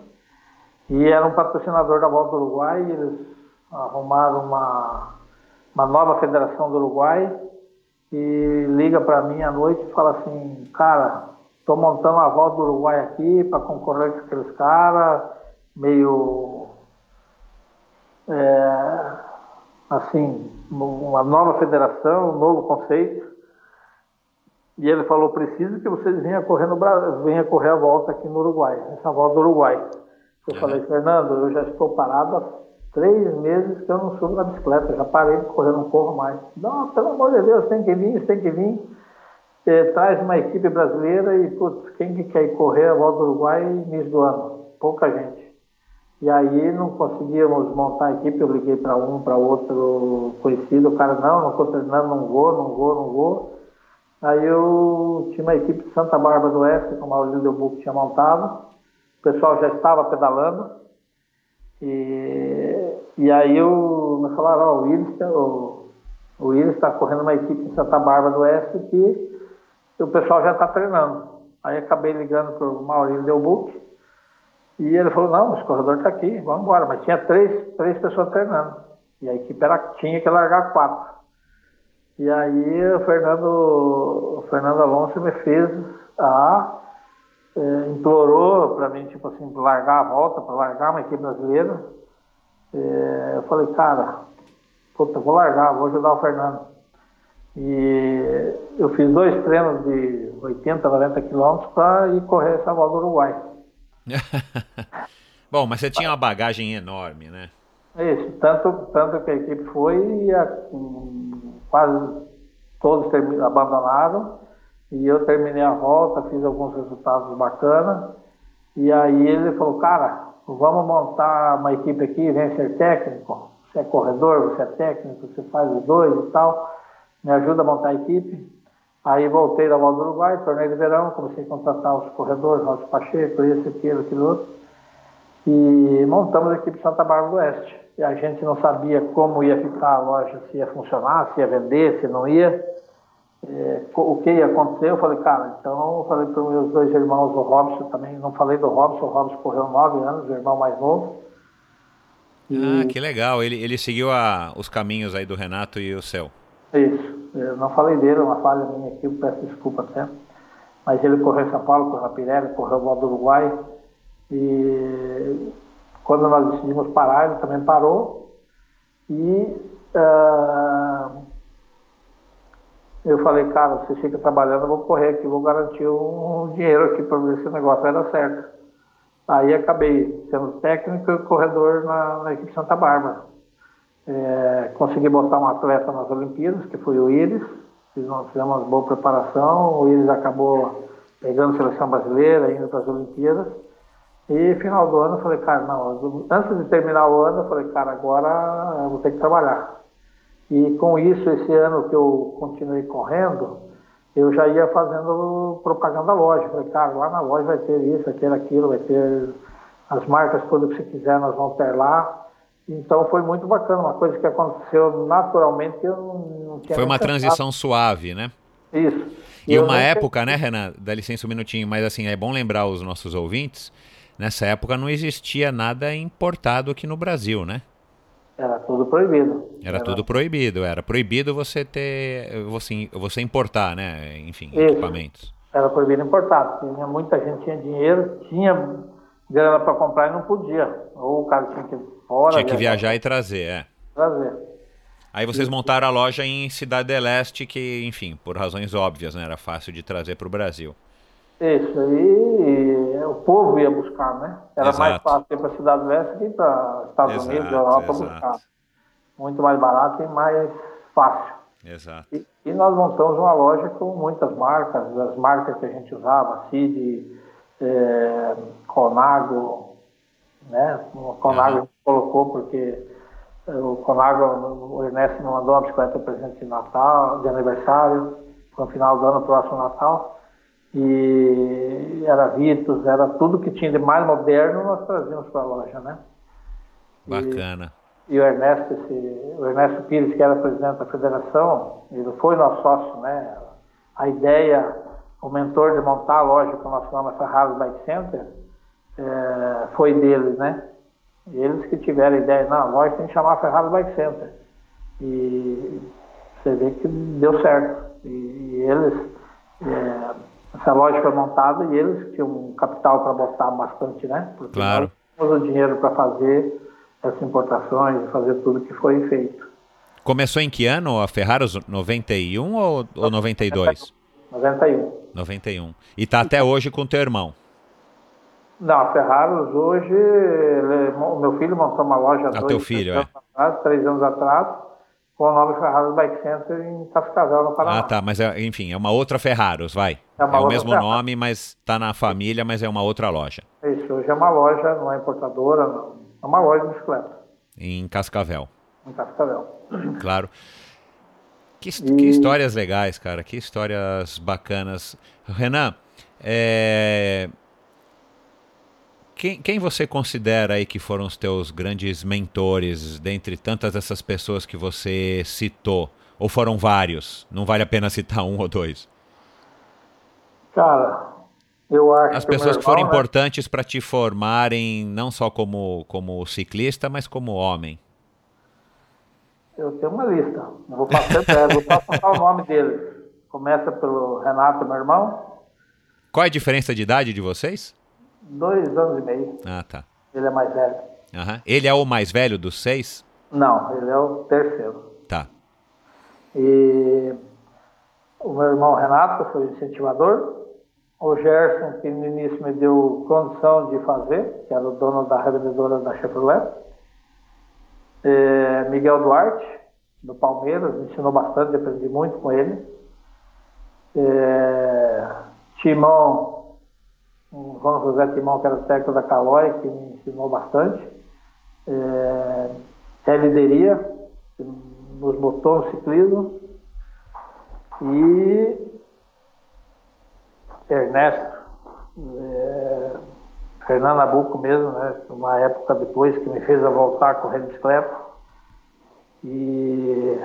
e era um patrocinador da Volta do Uruguai, e eles arrumaram uma, uma nova federação do Uruguai, e liga para mim à noite e fala assim, cara, Estou montando a volta do Uruguai aqui para concorrer com aqueles caras, meio. É, assim, uma nova federação, um novo conceito. E ele falou: preciso que vocês venham correr, no, venham correr a volta aqui no Uruguai, essa volta do Uruguai. Eu uhum. falei: Fernando, eu já estou parado há três meses que eu não subo na bicicleta, já parei de correr, não corro mais. Não, pelo amor de Deus, tem que vir, tem que vir é, traz uma equipe brasileira e, putz, quem que quer correr a volta do Uruguai mês do ano? Pouca gente. E aí não conseguíamos montar a equipe, eu liguei para um, para outro conhecido, o cara, não, não estou treinando, não vou, não vou, não vou. Aí eu tinha uma equipe de Santa Bárbara do Oeste, que o Maurício Delbuco tinha montado, o pessoal já estava pedalando, e, e aí eu, me falaram, ó, oh, o Willis, tá, o, o Willis está correndo uma equipe em Santa Bárbara do Oeste que o pessoal já está treinando. Aí acabei ligando para o Maurício Delbuc e ele falou, não, esse corredor está aqui, vamos embora. Mas tinha três, três pessoas treinando. E a equipe era, tinha que largar quatro. E aí o Fernando, o Fernando Alonso me fez a. É, implorou para mim, tipo assim, largar a volta, para largar uma equipe brasileira. É, eu falei, cara, puta, vou largar, vou ajudar o Fernando. E eu fiz dois treinos de 80, 90 quilômetros para ir correr essa volta do Uruguai. (laughs) Bom, mas você tinha uma bagagem enorme, né? Isso, tanto, tanto que a equipe foi e a, quase todos abandonaram. E eu terminei a volta, fiz alguns resultados bacanas. E aí ele falou, cara, vamos montar uma equipe aqui, vem ser técnico. Você é corredor, você é técnico, você faz os dois e tal me ajuda a montar a equipe. Aí voltei da Volta do Uruguai, torneio de verão, comecei a contratar os corredores, Rosa Pacheco, esse, aquilo, aquilo outro. E montamos a equipe Santa Bárbara do Oeste. E a gente não sabia como ia ficar a loja, se ia funcionar, se ia vender, se não ia. É, o que ia acontecer, eu falei, cara, então eu falei para os meus dois irmãos, o Robson também, não falei do Robson, o Robson correu nove anos, o irmão mais novo. E... Ah, que legal, ele, ele seguiu a, os caminhos aí do Renato e o seu. Isso. Eu não falei dele, é uma falha minha aqui, eu peço desculpa até. Mas ele correu em São Paulo, correu na Pirelli, correu o modo Uruguai. E quando nós decidimos parar, ele também parou. E uh, eu falei, cara, você fica trabalhando, eu vou correr aqui, vou garantir um dinheiro aqui para ver se o negócio vai dar certo. Aí acabei sendo técnico e corredor na, na equipe Santa Bárbara. É, consegui botar um atleta nas Olimpíadas, que foi o Iris. Fizemos uma boa preparação. O Iris acabou pegando a seleção brasileira, indo para as Olimpíadas. E final do ano eu falei, cara, não, antes de terminar o ano, eu falei, cara, agora eu vou ter que trabalhar. E com isso, esse ano que eu continuei correndo, eu já ia fazendo propaganda da loja. Falei, cara, lá na loja vai ter isso, aquilo, aquilo, vai ter as marcas todas que você quiser, nós vamos ter lá. Então foi muito bacana, uma coisa que aconteceu naturalmente eu não tinha Foi uma transição suave, né? Isso. E, e uma época, né, Renan? Dá licença um minutinho, mas assim, é bom lembrar os nossos ouvintes nessa época não existia nada importado aqui no Brasil, né? Era tudo proibido. Era, era, tudo proibido, era proibido você ter, você, você importar, né? Enfim, Isso. equipamentos. Era proibido importar. Tinha, muita gente tinha dinheiro, tinha grana para comprar e não podia. Ou o cara tinha que ir fora. Tinha que viajar, viajar e trazer, é. Trazer. Aí vocês montaram a loja em Cidade Leste, que, enfim, por razões óbvias, né? Era fácil de trazer para o Brasil. Isso, e o povo ia buscar, né? Era exato. mais fácil ir para a Cidade Leste que para Estados exato, Unidos, Europa exato. buscar. Muito mais barato e mais fácil. Exato. E, e, nós montamos uma loja com muitas marcas, as marcas que a gente usava, CID, é, Conago, né? O Conago uhum. a gente colocou porque o Conago, o Ernesto me mandou uma bicicleta presente de Natal, de aniversário, no final do ano, próximo Natal e era Vitos, era tudo que tinha de mais moderno, nós trazíamos para a loja, né? Bacana. E, e, o Ernesto, esse, o Ernesto Pires, que era presidente da federação, ele foi nosso sócio, né? A ideia, o mentor de montar a loja que nós chamamos Ferrari Bike Center, é, foi deles, né? Eles que tiveram a ideia, não, a loja tem que chamar Ferrari Bike Center. E você vê que deu certo. E, e eles é, essa loja foi montada e eles tinham um capital para botar bastante, né? Porque claro. nós tínhamos o dinheiro para fazer essas importações, fazer tudo que foi feito. Começou em que ano a Ferraros? 91 ou, ou 92? 91. 91. E está até hoje com o teu irmão? Não, a Ferraros hoje, ele, o meu filho montou uma loja há ah, dois, teu filho, três, é. anos atrás, três anos atrás com o nome Ferraros Bike Center em Cascavel, no Paraná. Ah, tá, mas é, enfim, é uma outra Ferraros, vai. É, é o mesmo Ferraros. nome, mas está na família, mas é uma outra loja. Isso, hoje é uma loja, não é importadora, não. é uma loja de bicicleta. Em Cascavel. Em Cascavel. Claro. Que, e... que histórias legais, cara, que histórias bacanas. Renan, é, quem, quem, você considera aí que foram os teus grandes mentores, dentre tantas essas pessoas que você citou? Ou foram vários? Não vale a pena citar um ou dois? Cara, eu acho As pessoas que, foram né? importantes para te formarem, não só como, como ciclista, mas como homem. Eu tenho uma lista. Não vou passar, vou passar o nome deles. Começa pelo Renato, meu irmão. Qual é a diferença de idade de vocês? Dois anos e meio. Ah, tá. Ele é mais velho. Uhum. Ele é o mais velho dos seis? Não, ele é o terceiro. Tá. E o meu irmão Renato foi o incentivador. O Gerson, que no início me deu condição de fazer, que era o dono da revendedora da Chevrolet. É, Miguel Duarte, do Palmeiras, me ensinou bastante, aprendi muito com ele. É, Timão o João José Timão, que era técnico da Calói, que me ensinou bastante. É, Lideria, que nos botou no ciclismo. E Ernesto, é, Fernando Nabuco mesmo, né? Uma época depois que me fez a voltar a correr de bicicleta. E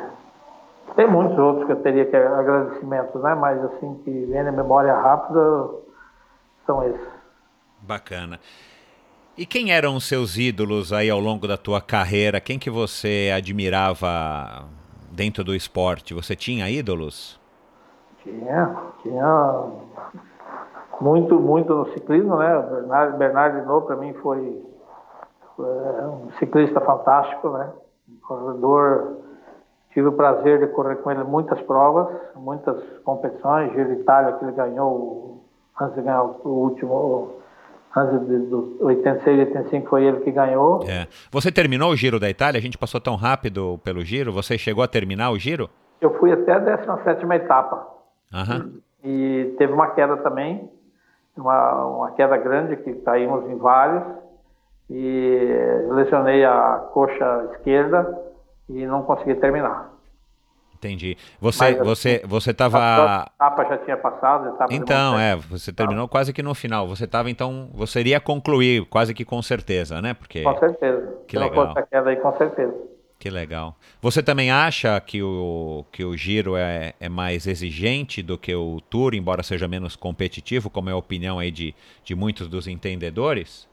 tem muitos outros que eu teria que agradecimentos, né? Mas assim, que vem na memória rápida, são esses. Bacana. E quem eram os seus ídolos aí ao longo da tua carreira? Quem que você admirava dentro do esporte? Você tinha ídolos? Tinha, tinha muito, muito no ciclismo, né? Bernard, Bernard Hinault para mim foi, foi um ciclista fantástico, né? Um corredor Tive o prazer de correr com ele muitas provas, muitas competições. Giro de Itália, que ele ganhou antes de ganhar o último, antes de, do 86 e 85 foi ele que ganhou. É. Você terminou o Giro da Itália? A gente passou tão rápido pelo Giro. Você chegou a terminar o Giro? Eu fui até a 17 etapa. Uhum. E teve uma queda também, uma, uma queda grande, que caímos em vários. E lesionei a coxa esquerda e não consegui terminar. Entendi. Você Mas, você você estava a etapa já tinha passado, etapa Então, é, você terminou quase que no final. Você estava então, você iria concluir quase que com certeza, né? Porque Com certeza. Que Se legal. não queda aí, com certeza. Que legal. Você também acha que o, que o giro é, é mais exigente do que o Tour, embora seja menos competitivo, como é a opinião aí de, de muitos dos entendedores?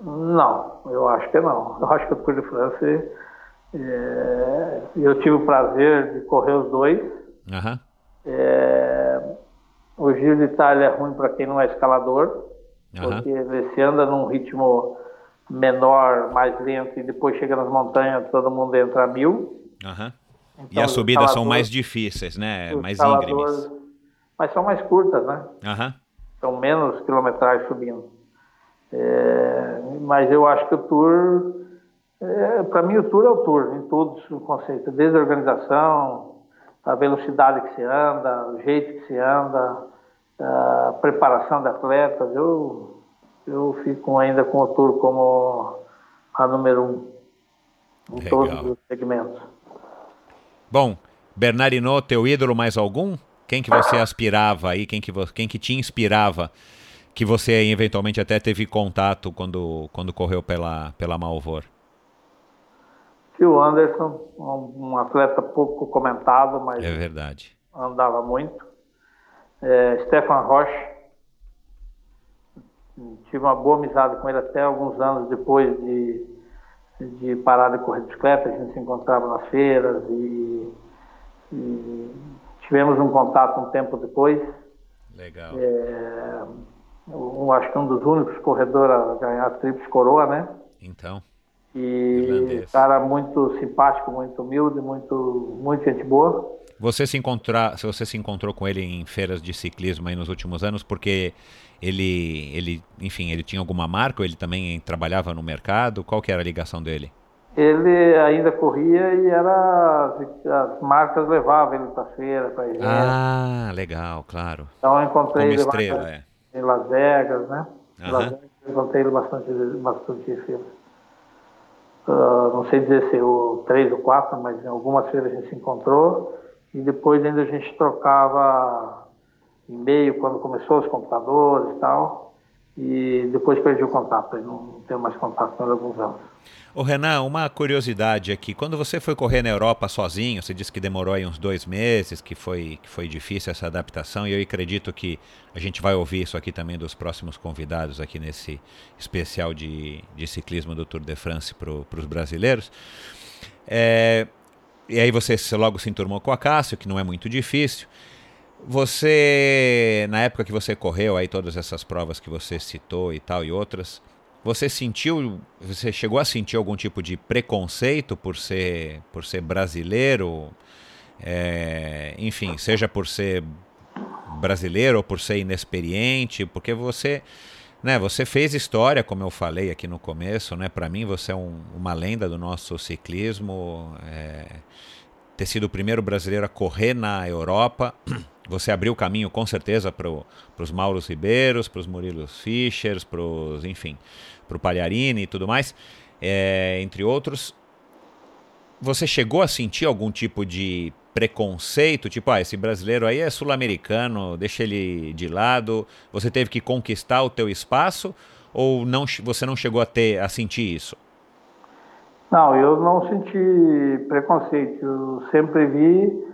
Não, eu acho que não. Eu acho que o Tour de France é, eu tive o prazer de correr os dois. Uhum. É, o Giro de Itália é ruim para quem não é escalador, uhum. porque você anda num ritmo menor, mais lento, e depois chega nas montanhas, todo mundo entra a mil. Uhum. Então, e as subidas são mais difíceis, né? Mais íngremes. Mas são mais curtas, né? Uhum. São menos quilometragem subindo. É, mas eu acho que o Tour é, Para mim, o tour é o tour, em todos os conceitos, desde a organização, a velocidade que se anda, o jeito que se anda, a preparação de atletas. Eu, eu fico ainda com o tour como a número um em Legal. todos os segmentos. Bom, Bernardino, teu ídolo mais algum? Quem que você aspirava aí? Quem que, quem que te inspirava? Que você eventualmente até teve contato quando, quando correu pela, pela Malvor? Phil Anderson, um, um, atleta pouco comentado, mas é verdade. andava muito. É, Stefan Roche, tive uma boa amizade com ele até alguns anos depois de, de parar de correr de bicicleta, a gente se encontrava nas feiras e, e tivemos um contato um tempo depois. Legal. É, eu acho que um dos únicos corredores a ganhar a Trips Coroa, né? Então. E Irlandês. cara muito simpático, muito humilde, muito, muito gente boa. Você se encontrar, se você se encontrou com ele em feiras de ciclismo aí nos últimos anos, porque ele, ele, enfim, ele tinha alguma marca ou ele também trabalhava no mercado? Qual que era a ligação dele? Ele ainda corria e era as marcas levavam ele para feira, para evento. Ah, legal, claro. Então eu encontrei Como ele estrela, é. em Las Vegas, né? Uhum. Las Vegas, eu encontrei ele bastante, bastante feira. Uh, não sei dizer se o três ou quatro, mas em algumas feiras a gente se encontrou e depois ainda a gente trocava e-mail quando começou os computadores e tal e depois perdi o contato, não tenho mais contato com alguns anos. Ô Renan, uma curiosidade aqui. Quando você foi correr na Europa sozinho, você disse que demorou aí uns dois meses, que foi, que foi difícil essa adaptação, e eu acredito que a gente vai ouvir isso aqui também dos próximos convidados aqui nesse especial de, de ciclismo do Tour de France para os brasileiros. É, e aí você logo se enturmou com a Cássio, que não é muito difícil. Você, na época que você correu aí todas essas provas que você citou e tal e outras, você sentiu, você chegou a sentir algum tipo de preconceito por ser, por ser brasileiro? É, enfim, seja por ser brasileiro ou por ser inexperiente, porque você, né, você fez história, como eu falei aqui no começo, né? Para mim você é um, uma lenda do nosso ciclismo, é, ter sido o primeiro brasileiro a correr na Europa. Você abriu o caminho com certeza para os Mauros Ribeiros, para os Murilos Fischers, para os, enfim, para o Palharini e tudo mais, é, entre outros. Você chegou a sentir algum tipo de preconceito, tipo, ah, esse brasileiro aí é sul-americano, deixa ele de lado. Você teve que conquistar o teu espaço ou não, você não chegou a ter a sentir isso? Não, eu não senti preconceito. Eu sempre vi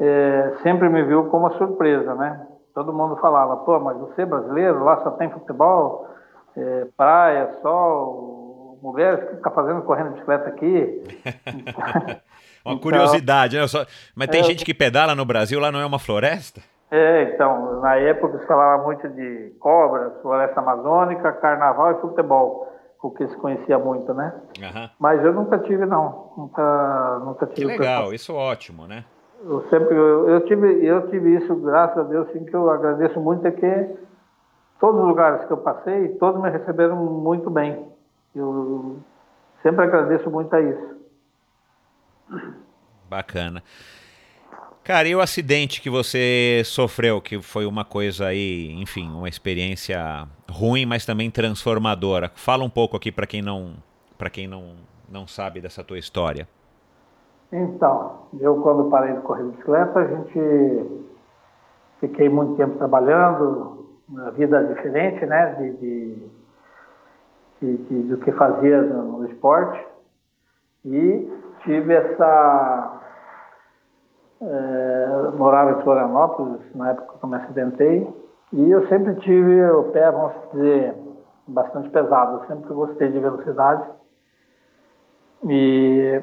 é, sempre me viu como uma surpresa, né? Todo mundo falava, pô, mas você é brasileiro, lá só tem futebol, é, praia, sol, mulheres, o que está fazendo correndo de bicicleta aqui? (laughs) Uma então, curiosidade, né? Só... Mas tem é, gente que pedala no Brasil, lá não é uma floresta? É, então, na época se falava muito de cobras, floresta amazônica, carnaval e futebol, o que se conhecia muito, né? Uhum. Mas eu nunca tive, não. Nunca, nunca tive. Que legal, isso é ótimo, né? Eu sempre, eu, eu, tive, eu tive isso, graças a Deus, sim, que eu agradeço muito, é que todos os lugares que eu passei, todos me receberam muito bem. Eu sempre agradeço muito a isso. Bacana. Cara, e o acidente que você sofreu, que foi uma coisa aí, enfim, uma experiência ruim, mas também transformadora. Fala um pouco aqui para quem não, para quem não, não sabe dessa tua história. Então, eu quando parei de correr bicicleta, a gente fiquei muito tempo trabalhando, uma vida diferente, né, de, de, de, de do que fazia no, no esporte e tive essa é, morava em Florianópolis, na época que eu me acidentei, e eu sempre tive o pé, vamos dizer, bastante pesado. Eu sempre gostei de velocidade. E,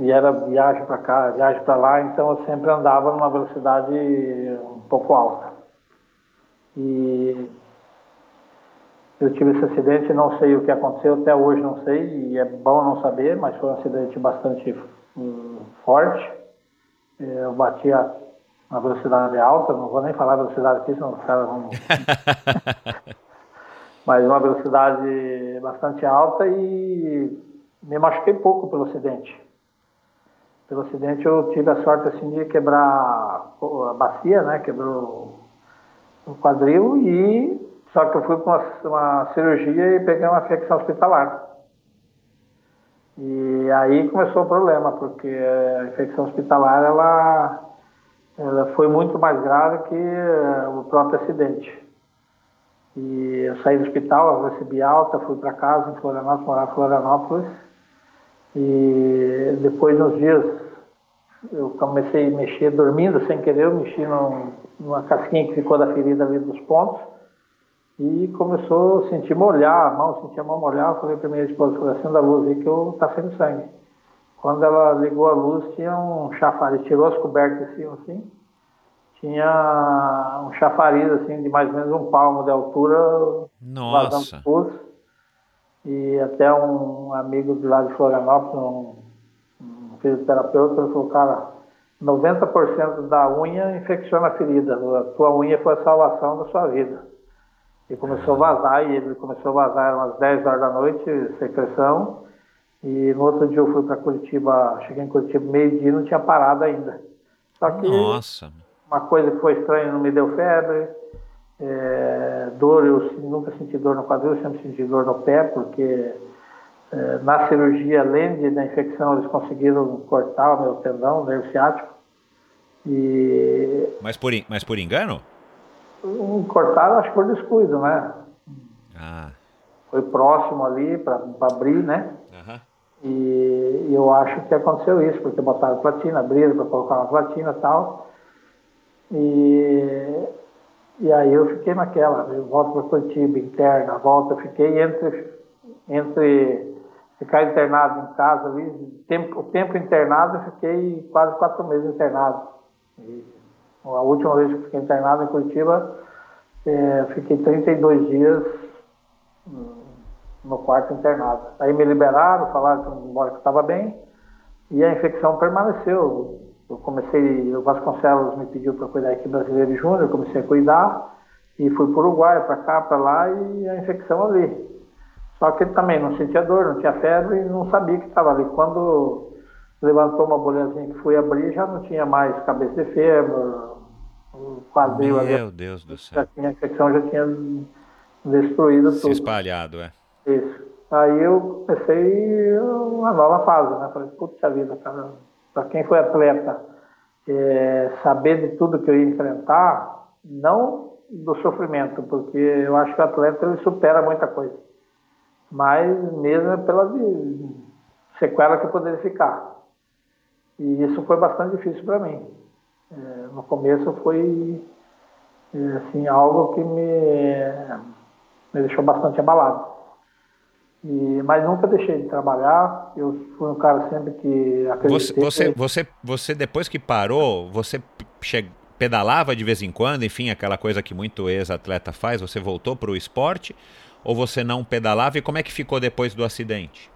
e era viagem para cá, viagem para lá, então eu sempre andava numa velocidade um pouco alta. E eu tive esse acidente, não sei o que aconteceu, até hoje não sei, e é bom não saber, mas foi um acidente bastante um, forte. Eu batia uma velocidade alta, não vou nem falar velocidade aqui, senão os caras vão. (laughs) Mas uma velocidade bastante alta e me machuquei pouco pelo acidente. Pelo acidente eu tive a sorte assim de quebrar a bacia, né? Quebrou o quadril e só que eu fui para uma, uma cirurgia e peguei uma infecção hospitalar. E aí começou o problema, porque a infecção hospitalar ela, ela foi muito mais grave que eh, o próprio acidente. E eu saí do hospital, eu recebi alta, fui para casa em Florianópolis, morar em Florianópolis. E depois, nos dias, eu comecei a mexer dormindo sem querer, eu mexi num, numa casquinha que ficou da ferida ali dos pontos e começou a sentir molhar a mão, sentia a mão molhar, eu falei para minha esposa, falei, acenda a luz aí que eu tá saindo sangue. Quando ela ligou a luz, tinha um chafariz, tirou as cobertas assim, assim, tinha um chafariz assim de mais ou menos um palmo de altura, Nossa. vazando. E até um amigo de lá de Florianópolis, um, um fisioterapeuta, ele falou, cara, 90% da unha infecciona a ferida, a tua unha foi a salvação da sua vida. E começou a vazar, e ele começou a vazar umas 10 horas da noite, secreção. E no outro dia eu fui para Curitiba, cheguei em Curitiba meio-dia não tinha parado ainda. Só que Nossa. uma coisa que foi estranha, não me deu febre. É, dor, eu nunca senti dor no quadril, eu sempre senti dor no pé, porque é, na cirurgia, além de, da infecção, eles conseguiram cortar o meu tendão, o nervo ciático. E... Mas, por, mas por engano? cortaram, acho que por descuido, né? Ah. Foi próximo ali para abrir, né? Uhum. E, e, eu acho que aconteceu isso, porque botaram platina, abriram para colocar uma platina e tal. E, e aí eu fiquei naquela, eu volto para Curitiba, interna, volta, fiquei entre, entre ficar internado em casa ali, tempo, o tempo internado eu fiquei quase quatro meses internado. E, a última vez que fiquei internado em Curitiba, é, fiquei 32 dias no quarto internado. Aí me liberaram, falaram que estava bem, e a infecção permaneceu. Eu comecei, o Vasconcelos me pediu para cuidar aqui brasileiro júnior, eu comecei a cuidar, e fui para o Uruguai, para cá, para lá, e a infecção ali. Só que ele também não sentia dor, não tinha febre, e não sabia que estava ali. Quando levantou uma bolhazinha que fui abrir, já não tinha mais cabeça de febre, quadril Meu ali. Meu Deus do céu. Já tinha, a infecção já tinha destruído Se tudo. espalhado, é. Isso. Aí eu comecei uma nova fase, né? Falei, puta vida, cara, para quem foi atleta, é, saber de tudo que eu ia enfrentar, não do sofrimento, porque eu acho que o atleta ele supera muita coisa, mas mesmo pela sequela que poderia ficar. E isso foi bastante difícil para mim. É, no começo foi é, assim, algo que me, me deixou bastante abalado. E, mas nunca deixei de trabalhar. Eu fui um cara sempre que acreditei. Você, você, você, você depois que parou, você che... pedalava de vez em quando, enfim, aquela coisa que muito ex-atleta faz. Você voltou para o esporte ou você não pedalava? E como é que ficou depois do acidente?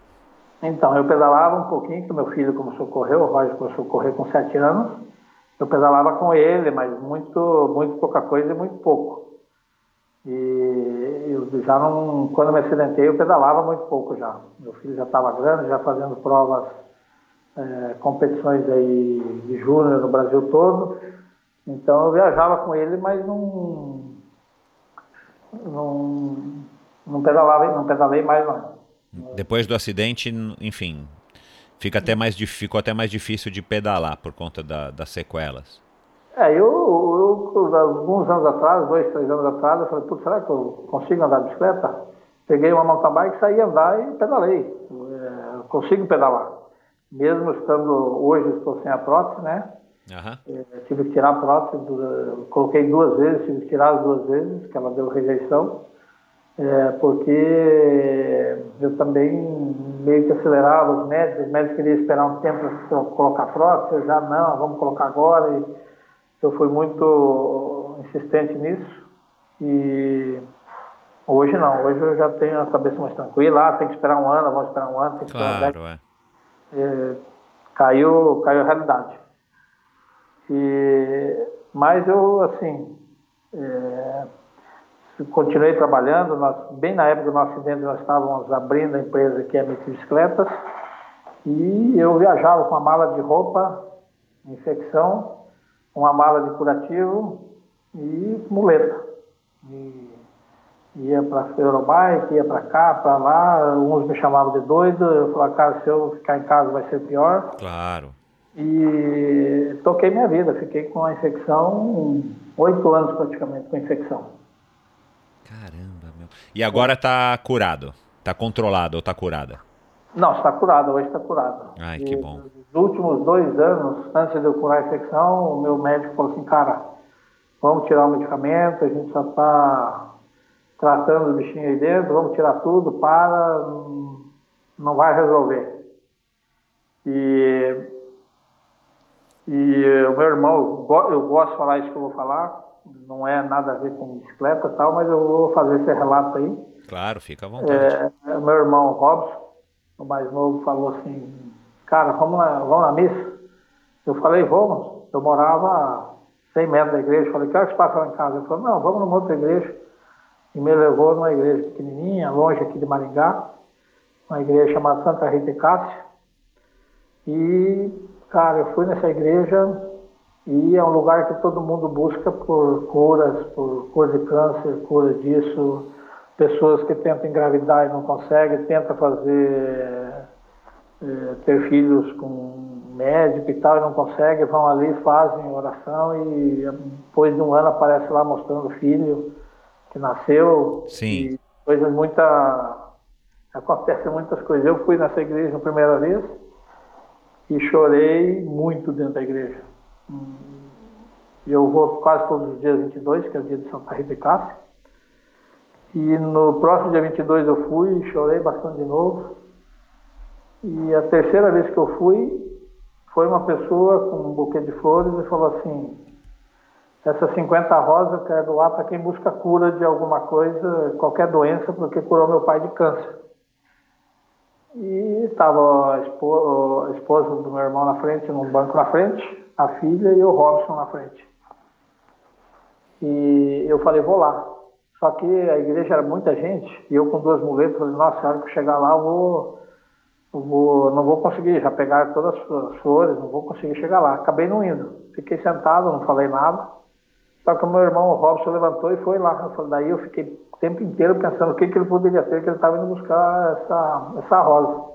Então, eu pedalava um pouquinho, que meu filho começou a correr, o Roger começou a correr com sete anos. Eu pedalava com ele, mas muito, muito pouca coisa e muito pouco. E eu já não, quando me acidentei, eu pedalava muito pouco já. Meu filho já estava grande, já fazendo provas, é, competições aí de júnior no Brasil todo. Então eu viajava com ele, mas não, não, não pedalava, não pedalei mais não. Depois do acidente, enfim, fica até mais, ficou até mais difícil de pedalar por conta da, das sequelas. É, eu, eu, alguns anos atrás, dois, três anos atrás, eu falei, será que eu consigo andar de bicicleta? Peguei uma mountain bike, saí andar e pedalei. É, consigo pedalar. Mesmo estando, hoje estou sem a prótese, né? Uhum. É, tive que tirar a prótese, coloquei duas vezes, tive que tirar as duas vezes, que ela deu rejeição. É, porque eu também meio que acelerava os médicos, os médicos queriam esperar um tempo para colocar prótese, eu já não, vamos colocar agora. E, eu fui muito insistente nisso e hoje não, hoje eu já tenho a cabeça mais tranquila, ah, tem que esperar um ano, vamos esperar um ano, tem que claro, esperar um ano. É. É, caiu, caiu a realidade. E, mas eu, assim, é, continuei trabalhando, nós, bem na época do nosso acidente nós estávamos abrindo a empresa que é Bicicletas e eu viajava com uma mala de roupa, infecção, uma mala de curativo e muleta. E ia para Eurobike, ia para cá, para lá, uns me chamavam de doido, eu falava, cara, se eu ficar em casa vai ser pior. Claro. E toquei minha vida, fiquei com a infecção, oito anos praticamente com a infecção. Caramba, meu. E agora está curado? Está controlado ou está curada? Não, está curada, hoje está curada. Ai, que bom. Nos últimos dois anos, antes de eu curar a infecção, o meu médico falou assim, cara, vamos tirar o medicamento, a gente só está tratando o bichinho aí dentro, vamos tirar tudo, para, não vai resolver. E, e o meu irmão, eu gosto de falar isso que eu vou falar, não é nada a ver com bicicleta e tal, mas eu vou fazer esse relato aí. Claro, fica à vontade. É, meu irmão Robson, o mais novo, falou assim, cara, vamos na, vamos na missa? Eu falei, vamos. Eu morava a 100 metros da igreja. Falei, que hora que passa lá em casa? Ele falou, não, vamos numa outra igreja. E me levou numa igreja pequenininha, longe aqui de Maringá, uma igreja chamada Santa Rita Cássia. E, cara, eu fui nessa igreja e é um lugar que todo mundo busca por curas, por cura de câncer, cura disso, pessoas que tentam engravidar e não conseguem, tentam fazer é, ter filhos com médico e tal e não conseguem, vão ali, fazem oração e depois de um ano aparece lá mostrando o filho que nasceu. Sim. Coisas muita acontecem muitas coisas. Eu fui nessa igreja a primeira vez e chorei muito dentro da igreja. Eu vou quase todos os dias 22, que é o dia de Santa Rita de Cássia. E no próximo dia 22 eu fui e chorei bastante de novo. E a terceira vez que eu fui, foi uma pessoa com um buquê de flores e falou assim: essas 50 rosas eu quero doar para quem busca cura de alguma coisa, qualquer doença, porque curou meu pai de câncer. E estava a, esposa, a esposa do meu irmão na frente, num banco na frente, a filha e o Robson na frente. E eu falei, vou lá. Só que a igreja era muita gente, e eu com duas muletas, falei, nossa, na hora que eu chegar lá, eu vou, vou, não vou conseguir, já pegar todas as flores, não vou conseguir chegar lá. Acabei não indo. Fiquei sentado, não falei nada. Só que o meu irmão o Robson levantou e foi lá. Eu falei, daí eu fiquei o tempo inteiro pensando o que, que ele poderia ter, que ele estava indo buscar essa, essa rosa.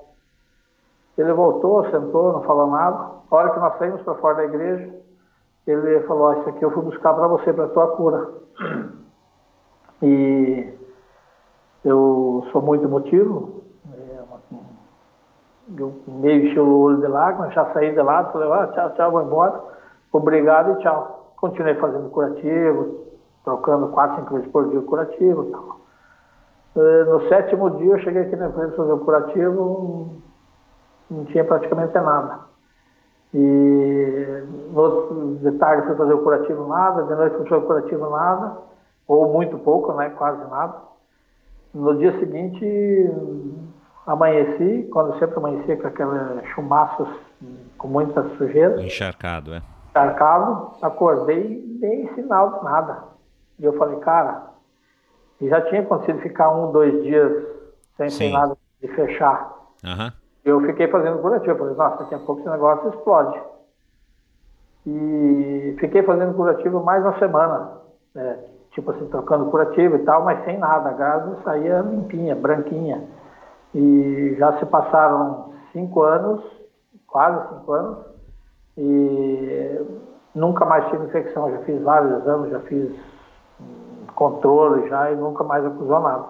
Ele voltou, sentou, não falou nada. A hora que nós saímos para fora da igreja, ele falou, isso aqui eu fui buscar para você, para tua cura. E eu sou muito emotivo, eu meio enchi o olho de lágrimas, já saí de lá, falei, ah, tchau, tchau, vou embora, obrigado e tchau. Continuei fazendo curativo, trocando quatro, cinco vezes por dia curativo e tal. Eh, no sétimo dia eu cheguei aqui na empresa fazer o curativo, não tinha praticamente nada. E no de tarde fui fazer o curativo nada, de noite fui fazer o curativo nada, ou muito pouco, né, quase nada. No dia seguinte amanheci, quando sempre amanhecia com aqueles chumaços com muita sujeira. Encharcado, é. Encharcado, acordei nem sinal de nada. E eu falei, cara, e já tinha acontecido ficar um, dois dias sem Sim. nada de fechar. Uhum. Eu fiquei fazendo curativo. Eu falei, nossa, daqui a pouco esse negócio explode. E fiquei fazendo curativo mais uma semana. Né? Tipo assim, trocando curativo e tal, mas sem nada. A gás saía limpinha, branquinha. E já se passaram cinco anos, quase cinco anos, e nunca mais tive infecção. Já fiz vários exames, já fiz controle já e nunca mais acusou nada.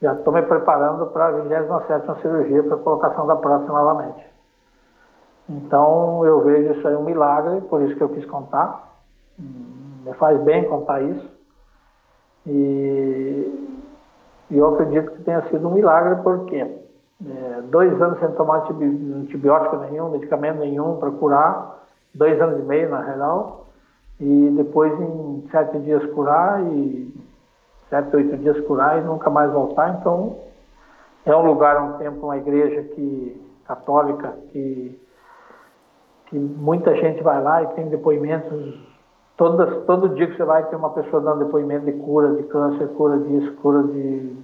Já estou me preparando para a 27 cirurgia para colocação da prótese novamente. Então eu vejo isso aí um milagre, por isso que eu quis contar. Me faz bem contar isso. E, e eu acredito que tenha sido um milagre porque é, dois anos sem tomar antibiótico nenhum, medicamento nenhum para curar, dois anos e meio na real, e depois em sete dias curar e sete, oito dias curar e nunca mais voltar. Então é um lugar, um templo, uma igreja que católica que que muita gente vai lá e tem depoimentos todas, todo dia que você vai tem uma pessoa dando depoimento de cura de câncer, cura disso, cura de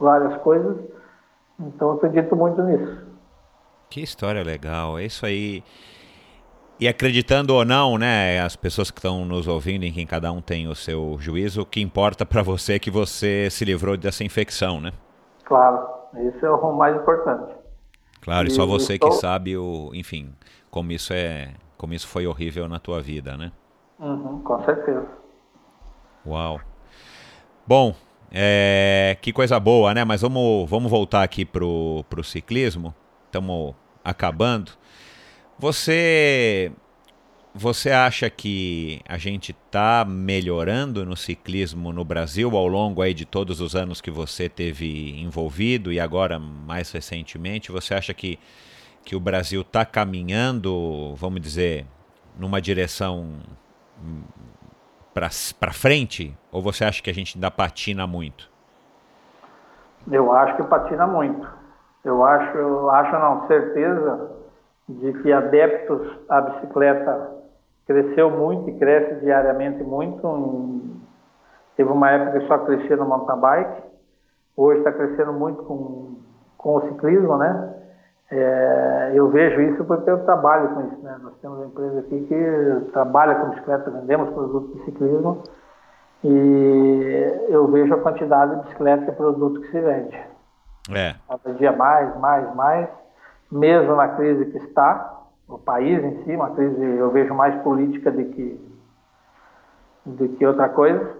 várias coisas. Então eu acredito muito nisso. Que história legal, é isso aí. E acreditando ou não, né, as pessoas que estão nos ouvindo, em quem cada um tem o seu juízo, o que importa para você é que você se livrou dessa infecção, né? Claro, isso é o mais importante. Claro, e, e só você estou... que sabe o, enfim, como isso é, como isso foi horrível na tua vida, né? Uhum, com certeza. Uau. Bom, é, que coisa boa, né? Mas vamos, vamos voltar aqui pro, pro ciclismo. Estamos acabando. Você você acha que a gente está melhorando no ciclismo no Brasil ao longo aí de todos os anos que você teve envolvido e agora mais recentemente? Você acha que, que o Brasil está caminhando, vamos dizer, numa direção para frente? Ou você acha que a gente ainda patina muito? Eu acho que patina muito. Eu acho, acho não, certeza de que adeptos à bicicleta cresceu muito e cresce diariamente muito. Teve uma época que só crescia no mountain bike, hoje está crescendo muito com, com o ciclismo, né? É, eu vejo isso porque eu trabalho com isso, né? Nós temos uma empresa aqui que trabalha com bicicleta, vendemos produtos de ciclismo e eu vejo a quantidade de bicicleta e produto que se vende. É. Cada dia mais, mais, mais mesmo na crise que está, o país em si, uma crise eu vejo mais política do que, do que outra coisa,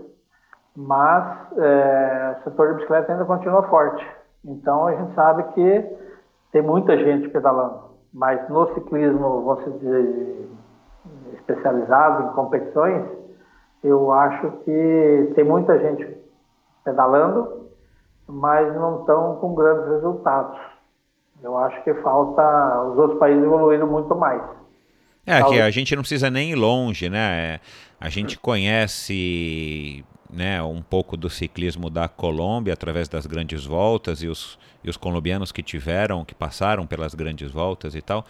mas é, o setor de bicicleta ainda continua forte. Então a gente sabe que tem muita gente pedalando, mas no ciclismo, vamos dizer, especializado em competições, eu acho que tem muita gente pedalando, mas não estão com grandes resultados. Eu acho que falta. Os outros países evoluíram muito mais. É, que a gente não precisa nem ir longe, né? A gente conhece né, um pouco do ciclismo da Colômbia através das grandes voltas e os, e os colombianos que tiveram, que passaram pelas grandes voltas e tal.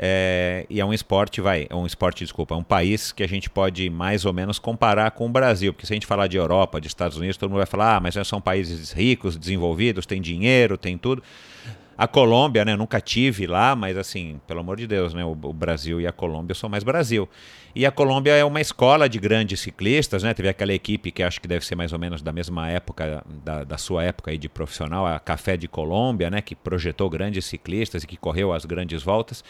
É, e é um esporte, vai, é um esporte, desculpa, é um país que a gente pode mais ou menos comparar com o Brasil, porque se a gente falar de Europa, de Estados Unidos, todo mundo vai falar, ah, mas são países ricos, desenvolvidos, tem dinheiro, tem tudo. A Colômbia, né? Nunca tive lá, mas assim, pelo amor de Deus, né? O, o, Brasil e a Colômbia são mais Brasil. E a Colômbia é uma escola de grandes ciclistas, né? Teve aquela equipe que acho que deve ser mais ou menos da mesma época, da, da sua época aí de profissional, a Café de Colômbia, né? Que projetou grandes ciclistas e que correu as grandes voltas.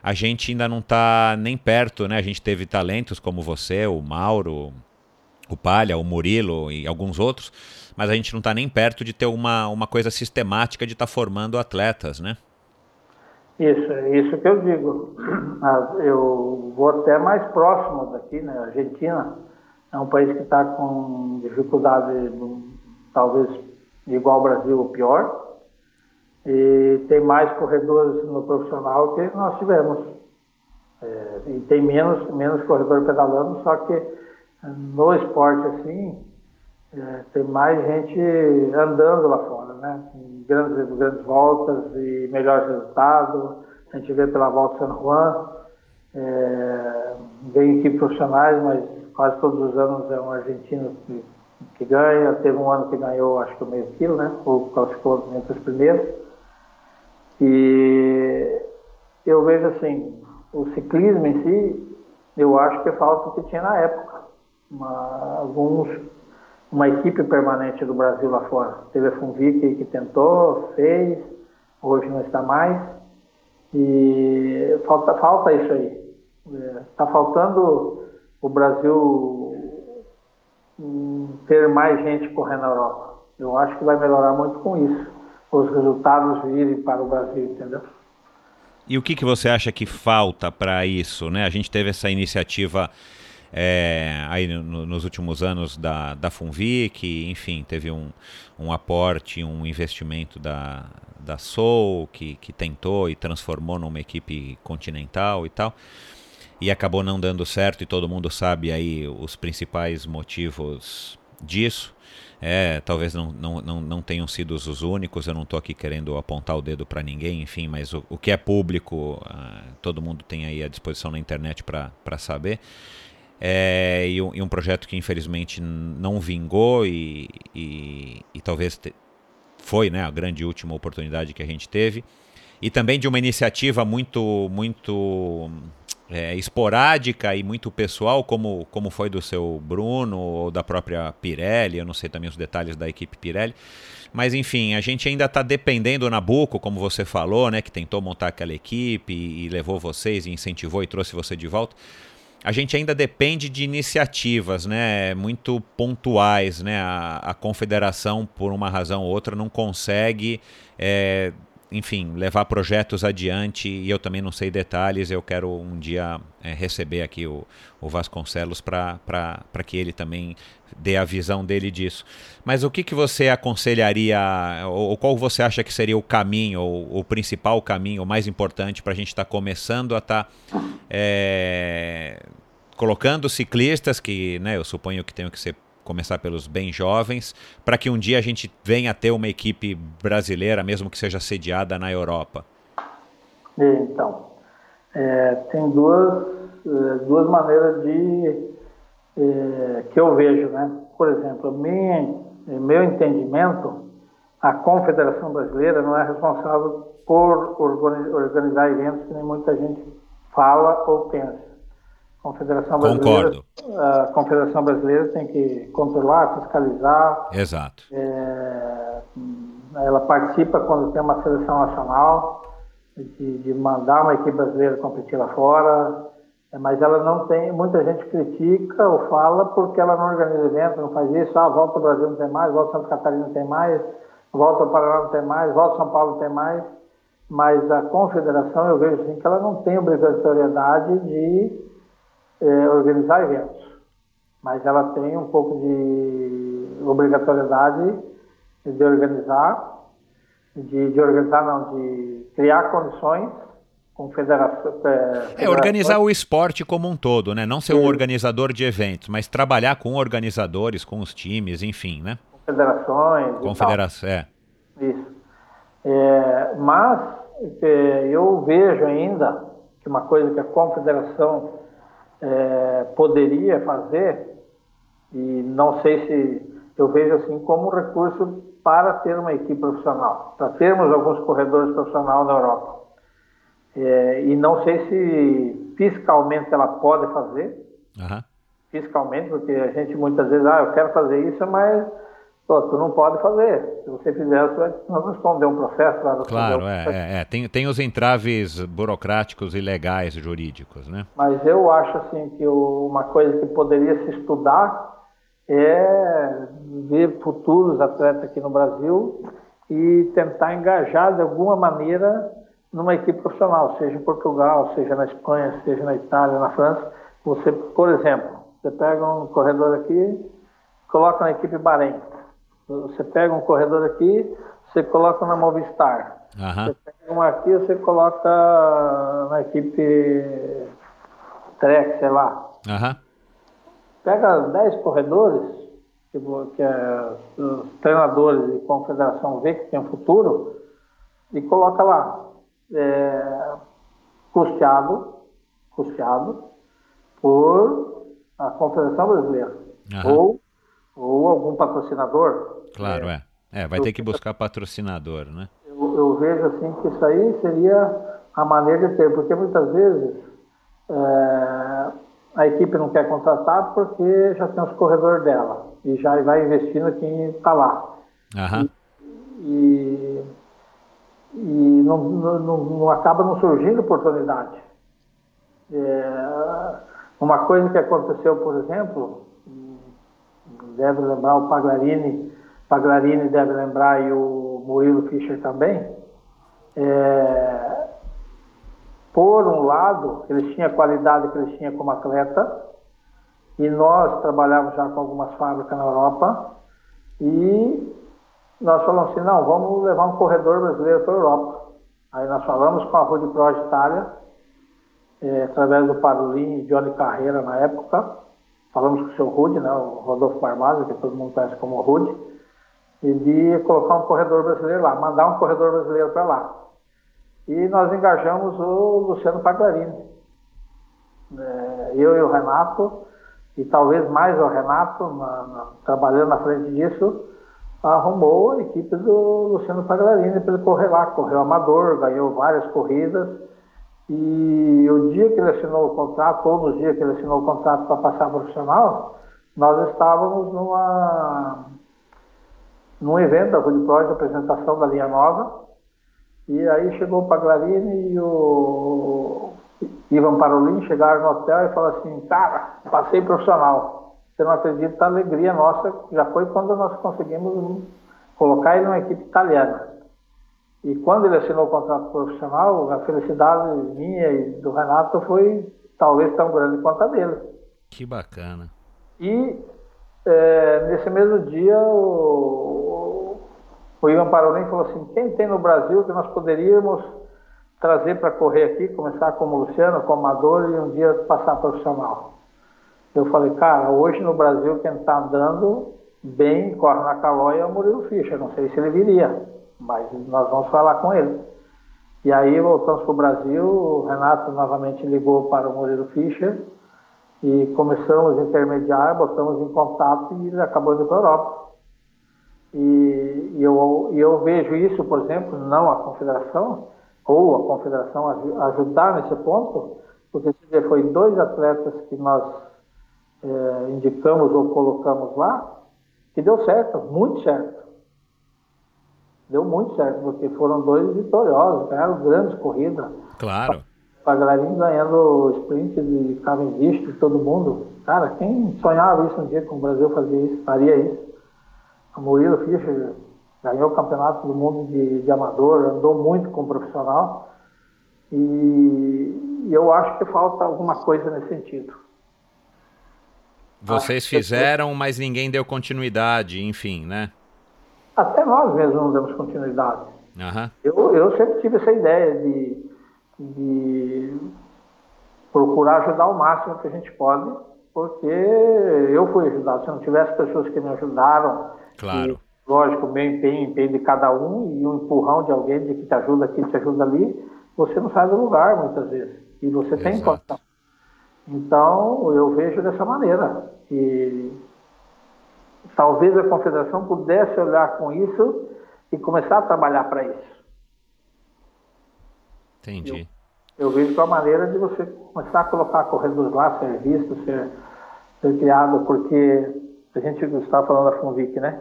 A gente ainda não está nem perto, né? A gente teve talentos como você, o Mauro, o Palha, o Murilo e alguns outros mas a gente não está nem perto de ter uma, uma coisa sistemática de estar tá formando atletas, né? Isso, isso que eu digo. Eu vou até mais próximo daqui, né? Argentina é um país que está com dificuldade, talvez igual ao Brasil ou pior. E tem mais corredores no profissional que nós tivemos. É, e tem menos, menos corredor pedalando, só que no esporte assim, é, tem mais gente andando lá fora, né? Grandes, grandes voltas e melhores resultados. A gente vê pela volta San Juan, é, vem equipes profissionais, mas quase todos os anos é um argentino que, que ganha. Teve um ano que ganhou, acho que o meio quilo, né? Ou classificou entre os primeiros. E eu vejo assim, o ciclismo em si, eu acho que falta o que tinha na época. Uma, alguns, uma equipe permanente do Brasil lá fora. Teve a Funvic que tentou, fez, hoje não está mais. E falta, falta isso aí. Está é, faltando o Brasil hum, ter mais gente correndo na Europa. Eu acho que vai melhorar muito com isso. Os resultados virem para o Brasil, entendeu? E o que, que você acha que falta para isso? Né? A gente teve essa iniciativa é, aí no, nos últimos anos da, da Funvic, enfim, teve um, um aporte, um investimento da, da Soul, que, que tentou e transformou numa equipe continental e tal, e acabou não dando certo, e todo mundo sabe aí os principais motivos disso. É, talvez não, não, não, não tenham sido os únicos, eu não estou aqui querendo apontar o dedo para ninguém, enfim, mas o, o que é público, uh, todo mundo tem aí à disposição na internet para saber. É, e, um, e, um, projeto que infelizmente não vingou e, e, e talvez te, foi né, a grande última oportunidade que a gente teve. E também de uma iniciativa muito, muito é, esporádica e muito pessoal, como, como foi do seu Bruno ou da própria Pirelli, eu não sei também os detalhes da equipe Pirelli. Mas enfim, a gente ainda está dependendo do Nabucco, como você falou, né, que tentou montar aquela equipe e, e levou vocês e incentivou e trouxe você de volta. A gente ainda depende de iniciativas, né, muito pontuais, né. A, a confederação, por uma razão ou outra, não consegue é, enfim, levar projetos adiante e eu também não sei detalhes. Eu quero um dia é, receber aqui o, o Vasconcelos para que ele também dê a visão dele disso. Mas o que, que você aconselharia, ou, ou qual você acha que seria o caminho, ou o principal caminho, o mais importante para a gente estar tá começando a estar tá, é, colocando ciclistas, que né, eu suponho que tenham que ser começar pelos bem jovens, para que um dia a gente venha a ter uma equipe brasileira, mesmo que seja sediada na Europa? Então, é, tem duas, é, duas maneiras de é, que eu vejo, né? Por exemplo, minha, meu entendimento, a Confederação Brasileira não é responsável por organizar eventos que nem muita gente fala ou pensa. Confederação Brasileira, Concordo. A Confederação Brasileira tem que controlar, fiscalizar. Exato. É, ela participa quando tem uma seleção nacional de, de mandar uma equipe brasileira competir lá fora, é, mas ela não tem. Muita gente critica ou fala porque ela não organiza evento, não faz isso. Ah, volta ao Brasil não tem mais, volta Santa Catarina não tem mais, volta ao Paraná não tem mais, volta São Paulo não tem mais. Mas a confederação, eu vejo assim que ela não tem obrigatoriedade de é, organizar eventos, mas ela tem um pouco de obrigatoriedade de organizar, de, de organizar não, de criar condições com federação. É, é, organizar o esporte como um todo, né? Não ser Sim. um organizador de eventos, mas trabalhar com organizadores, com os times, enfim, né? Confederações. Confederação, é. Isso. É, mas é, eu vejo ainda que uma coisa que a confederação é, poderia fazer, e não sei se eu vejo assim como um recurso para ter uma equipe profissional, para termos alguns corredores profissionais na Europa. É, e não sei se fiscalmente ela pode fazer, uhum. fiscalmente, porque a gente muitas vezes, ah, eu quero fazer isso, mas Pô, tu não pode fazer. Se você fizer, você vai responder um processo. Vai claro, um é, processo. é, é, Tem, tem os entraves burocráticos e legais jurídicos, né? Mas eu acho assim que uma coisa que poderia se estudar é ver futuros atletas aqui no Brasil e tentar engajar de alguma maneira numa equipe profissional, seja em Portugal, seja na Espanha, seja na Itália, na França. Você, por exemplo, você pega um corredor aqui, coloca na equipe Bahrein Você pega um corredor aqui, você coloca na Movistar. Uhum. Você pega um aqui, você coloca na equipe Trek, sei lá. Uhum. Pega 10 corredores, que, que é, os treinadores de confederação vê que tem um futuro, e coloca lá. É, custeado, custeado por a Confederação Brasileira. Uhum. Ou, ou algum patrocinador. Claro, é. É, vai ter que buscar patrocinador, né? Eu, eu, vejo assim que isso aí seria a maneira de ter, porque muitas vezes é, a equipe não quer contratar porque já tem os corredores dela e já vai investindo quem está lá. Uhum. E, e, e não, não, não, acaba não surgindo oportunidade. É, uma coisa que aconteceu, por exemplo, deve lembrar o Paglarini, Paglarini deve lembrar e o Murilo Fischer também, é, por um lado, eles tinham a qualidade que eles tinham como atleta, e nós trabalhávamos já com algumas fábricas na Europa, e nós falamos assim, não, vamos levar um corredor brasileiro para a Europa. Aí nós falamos com a Rude Pro Itália, é, através do Parolin e Johnny Carreira na época, falamos com o seu Rude, né, o Rodolfo Barbosa, que todo mundo conhece como Rude, e de colocar um corredor brasileiro lá, mandar um corredor brasileiro para lá. E nós engajamos o Luciano Paglarini. É, eu e o Renato, e talvez mais o Renato, na, na, trabalhando na frente disso, arrumou a equipe do Luciano Paglarini para ele correr lá. Correu amador, ganhou várias corridas. E o dia que ele assinou o contrato, ou no dia que ele assinou o contrato para passar profissional, nós estávamos numa, num evento da Rudi Pro de apresentação da linha nova. E aí chegou o Paglarini e o Ivan Parolin chegaram no hotel e falaram assim, cara, passei profissional. Você não acredita a alegria nossa, já foi quando nós conseguimos colocar ele numa equipe italiana. E quando ele assinou o contrato profissional, a felicidade minha e do Renato foi talvez tão grande quanto a dele. Que bacana. E é, nesse mesmo dia o, o Ivan Parolin falou assim, quem tem no Brasil que nós poderíamos trazer para correr aqui, começar como Luciano, como amador e um dia passar profissional. Eu falei, cara, hoje no Brasil quem está andando bem, corre na calóia é o Murilo Fischer, não sei se ele viria mas nós vamos falar com ele. E aí voltamos para o Brasil, o Renato novamente ligou para o Murilo Fischer e começamos a intermediar, botamos em contato e acabou indo para a Europa. E, e, eu, eu vejo isso, por exemplo, não a confederação, ou a confederação ajudar nesse ponto, porque foi dois atletas que nós é, indicamos ou colocamos lá, que deu certo, muito certo deu muito certo, porque foram dois vitoriosos, ganharam grandes corridas. Claro. Paglarim ganhando o sprint de Cavendish de todo mundo. Cara, quem sonhava isso um dia que o Brasil fazia isso, faria isso? O Murilo Fischer ganhou o campeonato do mundo de, de amador, andou muito como profissional. E, e eu acho que falta alguma coisa nesse sentido. Vocês fizeram, mas ninguém deu continuidade, enfim, né? até nós mesmos não damos continuidade. Uhum. Eu, eu sempre tive essa ideia de, de procurar ajudar o máximo que a gente pode, porque eu fui ajudado. Se não tivesse pessoas que me ajudaram, claro. E, lógico, o meu empenho, empenho de cada um e um empurrão de alguém de que te ajuda aqui, te ajuda ali, você não sai do lugar muitas vezes. E você Exato. tem condição. Então, eu vejo dessa maneira. E talvez a confederação pudesse olhar com isso e começar a trabalhar para isso. Entendi. Eu, eu, vejo que é uma maneira de você começar a colocar corredores lá, ser visto, ser, ser criado, porque a gente estava falando da Funvic, né?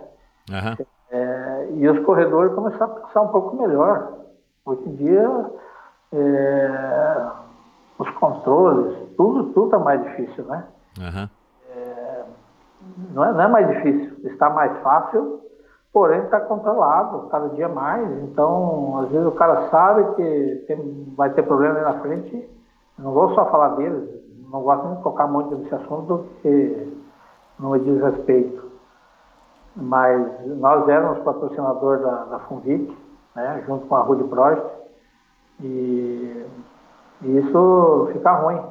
Uhum. É, e os corredores começaram a pensar um pouco melhor. Hoje em dia, é, os controles, tudo tudo está mais difícil, né? Uhum não é, não é mais difícil, está mais fácil, porém está controlado cada dia mais. Então, às vezes o cara sabe que tem, vai ter problema aí na frente. Não vou só falar deles, não gosto de tocar muito nesse assunto porque não me diz respeito. mas nós éramos patrocinador da, da Funvic, né, junto com a Rude Prost, e, e isso fica ruim.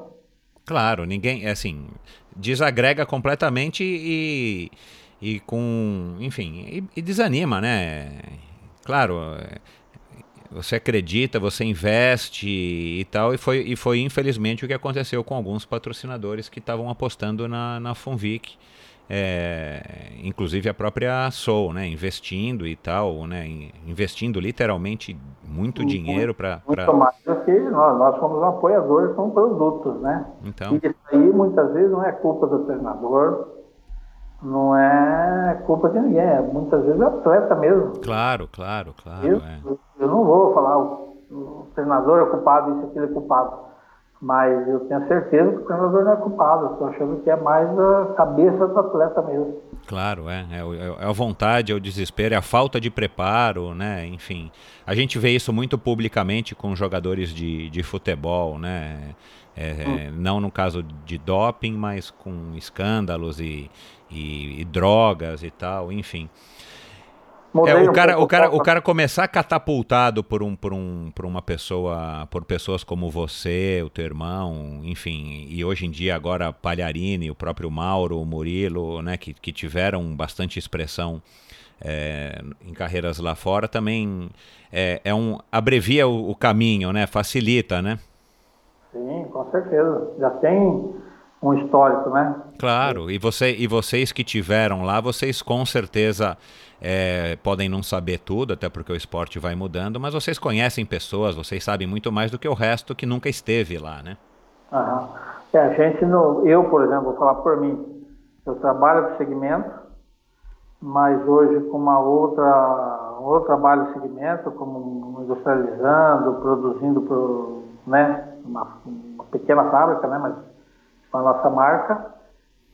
Claro, ninguém, é assim, desagrega completamente e, e com, enfim, e, e desanima, né? Claro, você acredita, você investe e tal, e foi, e foi infelizmente o que aconteceu com alguns patrocinadores que estavam apostando na, na Funvic, é, inclusive a própria Soul, né, investindo e tal, né, investindo literalmente muito, dinheiro para... Muito pra... mais do que nós, nós somos apoiadores com produtos, né? Então... E isso aí muitas vezes não é culpa do treinador, não é culpa de ninguém, é muitas vezes é atleta mesmo. Claro, claro, claro. Eu, é. eu não vou falar o, o treinador é culpado, isso aqui é culpado. Mas eu tenho certeza que o treinador não é culpado. Estou achando que é mais a cabeça do atleta mesmo. Claro, é. É, é a vontade, é o desespero, é a falta de preparo, né? Enfim, a gente vê isso muito publicamente com jogadores de, de futebol, né? É, hum. Não no caso de doping, mas com escândalos e, e, e drogas e tal, enfim. É, o, cara, o, cara, o cara começar catapultado por, um, por, um, por uma pessoa, por pessoas como você, o teu irmão, enfim, e hoje em dia agora Palharini, o próprio Mauro, o Murilo, né, que, que tiveram bastante expressão é, em carreiras lá fora, também é, é um abrevia o, o, caminho, né, facilita, né? Sim, com certeza. Já tem um histórico, né? Claro, e, você, e vocês que tiveram lá, vocês com certeza é, podem não saber tudo, até porque o esporte vai mudando, mas vocês conhecem pessoas, vocês sabem muito mais do que o resto que nunca esteve lá, né? Aham. É, a gente, no, eu, por exemplo, vou falar por mim, eu trabalho com segmento, mas hoje com uma outra, um outro trabalho de segmento, como industrializando, produzindo, pro, né, uma, uma pequena fábrica, né, mas com a nossa marca,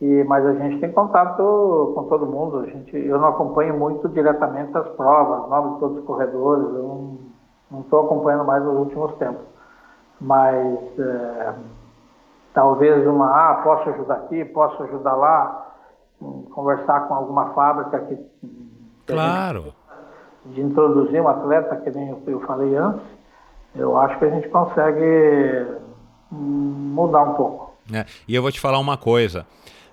e, mas a gente tem contato com todo mundo. A gente, eu não acompanho muito diretamente as provas, nomes de todos os corredores, eu não estou acompanhando mais nos últimos tempos. Mas é, talvez uma, ah, posso ajudar aqui, posso ajudar lá, conversar com alguma fábrica que. Claro. De introduzir um atleta, que nem eu falei antes, eu acho que a gente consegue hum, mudar um pouco. É, e eu vou te falar uma coisa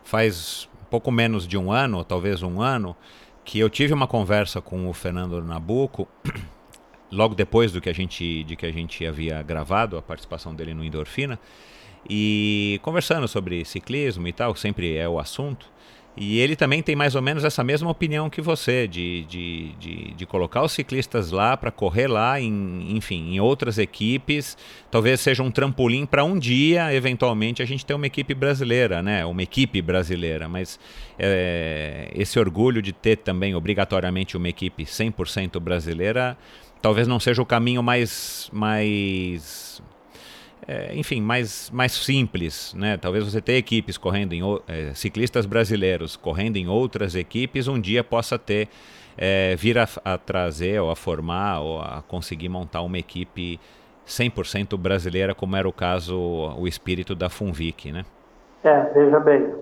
faz pouco menos de um ano, talvez um ano, que eu tive uma conversa com o Fernando Nabuco, (clears throat) logo depois do que a gente, de que a gente havia gravado a participação dele no Endorfina, e conversando sobre ciclismo e tal, sempre é o assunto. E ele também tem mais ou menos essa mesma opinião que você, de, de, de, de colocar os ciclistas lá para correr lá, em, enfim, em outras equipes. Talvez seja um trampolim para um dia, eventualmente, a gente ter uma equipe brasileira, né? Uma equipe brasileira. Mas é, esse orgulho de ter também, obrigatoriamente, uma equipe 100% brasileira, talvez não seja o caminho mais. mais é, enfim, mais, mais simples, né? Talvez você ter equipes correndo em é, ciclistas brasileiros correndo em outras equipes um dia possa ter é, vir a, a, trazer ou a formar ou a conseguir montar uma equipe 100% brasileira, como era o caso o espírito da Funvic, né? É, veja bem,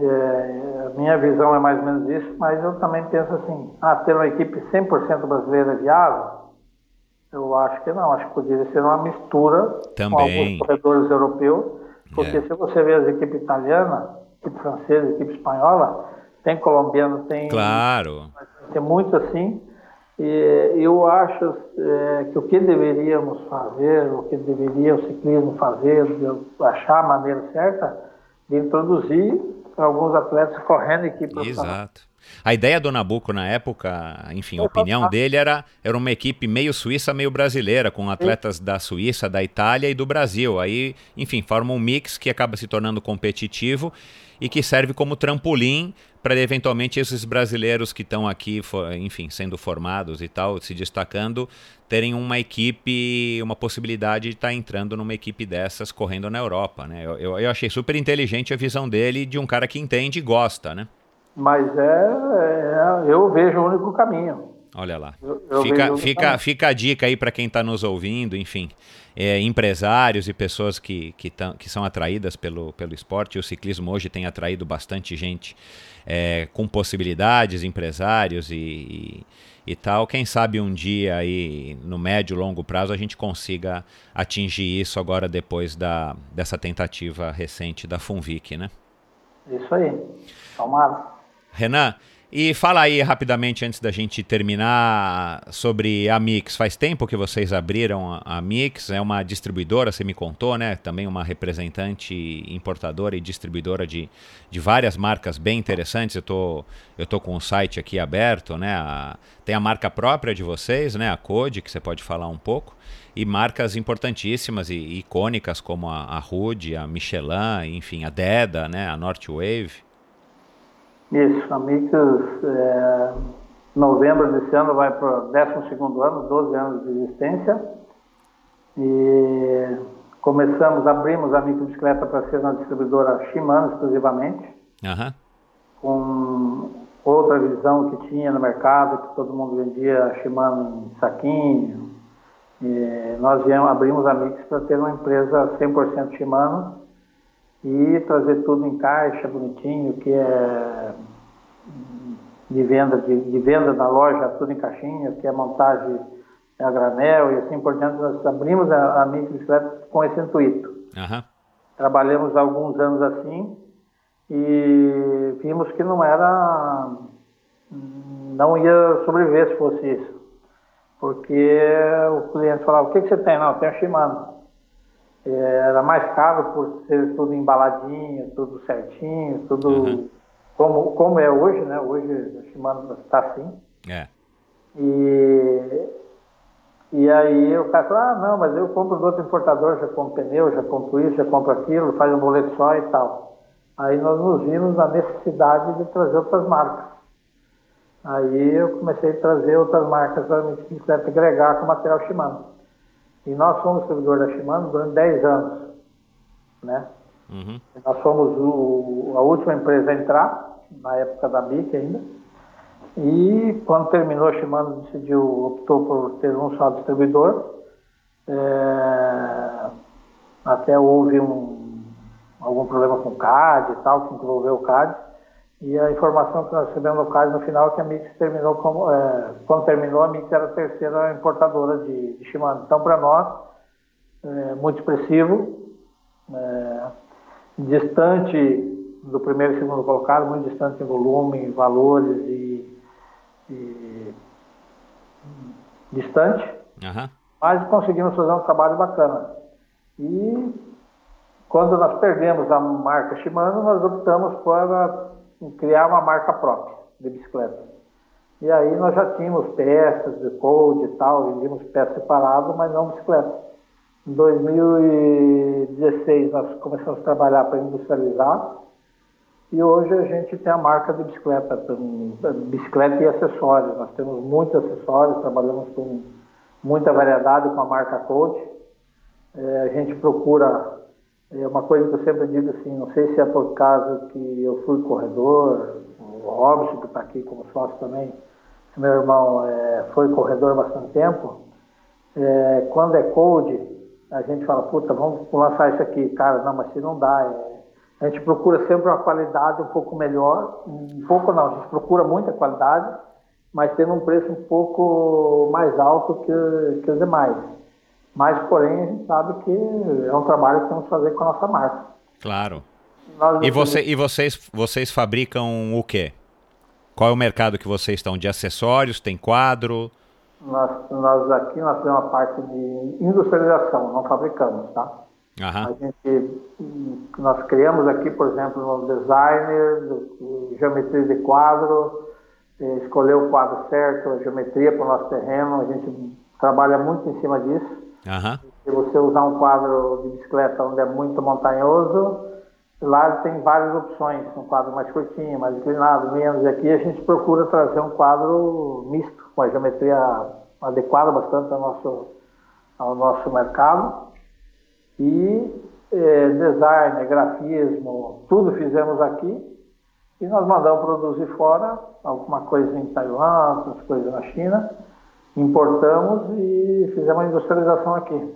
é, a minha visão é mais ou menos isso, mas eu também penso assim, ah, ter uma equipe 100% brasileira é viável? Eu acho que não, acho que poderia ser uma mistura Também. com alguns corredores europeus, porque é. se você vê as equipes italianas, equipe francesa, equipe espanhola, tem colombiano, tem. Claro. Tem muito assim. E eu acho é, que o que deveríamos fazer, o que deveria o ciclismo fazer, achar a maneira certa de introduzir alguns atletas correndo equipe Exato. A ideia do Nabucco na época, enfim, a opinião dele era, era uma equipe meio suíça, meio brasileira, com atletas da Suíça, da Itália e do Brasil. Aí, enfim, forma um mix que acaba se tornando competitivo e que serve como trampolim para eventualmente esses brasileiros que estão aqui, enfim, sendo formados e tal, se destacando, terem uma equipe, uma possibilidade de estar tá entrando numa equipe dessas correndo na Europa, né? Eu, eu, eu achei super inteligente a visão dele de um cara que entende e gosta, né? Mas é, é, eu vejo o único caminho. Olha lá. Eu, eu fica, fica, fica a dica aí para quem está nos ouvindo, enfim. É, empresários e pessoas que, que, tão, que são atraídas pelo, pelo esporte. O ciclismo hoje tem atraído bastante gente é, com possibilidades, empresários e, e, e, tal. Quem sabe um dia aí, no médio longo prazo, a gente consiga atingir isso agora depois da, dessa tentativa recente da Funvic, né? Isso aí. Tomara. Renan, e fala aí rapidamente, antes da gente terminar, sobre a Mix. Faz tempo que vocês abriram a Mix, é uma distribuidora, você me contou, né? Também uma representante importadora e distribuidora de, de várias marcas bem interessantes. Eu tô, eu tô com o site aqui aberto, né? A, tem a marca própria de vocês, né? A Code, que você pode falar um pouco. E marcas importantíssimas e icônicas como a, a Rude, a Michelin, enfim, a Deda, né? A Northwave. Isso, a Mix, é, novembro desse ano vai para o 12 ano, 12 anos de existência. E começamos, abrimos a microbicicleta para ser na distribuidora Shimano exclusivamente. Uhum. Com outra visão que tinha no mercado, que todo mundo vendia Shimano em saquinho. E nós viemos, abrimos a Mix para ter uma empresa 100% Shimano e trazer tudo em caixa, bonitinho, que é de venda, de, de venda da loja, tudo em caixinha, que é montagem a granel e assim por diante. Nós abrimos a, a microbicicleta com esse intuito. Uhum. Trabalhamos alguns anos assim e vimos que não era, não ia sobreviver se fosse isso. Porque o cliente falava, o que, que você tem? Não, eu tenho Shimano. É, era mais caro por ser tudo embaladinho, tudo certinho, tudo uhum. como, como é hoje, né? Hoje o Shimano está assim. É. E, e aí o cara falou, ah, não, mas eu compro do outro importador, já compro pneu, já compro isso, já compro aquilo, faz um boleto só e tal. Aí nós nos vimos na necessidade de trazer outras marcas. Aí eu comecei a trazer outras marcas para me agregar com material Shimano. E nós fomos servidor da Shimano durante 10 anos. Né? Uhum. Nós fomos o, a última empresa a entrar, na época da BIC ainda. E quando terminou a Shimano, decidiu, optou por ter um só distribuidor. É, até houve um, algum problema com o CAD e tal, que envolveu o CAD. E a informação que nós recebemos no caso no final é que a Mix terminou como, é, quando terminou, a Mix era a terceira importadora de, de Shimano. Então, para nós, é, muito expressivo, é, distante do primeiro e segundo colocado, muito distante em volume, valores e, e distante, uhum. mas conseguimos fazer um trabalho bacana. E quando nós perdemos a marca Shimano, nós optamos para criar uma marca própria de bicicleta. E aí nós já tínhamos peças de code e tal, vendíamos peças separadas, mas não bicicleta. Em 2016 nós começamos a trabalhar para industrializar e hoje a gente tem a marca de bicicleta, bicicleta e acessórios. Nós temos muitos acessórios, trabalhamos com muita variedade com a marca Code. É, a gente procura é uma coisa que eu sempre digo assim, não sei se é por causa que eu fui corredor, o Robson, que está aqui como sócio também, meu irmão é, foi corredor há bastante tempo, é, quando é code, a gente fala, puta, vamos lançar isso aqui. Cara, não, mas se não dá. É, a gente procura sempre uma qualidade um pouco melhor, um pouco não, a gente procura muita qualidade, mas tendo um preço um pouco mais alto que, que os demais. Mas, porém, a gente sabe que é um trabalho que temos que fazer com a nossa marca. Claro. e, você, e vocês, vocês fabricam o quê? Qual é o mercado que vocês estão? De acessórios? Tem quadro? Nós, nós aqui nós temos uma parte de industrialização, não fabricamos, tá? Aham. A gente, nós criamos aqui, por exemplo, um designer, de geometria de quadro, eh, escolher o quadro certo, a geometria para o nosso terreno, a gente trabalha muito em cima disso. Uhum. Se você usar um quadro de bicicleta onde é muito montanhoso, lá tem várias opções, um quadro mais curtinho, mais inclinado, menos. E aqui a gente procura trazer um quadro misto, com a geometria adequada bastante ao nosso, ao nosso mercado. E é, design, grafismo, tudo fizemos aqui. E nós mandamos produzir fora, alguma coisa em Taiwan, outras coisas na China, importamos e fizemos a industrialização aqui.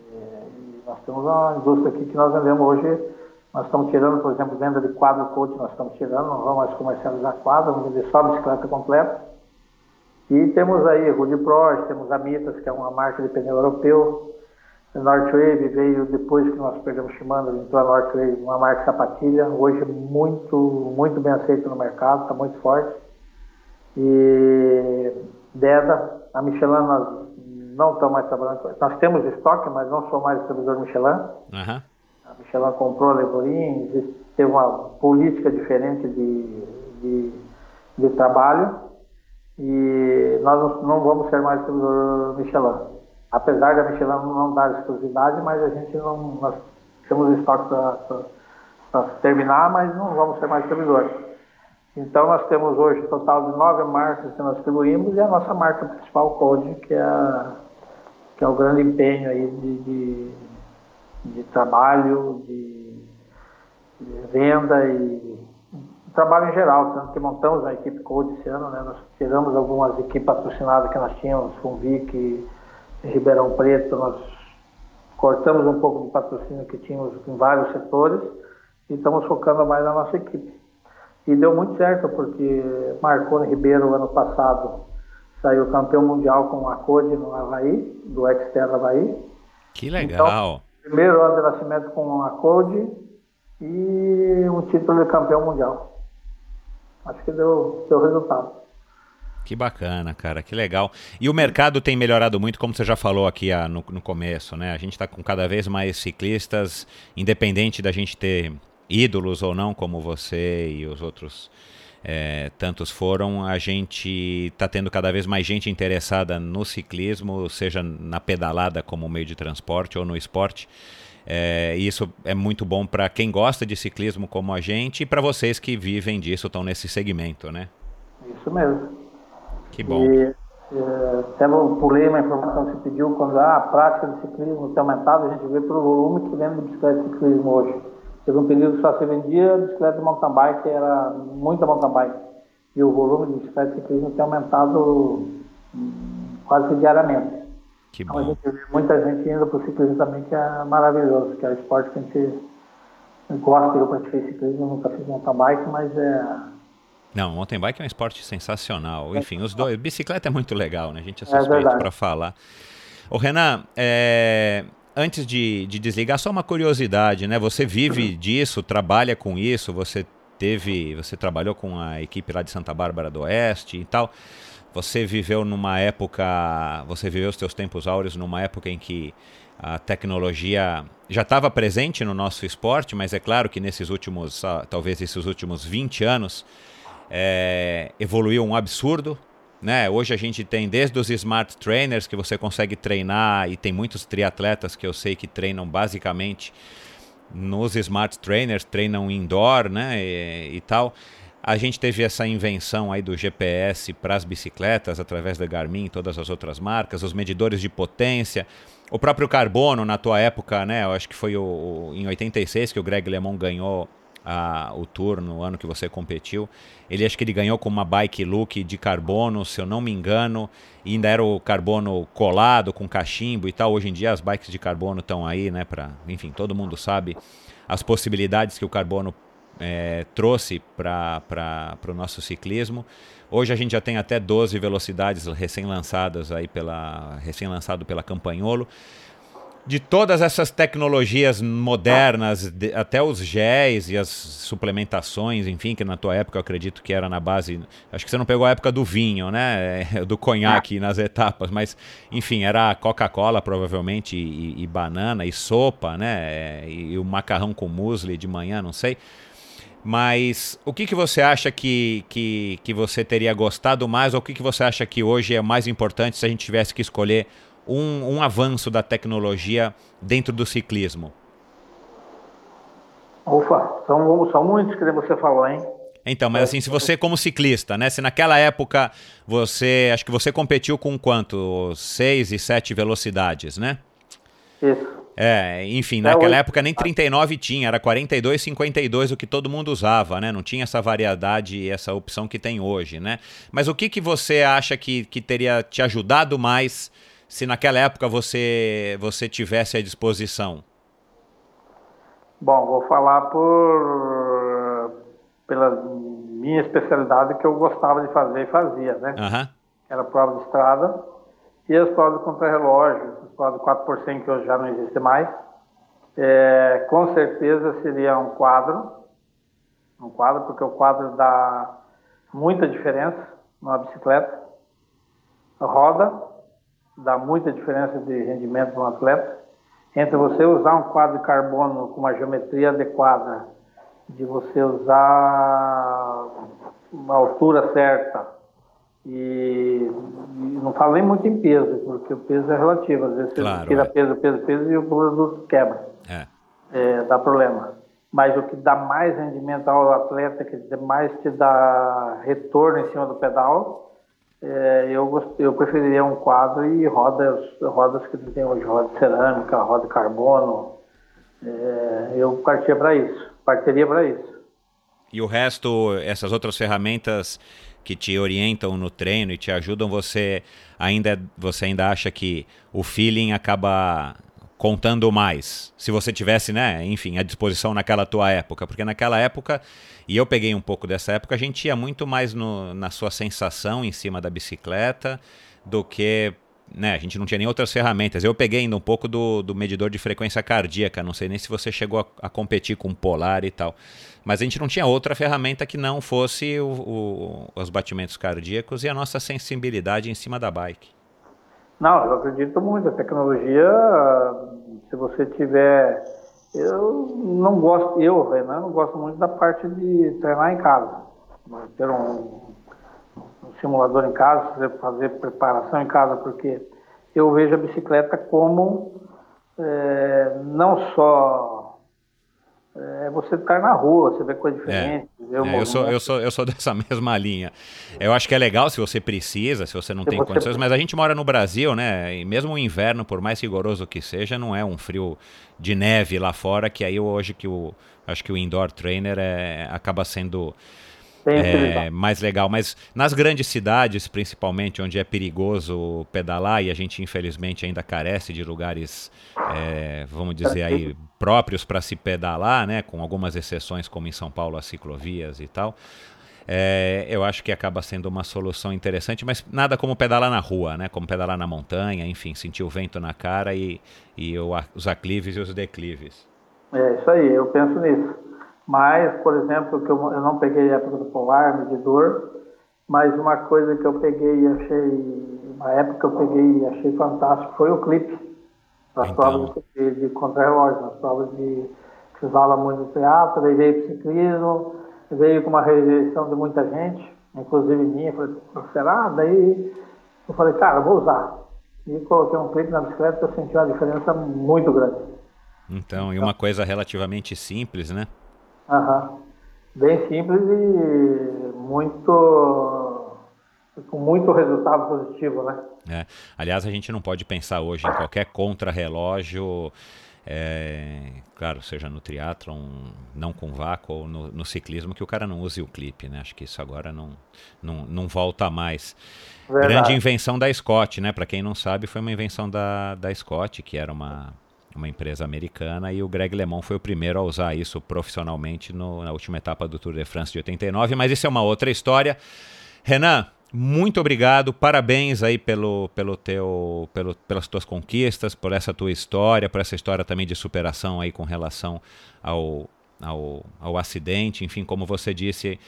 E nós temos uma indústria aqui que nós vendemos hoje, nós estamos tirando, por exemplo, venda de quadro coach, nós estamos tirando, não vamos mais comercializar quadro, vamos vender só bicicleta completa. E temos aí Rude Pro, temos a Mitas, que é uma marca de pneu europeu, Northwave veio depois que nós perdemos Shimano, entrou a Northwave, uma marca sapatilha, hoje muito, muito bem aceita no mercado, está muito forte. E Deda, a Michelin nós não estamos mais trabalhando, nós temos estoque, mas não sou mais distribuidor Michelin. Uhum. A Michelin comprou a Levorin, teve uma política diferente de, de, de trabalho e nós não vamos ser mais distribuidor Michelin apesar da Michelin não dar exclusividade, mas a gente não, nós temos estoque para terminar, mas não vamos ser mais distribuidores. Então nós temos hoje um total de nove marcas que nós distribuímos e a nossa marca principal, Code, que é, que é o grande empenho aí de, de, de trabalho, de, de, venda e trabalho em geral, tanto que montamos a equipe Code esse ano, né? nós tiramos algumas equipes patrocinadas que nós tínhamos, Funvic, Ribeirão Preto, nós cortamos um pouco do patrocínio que tínhamos em vários setores e estamos focando mais na nossa equipe. E deu muito certo, porque Marconi Ribeiro, ano passado, saiu campeão mundial com a Code no Havaí, do Exterra Havaí. Que legal! Então, primeiro ano de nascimento com a Code e um título de campeão mundial. Acho que deu, deu resultado. Que bacana, cara, que legal. E o mercado tem melhorado muito, como você já falou aqui ah, no, no começo, né? A gente está com cada vez mais ciclistas, independente da gente ter ídolos ou não, como você e os outros é, tantos foram, a gente está tendo cada vez mais gente interessada no ciclismo, seja na pedalada como meio de transporte ou no esporte. É, isso é muito bom para quem gosta de ciclismo como a gente e para vocês que vivem disso, estão nesse segmento, né? Isso mesmo. Que bom. E, é, até eu pulei uma informação que você pediu, quando ah, a prática de ciclismo tem aumentado, a gente vê pelo volume que vende de bicicleta de ciclismo hoje. Teve um período que só se vendia bicicleta de mountain bike, era muita mountain bike. E o volume de bicicleta de ciclismo tem aumentado hum, quase diariamente. Que bom. Então a gente vê muita gente indo para o ciclismo também, que é maravilhoso, que é o esporte que a gente gosta. Eu pratiquei ciclismo, nunca fiz mountain bike, mas é não, mountain bike é um esporte sensacional. Enfim, os dois. Bicicleta é muito legal, né? A gente é, é suspeito é para falar. Ô, Renan, é, antes de, de, desligar, só uma curiosidade, né? Você vive disso, trabalha com isso, você teve. Você trabalhou com a equipe lá de Santa Bárbara do Oeste e tal. Você viveu numa época. Você viveu os seus tempos áureos numa época em que a tecnologia já estava presente no nosso esporte, mas é claro que nesses últimos, talvez esses últimos 20 anos, é, evoluiu um absurdo. Né? Hoje a gente tem desde os smart trainers que você consegue treinar e tem muitos triatletas que eu sei que treinam basicamente nos smart trainers, treinam indoor, né, e, e tal. A gente teve essa invenção aí do GPS para as bicicletas através da Garmin e todas as outras marcas, os medidores de potência, o próprio carbono na tua época, né? Eu acho que foi o, o em 86 que o Greg LeMond ganhou a, o Tour no ano que você competiu. Ele acho que ele ganhou com uma bike look de carbono, se eu não me engano, e ainda era o carbono colado com cachimbo e tal. Hoje em dia as bikes de carbono estão aí, né? Para, enfim, todo mundo sabe as possibilidades que o carbono é, trouxe para o nosso ciclismo. Hoje a gente já tem até 12 velocidades recém-lançadas aí pela recém-lançado pela Campanholo de todas essas tecnologias modernas, de, até os géis e as suplementações, enfim, que na tua época eu acredito que era na base. Acho que você não pegou a época do vinho, né? (laughs) Do conhaque nas etapas, mas enfim, era Coca-Cola provavelmente, e, e, banana, e sopa, né? E, e o macarrão com muesli de manhã, não sei. Mas o que, que você acha que, que, que você teria gostado mais, ou o que, que você acha que hoje é mais importante se a gente tivesse que escolher um, um avanço da tecnologia dentro do ciclismo? Ufa, são, são muitos que você falou, hein? Então, mas assim, se você como ciclista, né? Se naquela época você, acho que você competiu com quanto? Seis e sete velocidades, né? Isso. É, enfim, naquela é, época nem 39 tinha, era 42, 52 o que todo mundo usava, né? Não tinha essa variedade e essa opção que tem hoje, né? Mas o que, que você acha que, que teria te ajudado mais se naquela época você, você tivesse à disposição? Bom, vou falar por pela minha especialidade que eu gostava de fazer e fazia, né? Uhum. Era prova de estrada e as provas de contrarrelógio, as provas de 4 que hoje já não existe mais. É, com certeza seria um quadro, um quadro, porque o quadro dá muita diferença numa bicicleta. Roda dá muita diferença de rendimento no atleta. Entre você usar um quadro de carbono com uma geometria adequada, de você usar uma altura certa, e, e, não falo nem muito em peso, porque o peso é relativo. Às vezes claro, você tira é. peso, peso, peso e o produto quebra. É. É, dá problema. Mas o que dá mais rendimento ao atleta, que mais te dá retorno em cima do pedal, é, eu, eu preferiria um quadro e rodas, rodas que tem hoje, roda de cerâmica, roda de carbono. É, eu partia para isso, partiria para isso. E o resto, essas outras ferramentas que te orientam no treino e te ajudam, você ainda, você ainda acha que o feeling acaba contando mais, se você tivesse, né, enfim, à disposição naquela tua época, porque naquela época, e eu peguei um pouco dessa época, a gente ia muito mais no, na sua sensação em cima da bicicleta do que né, a gente não tinha nem outras ferramentas. Eu peguei ainda um pouco do, do medidor de frequência cardíaca, não sei nem se você chegou a, a, competir com polar e tal. Mas a gente não tinha outra ferramenta que não fosse o, o, os batimentos cardíacos e a nossa sensibilidade em cima da bike. Não, eu acredito muito. A tecnologia, se você tiver. Eu não gosto, eu, Renan, não gosto muito da parte de treinar em casa. Ter um, simulador em casa, fazer preparação em casa, porque eu vejo a bicicleta como é, não só é, você estar na rua, você vê coisa é. diferente. É. É, eu, sou, eu, sou, eu sou (laughs) dessa mesma linha. Eu acho que é legal se você precisa, se você não se tem você condições, mas a gente mora no Brasil, né? E mesmo o inverno, por mais rigoroso que seja, não é um frio de neve lá fora, que aí hoje que o acho que o indoor trainer é, acaba sendo é, mais legal. Mas nas grandes cidades, principalmente, onde é perigoso pedalar e a gente infelizmente ainda carece de lugares, é, vamos dizer aí, próprios para se pedalar, né? Com algumas exceções, como em São Paulo, as ciclovias e tal. É, eu acho que acaba sendo uma solução interessante, mas nada como pedalar na rua, né? Como pedalar na montanha, enfim, sentir o vento na cara e, e os aclives e os declives. É isso aí, eu penso nisso. Mas, por exemplo, que eu, eu não peguei a época do polar, medidor, mas uma coisa que eu peguei e achei, uma época que eu peguei e achei fantástico foi o clipe, nas então. provas de, de contra-relógio, nas provas de fala muito do teatro, daí veio o ciclismo, veio com uma rejeição de muita gente, inclusive minha, falei, será? Daí eu falei, cara, vou usar. E coloquei um clipe na bicicleta e eu senti uma diferença muito grande. Então, e uma coisa relativamente simples, né? Aham. Bem simples e muito com muito resultado positivo, né? É. Aliás, a gente não pode pensar hoje em qualquer contrarrelógio, é, claro, seja no triatlon, não com vácuo, ou no, no, ciclismo, que o cara não use o clipe, né? Acho que isso agora não, não, não volta mais. Verdade. Grande invenção da Scott, né? Para quem não sabe, foi uma invenção da, da Scott, que era uma uma empresa americana, e o Greg LeMond foi o primeiro a usar isso profissionalmente no, na última etapa do Tour de France de 89, mas isso é uma outra história. Renan, muito obrigado, parabéns aí pelo, pelo teu, pelo, pelas tuas conquistas, por essa tua história, por essa história também de superação aí com relação ao, ao, ao acidente, enfim, como você disse,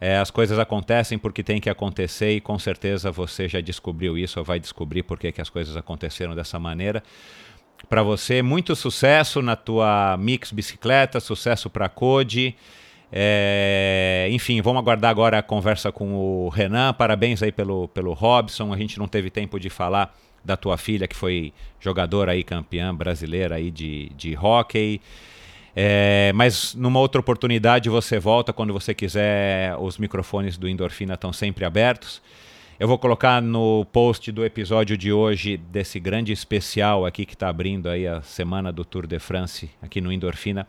é, as coisas acontecem porque tem que acontecer e com certeza você já descobriu isso ou vai descobrir por que as coisas aconteceram dessa maneira para você. Muito sucesso na tua Mix Bicicleta, sucesso para a Code. É, enfim, vamos aguardar agora a conversa com o Renan. Parabéns aí pelo, pelo Robson. A gente não teve tempo de falar da tua filha, que foi jogadora aí, campeã brasileira aí de, de hockey. É, mas numa outra oportunidade você volta quando você quiser. Os microfones do Endorfina estão sempre abertos. Eu vou colocar no post do episódio de hoje, desse grande especial aqui que está abrindo aí a semana do Tour de France aqui no Endorfina,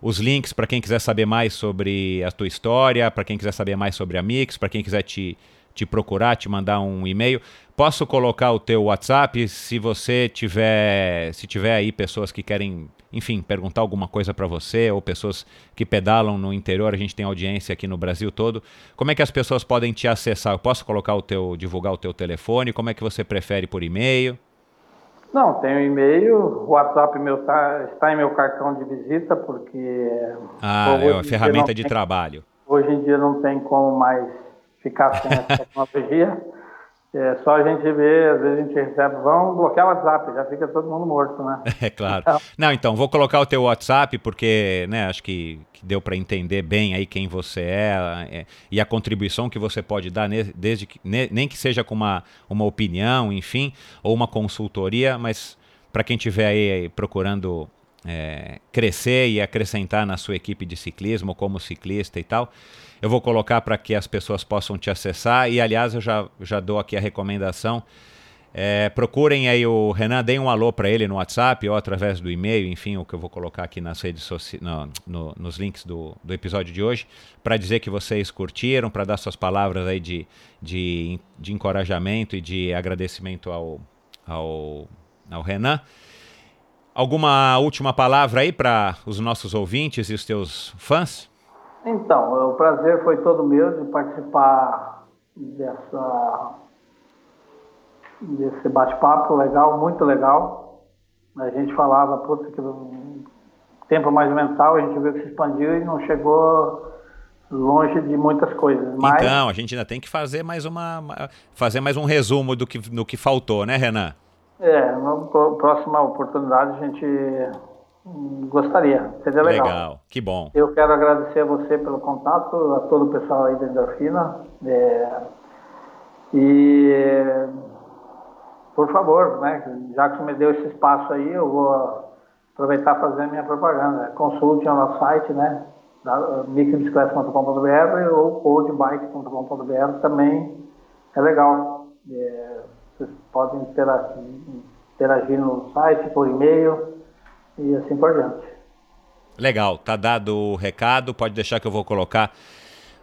os links para quem quiser saber mais sobre a tua história, para quem quiser saber mais sobre a Mix, para quem quiser te, te procurar, te mandar um e-mail. Posso colocar o teu WhatsApp se você tiver, se tiver aí pessoas que querem enfim, perguntar alguma coisa para você ou pessoas que pedalam no interior, a gente tem audiência aqui no Brasil todo. Como é que as pessoas podem te acessar? Eu posso colocar o teu, divulgar o teu telefone? Como é que você prefere por e-mail? Não, um e-mail, o WhatsApp meu tá, está em meu cartão de visita, porque. Ah, é uma ferramenta de tem, trabalho. Hoje em dia não tem como mais ficar sem essa tecnologia. É só a gente ver, às vezes a gente recebe, vamos bloquear o WhatsApp, já fica todo mundo morto, né? (laughs) É claro. Então, Não, então, vou colocar o teu WhatsApp, porque né, acho que, que deu para entender bem aí quem você é, é, e a contribuição que você pode dar, desde que, nem que seja com uma, uma opinião, enfim, ou uma consultoria, mas para quem estiver aí procurando é, crescer e acrescentar na sua equipe de ciclismo, como ciclista e tal eu vou colocar para que as pessoas possam te acessar. E, aliás, eu já, já dou aqui a recomendação. É, procurem aí o Renan, deem um alô para ele no WhatsApp ou através do e-mail, enfim, o que eu vou colocar aqui nas redes sociais, no, no, nos links do, do episódio de hoje, para dizer que vocês curtiram, para dar suas palavras aí de, de, de encorajamento e de agradecimento ao, ao, ao Renan. Alguma última palavra aí para os nossos ouvintes e os teus fãs? Então, o prazer foi todo meu de participar dessa, desse bate-papo legal, muito legal. A gente falava, putz, que tempo mais mental, a gente viu que se expandiu e não chegou longe de muitas coisas. Mas... Então, a gente ainda tem que fazer mais uma fazer mais um resumo do que, do que faltou, né, Renan? É, na próxima oportunidade a gente Gostaria, seria legal. Legal, que bom. Eu quero agradecer a você pelo contato, a todo o pessoal aí da Endorfina. É, e, por favor, né, já que você me deu esse espaço aí, eu vou aproveitar e fazer a minha propaganda. Consulte o nosso site, né, microbicicleta.com.br ou coldbike.com.br também é legal. É, vocês podem interagir, interagir no site, por e-mail e assim por diante. Legal, tá dado o recado, pode deixar que eu vou colocar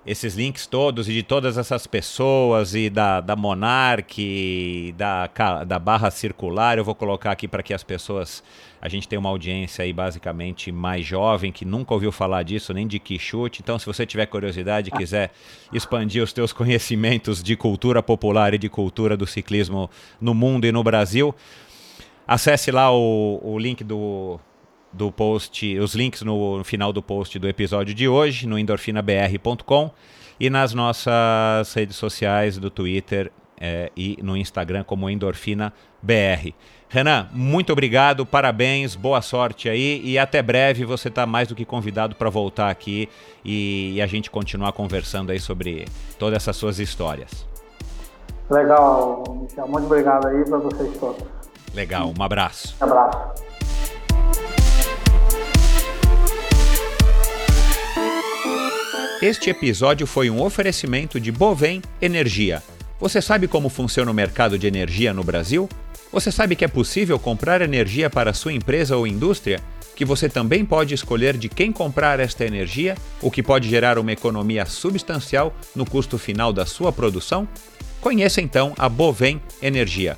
esses links todos e de todas essas pessoas e da, da Monark, da, da Barra Circular, eu vou colocar aqui para que as pessoas. A gente tem uma audiência aí basicamente mais jovem que nunca ouviu falar disso, nem de Quixote. Então, se você tiver curiosidade e (laughs) quiser expandir os teus conhecimentos de cultura popular e de cultura do ciclismo no mundo e no Brasil, acesse lá o, o link do, do post, os links no, final do post do episódio de hoje, no endorfinabr.com e nas nossas redes sociais do Twitter é, e no Instagram como EndorfinaBR. Renan, muito obrigado, parabéns, boa sorte aí e até breve você está mais do que convidado para voltar aqui e, e, a gente continuar conversando aí sobre todas essas suas histórias. Legal, Michel, muito obrigado aí para vocês todos. Legal, um abraço. Um abraço. Este episódio foi um oferecimento de Bovem Energia. Você sabe como funciona o mercado de energia no Brasil? Você sabe que é possível comprar energia para sua empresa ou indústria? Que você também pode escolher de quem comprar esta energia, o que pode gerar uma economia substancial no custo final da sua produção? Conheça então a Bovem Energia.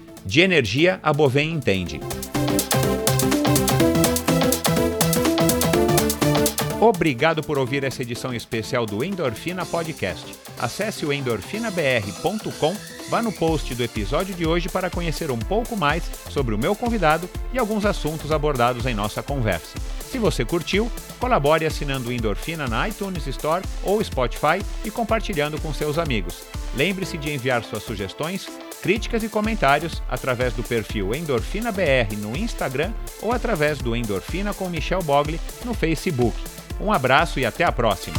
De energia a Bovem entende. Obrigado por ouvir essa edição especial do Endorfina Podcast. Acesse o endorfinabr.com, vá no post do episódio de hoje para conhecer um pouco mais sobre o meu convidado e alguns assuntos abordados em nossa conversa. Se você curtiu, colabore assinando o Endorfina na iTunes Store ou Spotify e compartilhando com seus amigos. Lembre-se de enviar suas sugestões Críticas e comentários através do perfil Endorfina BR no Instagram ou através do Endorfina com Michel Bogli no Facebook. Um abraço e até a próxima!